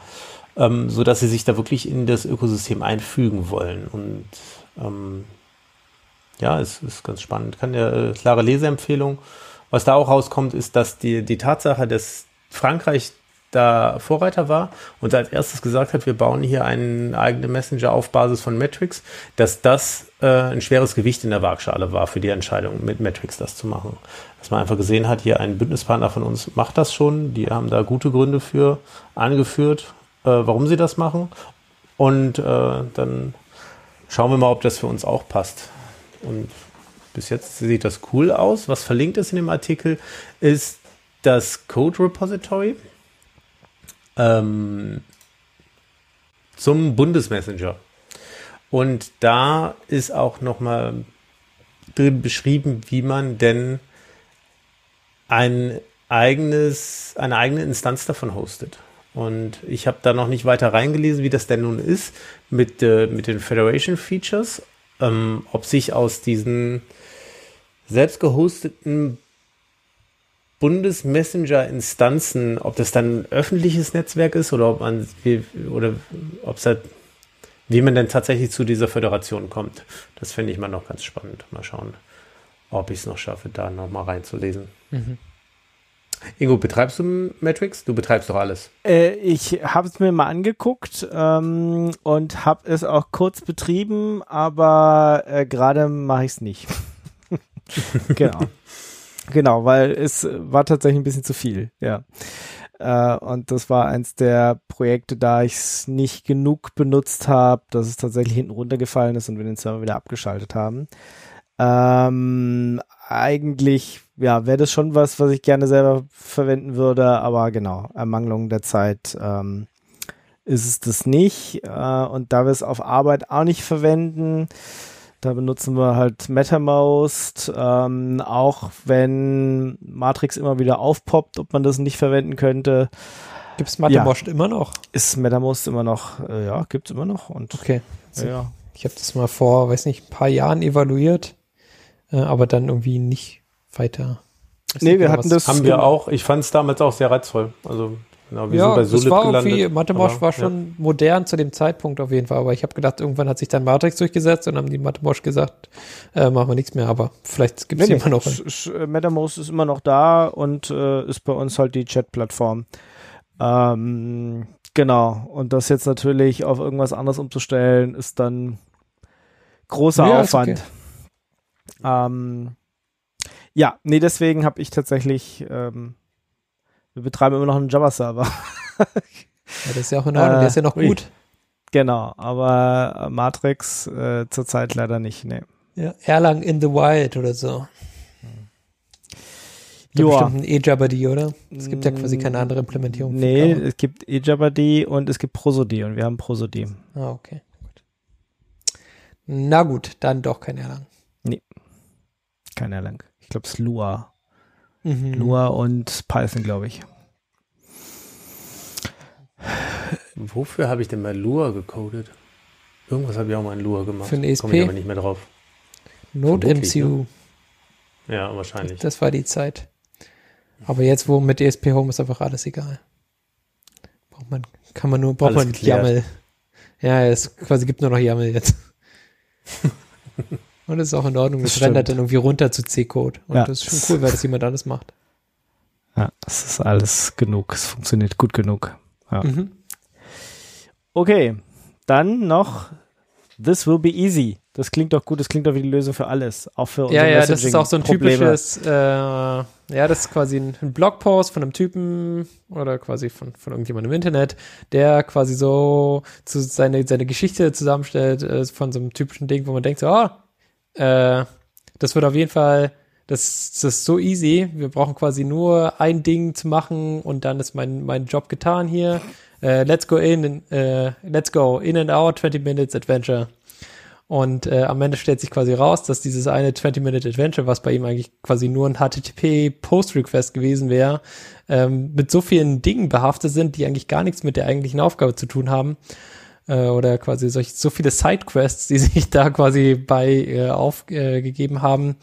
ähm, so dass sie sich da wirklich in das Ökosystem einfügen wollen. Und ähm, ja, es ist ganz spannend. Kann ja äh, klare Leseempfehlung. Was da auch rauskommt, ist, dass die, die Tatsache, dass Frankreich da Vorreiter war und als erstes gesagt hat, wir bauen hier einen eigenen Messenger auf Basis von Metrics, dass das äh, ein schweres Gewicht in der Waagschale war für die Entscheidung, mit Metrics das zu machen. Dass man einfach gesehen hat, hier ein Bündnispartner von uns macht das schon, die haben da gute Gründe für angeführt, äh, warum sie das machen. Und äh, dann schauen wir mal, ob das für uns auch passt. Und bis jetzt sieht das cool aus. Was verlinkt ist in dem Artikel, ist das Code Repository ähm, zum Bundesmessenger. Und da ist auch nochmal drin beschrieben, wie man denn ein eigenes, eine eigene Instanz davon hostet. Und ich habe da noch nicht weiter reingelesen, wie das denn nun ist mit, äh, mit den Federation Features, ähm, ob sich aus diesen selbst gehosteten Bundesmessenger-Instanzen, ob das dann ein öffentliches Netzwerk ist oder ob man wie, oder ob halt, wie man denn tatsächlich zu dieser Föderation kommt. Das finde ich mal noch ganz spannend. Mal schauen, ob ich es noch schaffe, da noch mal reinzulesen. Mhm. Ingo, betreibst du Matrix? Du betreibst doch alles. Äh, ich habe es mir mal angeguckt ähm, und habe es auch kurz betrieben, aber äh, gerade mache ich es nicht. genau. Genau, weil es war tatsächlich ein bisschen zu viel, ja. Äh, und das war eins der Projekte, da ich es nicht genug benutzt habe, dass es tatsächlich hinten runtergefallen ist und wir den Server wieder abgeschaltet haben. Ähm, eigentlich, ja, wäre das schon was, was ich gerne selber verwenden würde, aber genau, Ermangelung der Zeit ähm, ist es das nicht. Äh, und da wir es auf Arbeit auch nicht verwenden, da benutzen wir halt MetaMost, ähm, auch wenn Matrix immer wieder aufpoppt, ob man das nicht verwenden könnte. Gibt es MetaMost ja. immer noch? Ist MetaMost immer noch, äh, ja, gibt es immer noch. Und, okay. Ja. Ich habe das mal vor, weiß nicht, ein paar Jahren evaluiert, äh, aber dann irgendwie nicht weiter. Nee, wir hatten das. Haben wir auch. Ich fand es damals auch sehr reizvoll. Also Genau, wie ja, so bei Solid das war gelandet. irgendwie, Mathemosch war schon ja. modern zu dem Zeitpunkt auf jeden Fall, aber ich habe gedacht, irgendwann hat sich dann Matrix durchgesetzt und haben die Mathemosch gesagt, äh, machen wir nichts mehr, aber vielleicht gibt es nee, immer noch. Äh, MetaMost ist immer noch da und äh, ist bei uns halt die Chat-Plattform. Ähm, genau, und das jetzt natürlich auf irgendwas anderes umzustellen, ist dann großer ja, Aufwand. Okay. Ähm, ja, nee, deswegen habe ich tatsächlich ähm, wir betreiben immer noch einen Java-Server. ja, das ist ja auch in Ordnung, äh, der ist ja noch äh, gut. Genau, aber Matrix äh, zurzeit leider nicht, nee. Ja, Erlang in the Wild oder so. Ja. Bestimmt ein eJabberD, oder? Es gibt ja quasi keine andere Implementierung. Nee, es gibt eJabberD und es gibt Prosody und wir haben Prosody. Ah, okay. Gut. Na gut, dann doch kein Erlang. Nee. Kein Erlang. Ich glaube, es ist Lua. Mhm. Lua und Python, glaube ich. Wofür habe ich denn mal Lua gecodet? Irgendwas habe ich auch mal in Lua gemacht. Für ein ESP? Komme ich aber nicht mehr drauf. Node MCU. Ne? Ja, wahrscheinlich. Das war die Zeit. Aber jetzt, wo mit ESP Home ist einfach alles egal. Braucht man, kann man nur, braucht alles man geklärt. YAML. Ja, es quasi gibt nur noch YAML jetzt. Und das ist auch in Ordnung. Das, das rendert dann irgendwie runter zu C-Code. Und ja. das ist schon cool, weil das jemand anders macht. Ja, es ist alles genug. Es funktioniert gut genug. Ja. Mhm. Okay, dann noch This will be easy. Das klingt doch gut, das klingt doch wie die Lösung für alles. Auch für unsere Ja, ja, das ist auch so ein typisches, äh, ja, das ist quasi ein, ein, Blogpost von einem Typen oder quasi von, von irgendjemandem im Internet, der quasi so zu seine, seine Geschichte zusammenstellt äh, von so einem typischen Ding, wo man denkt so, oh, äh, das wird auf jeden Fall, das, das ist so easy. Wir brauchen quasi nur ein Ding zu machen und dann ist mein, mein Job getan hier. Äh, let's go in, äh, let's go in and out, 20 minutes adventure. Und äh, am Ende stellt sich quasi raus, dass dieses eine 20-Minute-Adventure, was bei ihm eigentlich quasi nur ein HTTP-Post-Request gewesen wäre, ähm, mit so vielen Dingen behaftet sind, die eigentlich gar nichts mit der eigentlichen Aufgabe zu tun haben. Äh, oder quasi solch, so viele Sidequests, die sich da quasi bei äh, aufgegeben äh, haben,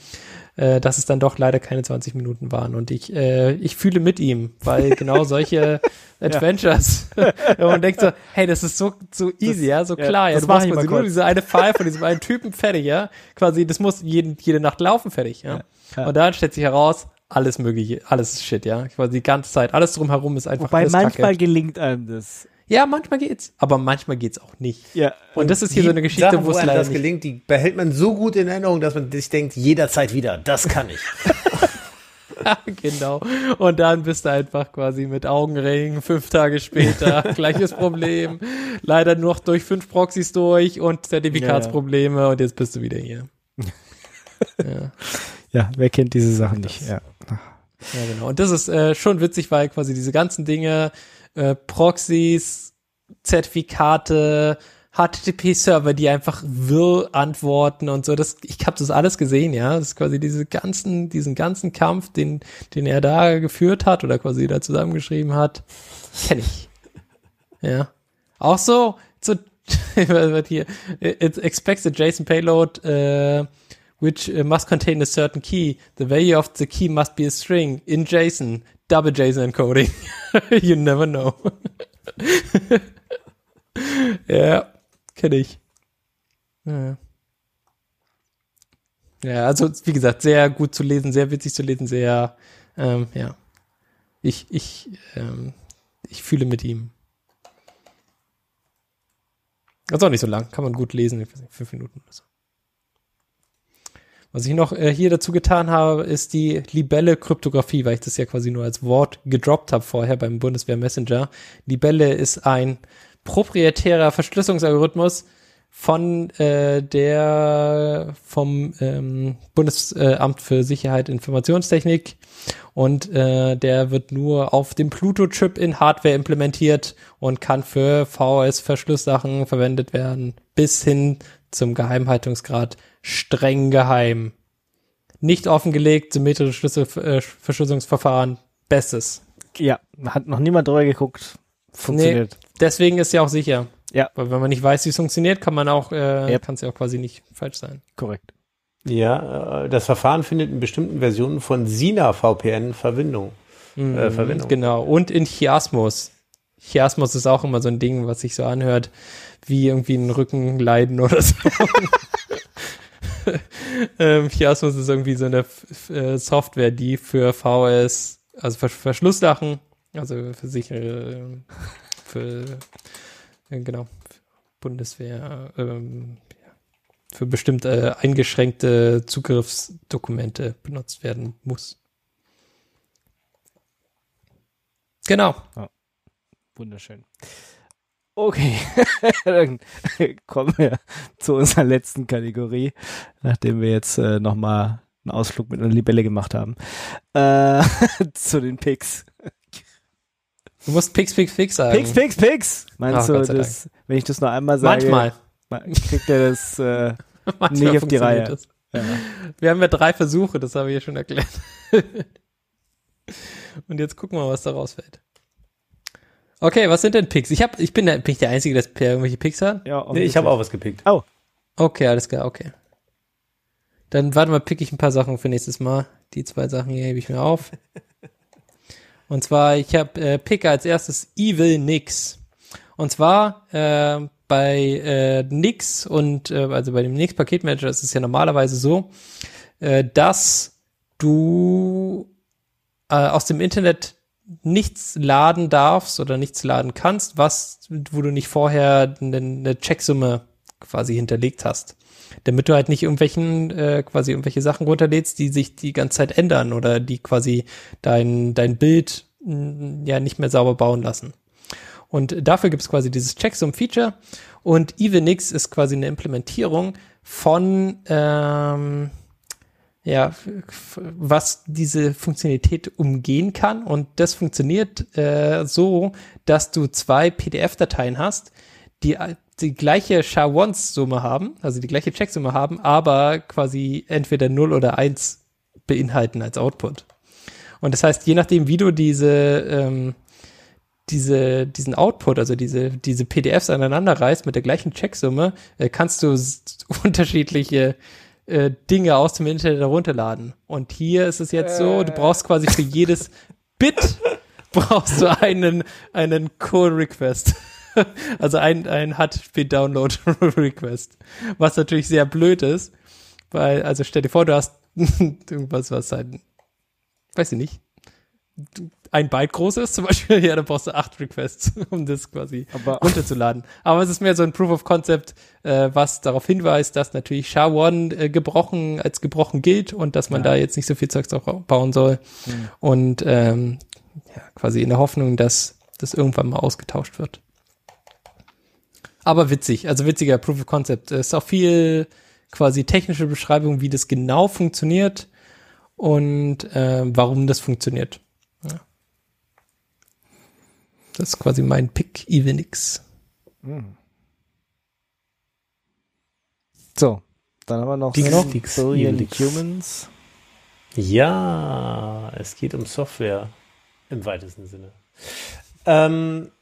äh, dass es dann doch leider keine 20 Minuten waren. Und ich, äh, ich fühle mit ihm, weil genau solche Adventures, wenn man denkt so, hey, das ist so, so easy, das, ja, so klar, ja, ja du machst quasi nur diese eine File von diesem einen Typen fertig, ja, quasi, das muss jeden, jede Nacht laufen fertig, ja. ja. Und dann stellt sich heraus, alles mögliche, alles ist Shit, ja. Quasi die ganze Zeit, alles drumherum ist einfach Wobei manchmal Kacke. gelingt einem das. Ja, manchmal geht's, aber manchmal geht's auch nicht. Ja. Und das ist hier so eine Geschichte, wo es leider das gelingt, die behält man so gut in Erinnerung, dass man sich denkt, jederzeit wieder, das kann ich. genau. Und dann bist du einfach quasi mit Augenringen fünf Tage später. Gleiches Problem. Leider nur noch durch fünf Proxys durch und Zertifikatsprobleme ja, ja. und jetzt bist du wieder hier. ja. ja, wer kennt diese Sachen nicht? Ja. Ja, genau. Und das ist äh, schon witzig, weil quasi diese ganzen Dinge, äh, Proxys, Zertifikate, HTTP-Server, die einfach wirr antworten und so. Das, ich habe das alles gesehen, ja. Das ist quasi diese ganzen, diesen ganzen Kampf, den, den er da geführt hat oder quasi da zusammengeschrieben hat, kenne ich. Ja. Auch so, so wird hier, it expects a JSON payload, uh, which must contain a certain key. The value of the key must be a string in JSON. Double JSON encoding. you never know. ja, kenne ich. Ja. ja, also wie gesagt, sehr gut zu lesen, sehr witzig zu lesen, sehr, ähm, ja. Ich, ich, ähm, ich fühle mit ihm. Das ist auch nicht so lang, kann man gut lesen, fünf Minuten oder so. Was ich noch äh, hier dazu getan habe, ist die Libelle-Kryptographie, weil ich das ja quasi nur als Wort gedroppt habe vorher beim Bundeswehr Messenger. Libelle ist ein proprietärer Verschlüsselungsalgorithmus von äh, der vom ähm, Bundesamt für Sicherheit Informationstechnik und äh, der wird nur auf dem Pluto-Chip in Hardware implementiert und kann für VS-Verschlusssachen verwendet werden, bis hin zum Geheimhaltungsgrad streng geheim. Nicht offengelegt, symmetrische Schlüsselverschlüsselungsverfahren, äh, bestes. Ja, hat noch niemand drüber geguckt. Funktioniert. Nee, deswegen ist ja auch sicher. Ja. Weil wenn man nicht weiß, wie es funktioniert, kann man auch, äh, yep. kann es ja auch quasi nicht falsch sein. Korrekt. Ja, äh, das Verfahren findet in bestimmten Versionen von Sina VPN Verbindung. Mhm, äh, Verwendung. Genau. Und in Chiasmus. Chiasmus ist auch immer so ein Ding, was sich so anhört, wie irgendwie ein Rückenleiden oder so. ähm, Chiasmus ist irgendwie so eine äh, Software, die für VS, also für Verschlusssachen, also für sichere, für, äh, genau, Bundeswehr, ähm, für bestimmte äh, eingeschränkte Zugriffsdokumente benutzt werden muss. Genau. Ja. Wunderschön. Okay, dann kommen wir zu unserer letzten Kategorie, nachdem wir jetzt äh, nochmal einen Ausflug mit einer Libelle gemacht haben. Äh, zu den Picks. Du musst Picks, Picks, Picks sagen. Picks, Picks, Picks. Meinst oh, du, das, wenn ich das noch einmal sage? Manchmal. Kriegt er das äh, nicht auf die Reihe. Ja. Wir haben ja drei Versuche, das habe ich ja schon erklärt. Und jetzt gucken wir mal, was da rausfällt. Okay, was sind denn Picks? Ich, hab, ich bin, der, bin ich der Einzige, der irgendwelche Picks hat? Ja, nee, ich habe auch was gepickt. Oh. Okay, alles klar, okay. Dann warte mal, pick ich ein paar Sachen für nächstes Mal. Die zwei Sachen hier hebe ich mir auf. Und zwar, ich habe äh, Pick als erstes Evil Nix. Und zwar äh, bei äh, Nix und äh, also bei dem Nix Paketmanager ist es ja normalerweise so, äh, dass du äh, aus dem Internet nichts laden darfst oder nichts laden kannst, was, wo du nicht vorher eine, eine Checksumme quasi hinterlegt hast. Damit du halt nicht irgendwelchen, äh, quasi irgendwelche Sachen runterlädst, die sich die ganze Zeit ändern oder die quasi dein, dein Bild mh, ja nicht mehr sauber bauen lassen. Und dafür gibt es quasi dieses Checksum-Feature und Evenix ist quasi eine Implementierung von ähm, ja, was diese Funktionalität umgehen kann. Und das funktioniert äh, so, dass du zwei PDF-Dateien hast, die die gleiche SHA-1-Summe haben, also die gleiche Checksumme haben, aber quasi entweder 0 oder 1 beinhalten als Output. Und das heißt, je nachdem, wie du diese, ähm, diese, diesen Output, also diese, diese PDFs aneinander reißt mit der gleichen Checksumme, äh, kannst du unterschiedliche äh, Dinge aus dem Internet herunterladen. Und hier ist es jetzt so, du brauchst quasi für jedes Bit brauchst du einen, einen Call-Request. also ein, ein HTTP-Download-Request. Was natürlich sehr blöd ist, weil, also stell dir vor, du hast irgendwas, was ein, weiß ich nicht, ein Byte groß ist, zum Beispiel, ja, dann brauchst du acht Requests, um das quasi Aber- runterzuladen. Aber es ist mehr so ein Proof of Concept, äh, was darauf hinweist, dass natürlich SHA-1 äh, gebrochen, als gebrochen gilt und dass man da jetzt nicht so viel Zeugs drauf bauen soll. Und ähm, ja, quasi in der Hoffnung, dass das irgendwann mal ausgetauscht wird. Aber witzig, also witziger Proof of Concept. Es ist auch viel quasi technische Beschreibung, wie das genau funktioniert und äh, warum das funktioniert. Das ist quasi mein Pick Evenix. So, dann haben wir noch Dix, noch Dix, Billion Helix. Humans. Ja, es geht um Software im weitesten Sinne. Ähm,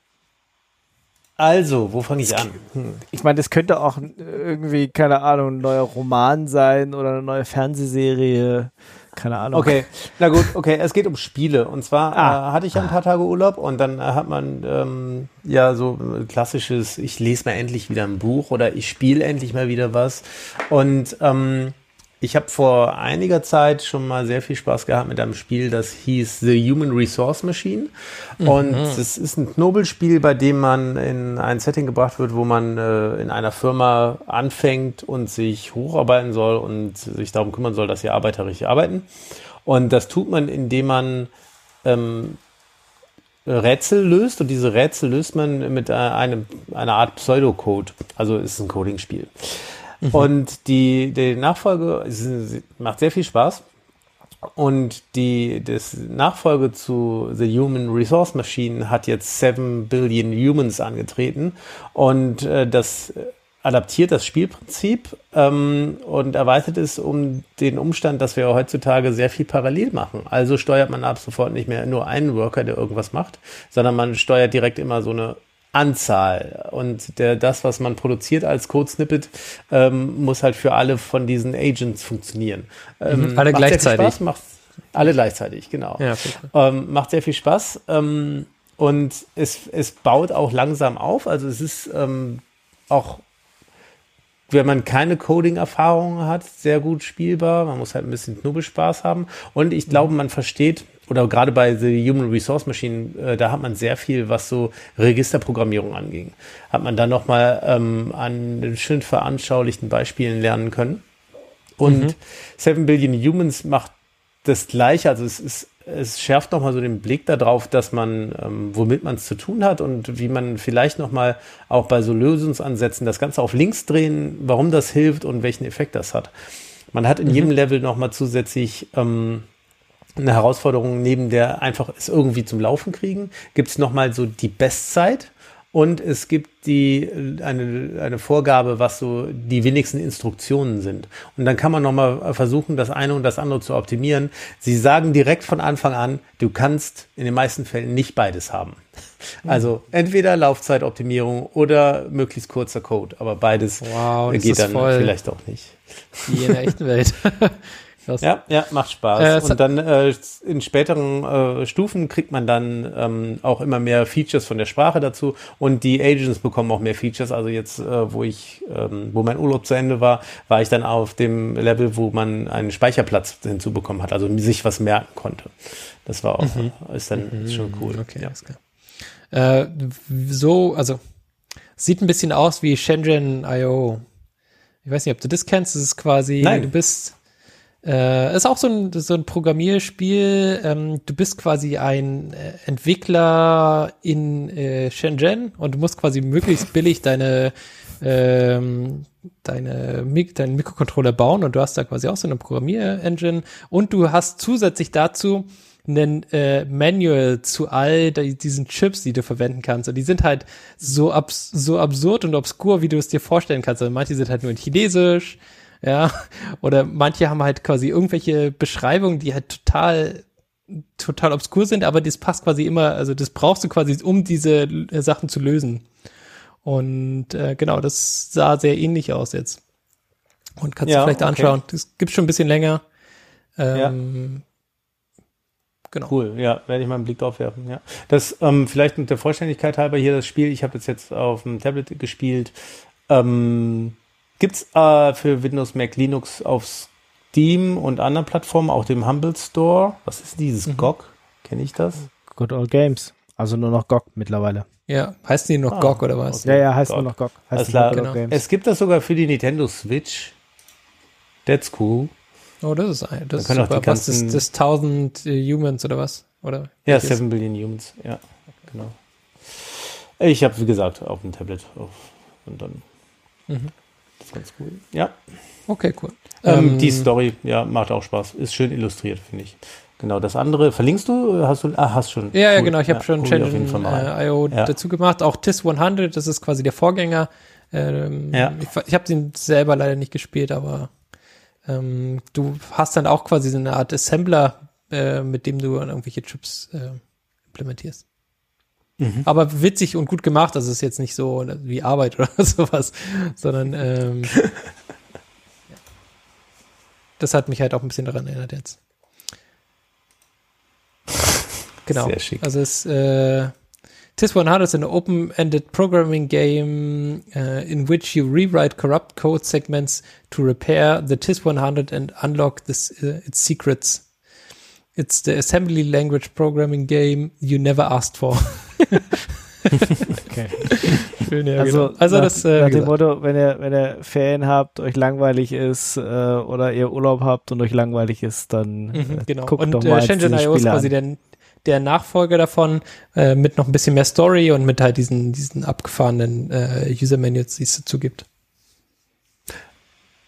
also, wo fange ich an? Hm. Ich meine, das könnte auch irgendwie, keine Ahnung, ein neuer Roman sein oder eine neue Fernsehserie. Keine Ahnung. Okay, na gut, okay, es geht um Spiele. Und zwar Ah. äh, hatte ich ja ein paar Tage Urlaub und dann äh, hat man ähm, ja so ein klassisches, ich lese mal endlich wieder ein Buch oder ich spiele endlich mal wieder was. Und ähm, ich habe vor einiger Zeit schon mal sehr viel Spaß gehabt mit einem Spiel, das hieß The Human Resource Machine. Und es ist ein Knobelspiel, bei dem man in ein Setting gebracht wird, wo man äh, in einer Firma anfängt und sich hocharbeiten soll und sich darum kümmern soll, dass die Arbeiter richtig arbeiten. Und das tut man, indem man ähm, Rätsel löst und diese Rätsel löst man mit äh, einem, einer Art Pseudocode. Also es ist ein Coding-Spiel. Und die, die Nachfolge macht sehr viel Spaß. Und die das Nachfolge zu The Human Resource Machine hat jetzt 7 Billion Humans angetreten. Und äh, das adaptiert das Spielprinzip ähm, und erweitert es um den Umstand, dass wir heutzutage sehr viel parallel machen. Also steuert man ab sofort nicht mehr nur einen Worker, der irgendwas macht, sondern man steuert direkt immer so eine Anzahl. Und der, das, was man produziert als Code-Snippet, ähm, muss halt für alle von diesen Agents funktionieren. Ähm, Mhm, alle macht sehr viel gleichzeitig. Spaß, macht alle gleichzeitig, genau. Ja. Ähm, macht sehr viel Spaß ähm, und es, es baut auch langsam auf. Also es ist ähm, auch, wenn man keine Coding-Erfahrung hat, sehr gut spielbar. Man muss halt ein bisschen Knubbelspaß haben. Und ich glaube, man versteht, oder gerade bei The Human Resource Machine, äh, da hat man sehr viel, was so Registerprogrammierung anging. Hat man dann nochmal ähm, an schön veranschaulichten Beispielen lernen können. Und Seven Billion Humans macht das Gleiche, also es ist, es schärft nochmal so den Blick darauf, dass man, ähm, womit man es zu tun hat und wie man vielleicht nochmal auch bei so Lösungsansätzen das Ganze auf links drehen, warum das hilft und welchen Effekt das hat. Man hat in jedem Level nochmal zusätzlich ähm, eine Herausforderung neben der einfach es irgendwie zum Laufen kriegen, gibt es nochmal so die Bestzeit und es gibt die, eine, eine Vorgabe, was so die wenigsten Instruktionen sind. Und dann kann man nochmal versuchen, das eine und das andere zu optimieren. Sie sagen direkt von Anfang an, du kannst in den meisten Fällen nicht beides haben. Also entweder Laufzeitoptimierung oder möglichst kurzer Code, aber beides Wow, geht dann vielleicht auch nicht. wie in der echten Welt. Krass. Ja, ja, macht Spaß. Äh, und dann äh, in späteren äh, Stufen kriegt man dann ähm, auch immer mehr Features von der Sprache dazu und die Agents bekommen auch mehr Features. Also jetzt, äh, wo ich, ähm, wo mein Urlaub zu Ende war, war ich dann auf dem Level, wo man einen Speicherplatz hinzubekommen hat, also sich was merken konnte. Das war auch, ist dann ist schon cool. Mhm. Okay, Ja. klar. Äh, so, also sieht ein bisschen aus wie Shenzhen.io. Ich weiß nicht, ob du das kennst. Das ist quasi, Nein. du bist, äh, ist auch so ein, so ein Programmierspiel. Ähm, du bist quasi ein äh, Entwickler in äh, Shenzhen und du musst quasi möglichst billig deine ähm, deine Mik deinen Mikrocontroller bauen und du hast da quasi auch so eine Programmier-Engine und du hast zusätzlich dazu ein äh, Manual zu all die, diesen Chips, die du verwenden kannst. Und die sind halt so, abs so absurd und obskur, wie du es dir vorstellen kannst. Also manche sind halt nur in Chinesisch, ja, oder manche haben halt quasi irgendwelche Beschreibungen, die halt total total obskur sind, aber das passt quasi immer, also das brauchst du quasi, um diese Sachen zu lösen. Und äh, genau, das sah sehr ähnlich aus jetzt. Und kannst Ja, du vielleicht okay. anschauen. Das gibt schon ein bisschen länger. Ähm, Genau. Cool, ja, werde ich mal einen Blick drauf werfen. Ja. Das ähm, vielleicht mit der Vollständigkeit halber hier das Spiel. Ich habe das jetzt auf dem Tablet gespielt. Ähm, gibt's äh, für Windows, Mac, Linux auf Steam und anderen Plattformen, auch dem Humble Store? Was ist dieses Mhm. GOG? Kenne ich das? Good Old Games. Also nur noch GOG mittlerweile. Ja, heißt die noch Ah, GOG oder was? okay. Ja, ja, heißt GOG. nur noch GOG. Heißt Good Genau. Games. Es gibt das sogar für die Nintendo Switch. That's cool. Oh, das ist ein, das ist können auch super. Was ist das 1000 äh, Humans oder was? Oder? Ja, welches? 7 Billion Humans, ja, genau. Ich habe, wie gesagt, auf dem Tablet auf, und dann Mhm. Das ist ganz cool. Ja, Okay, cool. ähm, die Story, ja, macht auch Spaß. Ist schön illustriert, finde ich. Genau, das andere, verlinkst du? Hast du, ah, hast schon. Ja, ja, Cool. genau. Ich habe schon Channel mal rein. äh, IO Ja. dazu gemacht. Auch TIS 100, das ist quasi der Vorgänger. Ähm, Ja. Ich, ich habe den selber leider nicht gespielt, aber ähm, du hast dann auch quasi so eine Art Assembler, äh, mit dem du irgendwelche Chips äh, implementierst. Mhm. Aber witzig und gut gemacht. Also es ist jetzt nicht so wie Arbeit oder sowas, sondern ähm, das hat mich halt auch ein bisschen daran erinnert jetzt. Genau. Sehr schick. Also es äh, TIS 100 is an open-ended programming game uh, in which you rewrite corrupt code segments to repair the TIS 100 and unlock this, uh, its secrets. It's the assembly language programming game you never asked for. Okay. Schön, ja, Also, genau. also nach, das, äh, nach dem Motto, wenn ihr, wenn ihr Ferien habt, euch langweilig ist äh, oder ihr Urlaub habt und euch langweilig ist, dann äh, Mhm, genau. guckt und doch äh, mal Shenzhen diese IO ist quasi an. der, der Nachfolger davon äh, mit noch ein bisschen mehr Story und mit halt diesen, diesen abgefahrenen äh, User-Menus, die es dazu gibt.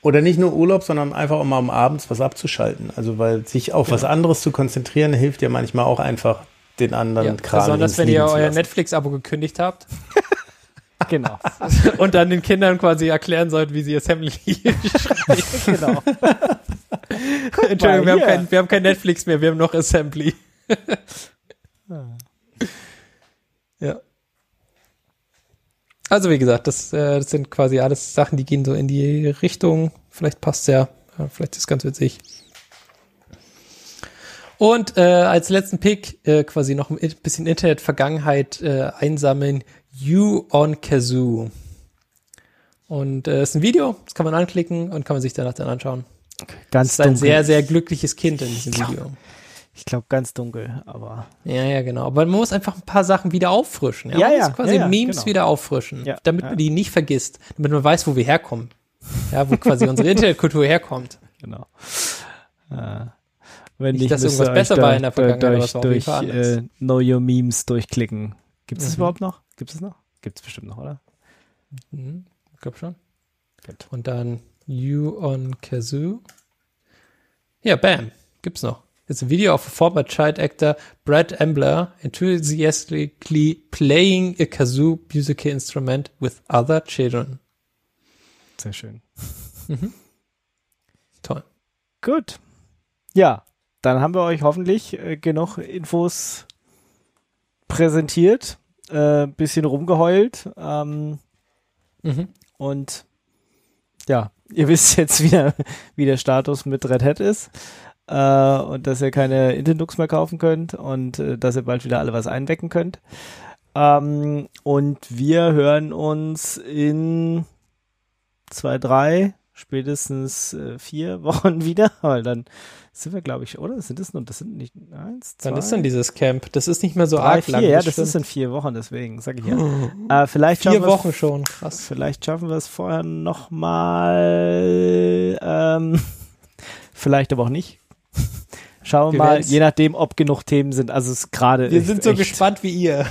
Oder nicht nur Urlaub, sondern einfach auch mal um abends was abzuschalten. Also, weil sich auf was anderes zu konzentrieren, hilft ja manchmal auch einfach den anderen Ja, Kram. besonders wenn ihr euer. Netflix-Abo gekündigt habt Genau. und dann den Kindern quasi erklären sollt, wie sie Assembly schreiben. genau. Entschuldigung, wir haben, kein, wir haben kein Netflix mehr, wir haben noch Assembly. ja. Also wie gesagt, das, äh, das sind quasi alles Sachen, die gehen so in die Richtung. Vielleicht passt ja, ja vielleicht ist es ganz witzig. Und äh, als letzten Pick äh, quasi noch ein bisschen Internet-Vergangenheit äh, einsammeln. You on Kazoo. Und äh, ist ein Video, das kann man anklicken und kann man sich danach dann anschauen. Ganz Das ist ein dunkel. sehr, sehr glückliches Kind in diesem Video. ich glaube ganz dunkel, aber Ja, ja, genau. Aber man muss einfach ein paar Sachen wieder auffrischen. Ja, Ja, man ja, muss quasi ja, ja, Memes genau. wieder auffrischen, Ja, damit ja. man die nicht vergisst, damit man weiß, wo wir herkommen. Ja, wo quasi unsere Internetkultur herkommt. genau. Äh, wenn Nicht, nicht, dass irgendwas besser da- war in der Vergangenheit, aber durch, jeden durch anders. äh, Know Your Memes durchklicken. Gibt es das Mhm. überhaupt noch? Gibt es noch? Gibt es bestimmt noch, oder? Mhm, ich glaube schon. Gut. Und dann You on Kazoo. Ja, bam. Gibt's noch. It's a video of a former child actor, Brad Ambler, enthusiastically playing a kazoo musical instrument with other children. Sehr schön. Toll. Gut. Ja, dann haben wir euch hoffentlich äh, genug Infos präsentiert, äh, bisschen rumgeheult ähm, Mhm. und ja, ihr wisst jetzt wieder, wie der Status mit Red Hat ist äh, und dass ihr keine Intendux mehr kaufen könnt und äh, dass ihr bald wieder alle was einwecken könnt. Ähm, und wir hören uns in zwei, drei, spätestens äh, vier Wochen wieder, weil dann sind wir, glaube ich, oder? Sind das nur, das sind nicht eins, zwei, Dann ist dann dieses Camp. Das ist nicht mehr so drei, arg vier, lang. ja, das stimmt. ist in vier Wochen, deswegen sage ich ja. Äh, vielleicht Vier Wochen schon. Krass. Vielleicht schaffen wir es vorher noch mal, ähm, vielleicht aber auch nicht. Schauen wir Wir mal, werden's- je nachdem, ob genug Themen sind. Also es ist gerade Wir sind so echt, gespannt wie ihr.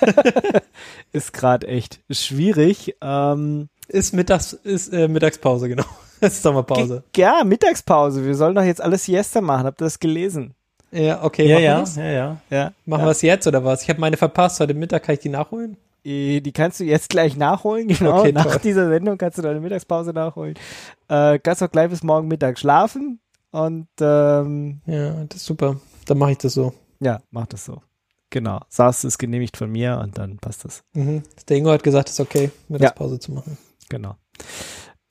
ist gerade echt schwierig. Ähm, Ist Mittags, ist äh, Mittagspause, genau. Es ist Sommerpause. ge- ja, Mittagspause. Wir sollen doch jetzt alles Siesta machen. Habt ihr das gelesen? Ja, okay, Ja, machen ja, ja, ja. Ja. Machen wir es jetzt oder was? Ich habe meine verpasst. Heute Mittag kann ich die nachholen? Äh, Die kannst du jetzt gleich nachholen, genau. Okay, Nach toll. dieser Sendung kannst du deine Mittagspause nachholen. Äh, kannst auch gleich bis morgen Mittag schlafen und ähm, Ja, das ist super. Dann mache ich das so. ja, mach das so. Genau. Saß ist genehmigt von mir und dann passt das. Mhm. Der Ingo hat gesagt, es ist okay, Mittagspause zu machen. Genau.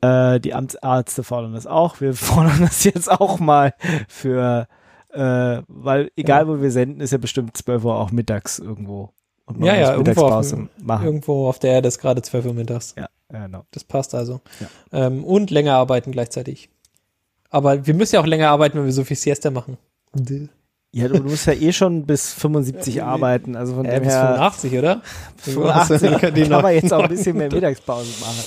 Äh, die Amtsärzte fordern das auch. Wir fordern das jetzt auch mal für, äh, weil egal wo wir senden, ist ja bestimmt 12 Uhr auch mittags irgendwo. Und Ja, ja, irgendwo auf machen. Irgendwo auf der Erde ist gerade 12 Uhr mittags. Ja, genau. Das passt also. Ja. Ähm, und länger arbeiten gleichzeitig. Aber wir müssen ja auch länger arbeiten, wenn wir so viel Siesta machen. Ja, du, musst ja eh schon bis 75 arbeiten, also von Äh, dem bis her 85, oder? 85 kann die kann noch- man jetzt auch ein bisschen mehr Mittagspause machen.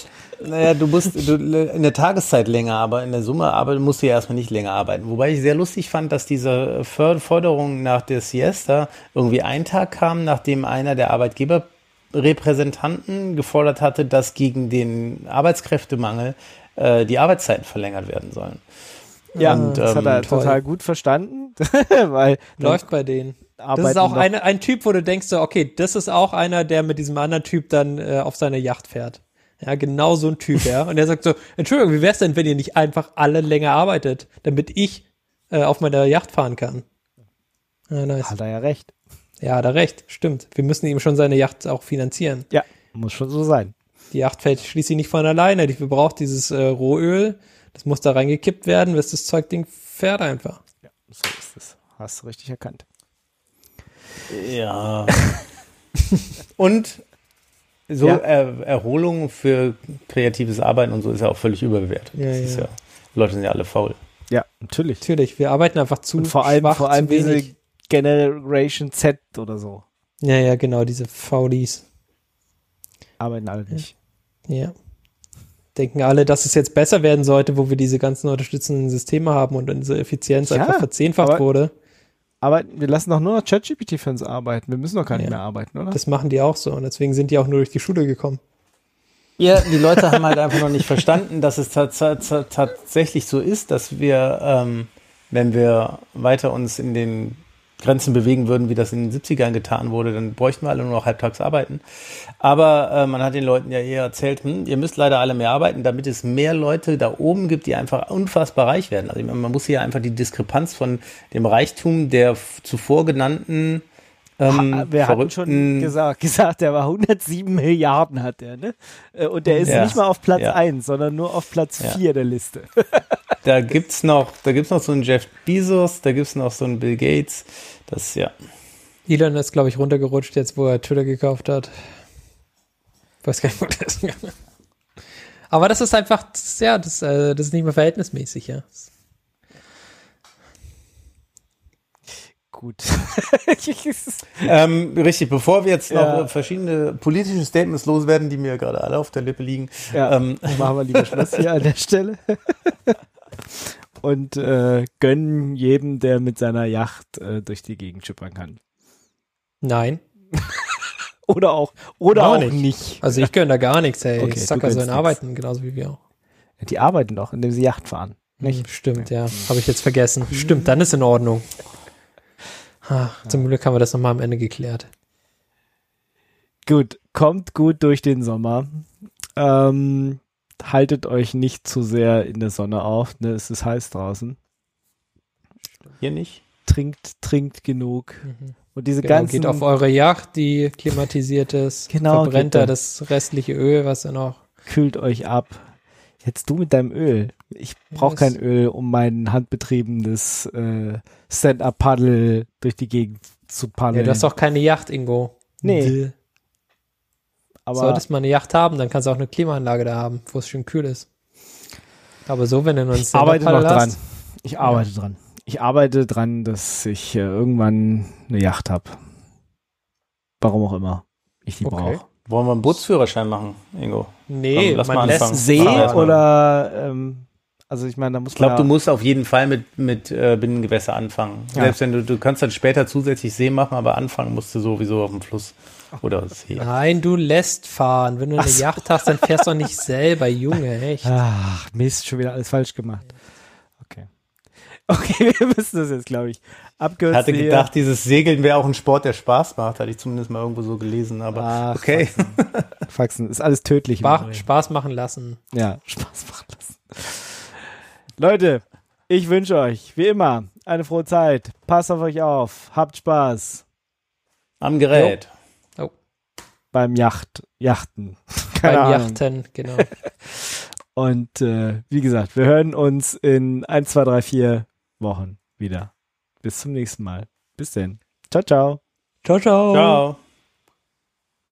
Naja, du musst du, in der Tageszeit länger, aber in der Summe aber musst du ja erstmal nicht länger arbeiten. Wobei ich sehr lustig fand, dass diese Forderung nach der Siesta irgendwie einen Tag kam, nachdem einer der Arbeitgeberrepräsentanten gefordert hatte, dass gegen den Arbeitskräftemangel äh, die Arbeitszeiten verlängert werden sollen. Ja, Und, das hat ähm, er toll. total gut verstanden, weil Läuft bei denen. Das arbeiten ist auch eine, ein Typ, wo du denkst, okay, das ist auch einer, der mit diesem anderen Typ dann äh, auf seine Yacht fährt. Ja, genau so ein Typ, ja. Und der sagt so, Entschuldigung, wie wär's denn, wenn ihr nicht einfach alle länger arbeitet, damit ich äh, auf meiner Yacht fahren kann? Ja, nice. hat er ja recht. Ja, hat er recht, stimmt. Wir müssen ihm schon seine Yacht auch finanzieren. Ja, muss schon so sein. Die Yacht fällt schließlich nicht von alleine. Die verbraucht dieses äh, Rohöl. Das muss da reingekippt werden, bis das Zeugding fährt einfach. Ja, so ist es. Hast du richtig erkannt. Ja. und so Ja. er, Erholung für kreatives Arbeiten und so ist ja auch völlig überbewertet. Ja, das ist ja. Leute sind ja alle faul. Ja, natürlich. Natürlich, wir arbeiten einfach zu Und vor allem, schwach, vor allem zu wenig. diese Generation Z oder so. Ja, ja, genau, diese Faulis. Arbeiten alle nicht. Ja. Denken alle, dass es jetzt besser werden sollte, wo wir diese ganzen unterstützenden Systeme haben und unsere Effizienz Ja, einfach verzehnfacht aber- wurde. Aber wir lassen doch nur noch ChatGPT für uns arbeiten. Wir müssen doch gar nicht Ja. mehr arbeiten, oder? Das machen die auch so und deswegen sind die auch nur durch die Schule gekommen. Ja, die Leute haben halt einfach noch nicht verstanden, dass es tats- tats- tatsächlich so ist, dass wir, ähm, wenn wir weiter uns in den Grenzen bewegen würden, wie das in den 70ern getan wurde, dann bräuchten wir alle nur noch halbtags arbeiten. Aber äh, man hat den Leuten ja eher erzählt, hm, ihr müsst leider alle mehr arbeiten, damit es mehr Leute da oben gibt, die einfach unfassbar reich werden. Also meine, man muss hier einfach die Diskrepanz von dem Reichtum der zuvor genannten ähm, Ha- wir hatten schon gesagt, gesagt, der war 107 Milliarden hat der, ne? Äh, Und der ist Ja. nicht mal auf Platz Ja. 1, sondern nur auf Platz Ja. 4 der Liste. Da gibt's noch, da gibt's noch so einen Jeff Bezos, da gibt's noch so einen Bill Gates. Das ja. Elon ist, glaube ich, runtergerutscht jetzt, wo er Twitter gekauft hat. Weiß gar nicht, wo das ist. Aber das ist einfach, ja, das, äh, das ist nicht mehr verhältnismäßig, ja. Gut. Ähm, richtig, bevor wir jetzt noch Ja. äh, verschiedene politische Statements loswerden, die mir gerade alle auf der Lippe liegen. ja, Ähm, machen wir lieber Schluss hier an der Stelle. Und äh, gönnen jedem, der mit seiner Yacht äh, durch die Gegend schippern kann. Nein. Oder auch, oder Gar auch nicht. nicht. Also ich gönne da gar nichts, ey. Okay, Sacker sollen nix. arbeiten, genauso wie wir auch. Die arbeiten doch, indem sie Yacht fahren. Nicht? Hm, Stimmt, ja. Habe ich jetzt vergessen. Stimmt, dann ist in Ordnung. Ach, zum Glück haben wir das nochmal am Ende geklärt. Gut, kommt gut durch den Sommer. Ähm, haltet euch nicht zu sehr in der Sonne auf, ne? Es ist heiß draußen. hier nicht. Trinkt, trinkt genug. Und diese Genau, ganzen geht auf eure Yacht, die klimatisiert ist. Genau, Verbrennt da da. das restliche Öl, was ihr noch. kühlt euch ab. Jetzt du mit deinem Öl. Ich brauche Ja, kein Öl, um mein handbetriebenes äh, Stand-Up-Paddle durch die Gegend zu Ja, paddeln. du hast doch keine Yacht, Ingo. Nee. Aber Solltest mal eine Yacht haben, dann kannst du auch eine Klimaanlage da haben, wo es schön kühl ist. Aber so, wenn du ein ich arbeite noch dran. hast, Ich arbeite dran. Ich arbeite dran, dass ich äh, irgendwann eine Yacht habe. Warum auch immer ich die Okay. brauche. Wollen wir einen Bootsführerschein machen, Ingo? Nee, Komm, lass man mal lässt anfangen. See wir erstmal. oder ähm, also ich meine, da muss Ich glaube, du ja, musst auf jeden Fall mit, mit äh, Binnengewässer anfangen. Ja. Selbst wenn du, du kannst dann später zusätzlich See machen, aber anfangen musst du sowieso auf dem Fluss oder See. Nein, du lässt fahren. Wenn du eine so. Yacht hast, dann fährst du doch nicht selber, Junge, echt. Ach, Mist, schon wieder alles falsch gemacht. Okay. Okay, wir müssen das jetzt, glaube ich, abkürzen. Ich hatte hier. gedacht, dieses Segeln wäre auch ein Sport, der Spaß macht. Hatte ich zumindest mal irgendwo so gelesen. Aber Ach, okay. Faxen. Faxen ist alles tödlich. im Spaß. Spaß machen lassen. Ja, Spaß machen lassen. Leute, ich wünsche euch, wie immer, eine frohe Zeit. Passt auf euch auf. Habt Spaß Am Gerät. Beim Yacht, Yachten. Keine Beim Ahnung. Yachten, genau. Und äh, wie gesagt, wir hören uns in 1, 2, 3, 4 Wochen wieder. Bis zum nächsten Mal. Bis denn. Ciao, ciao. ciao, ciao. Ciao.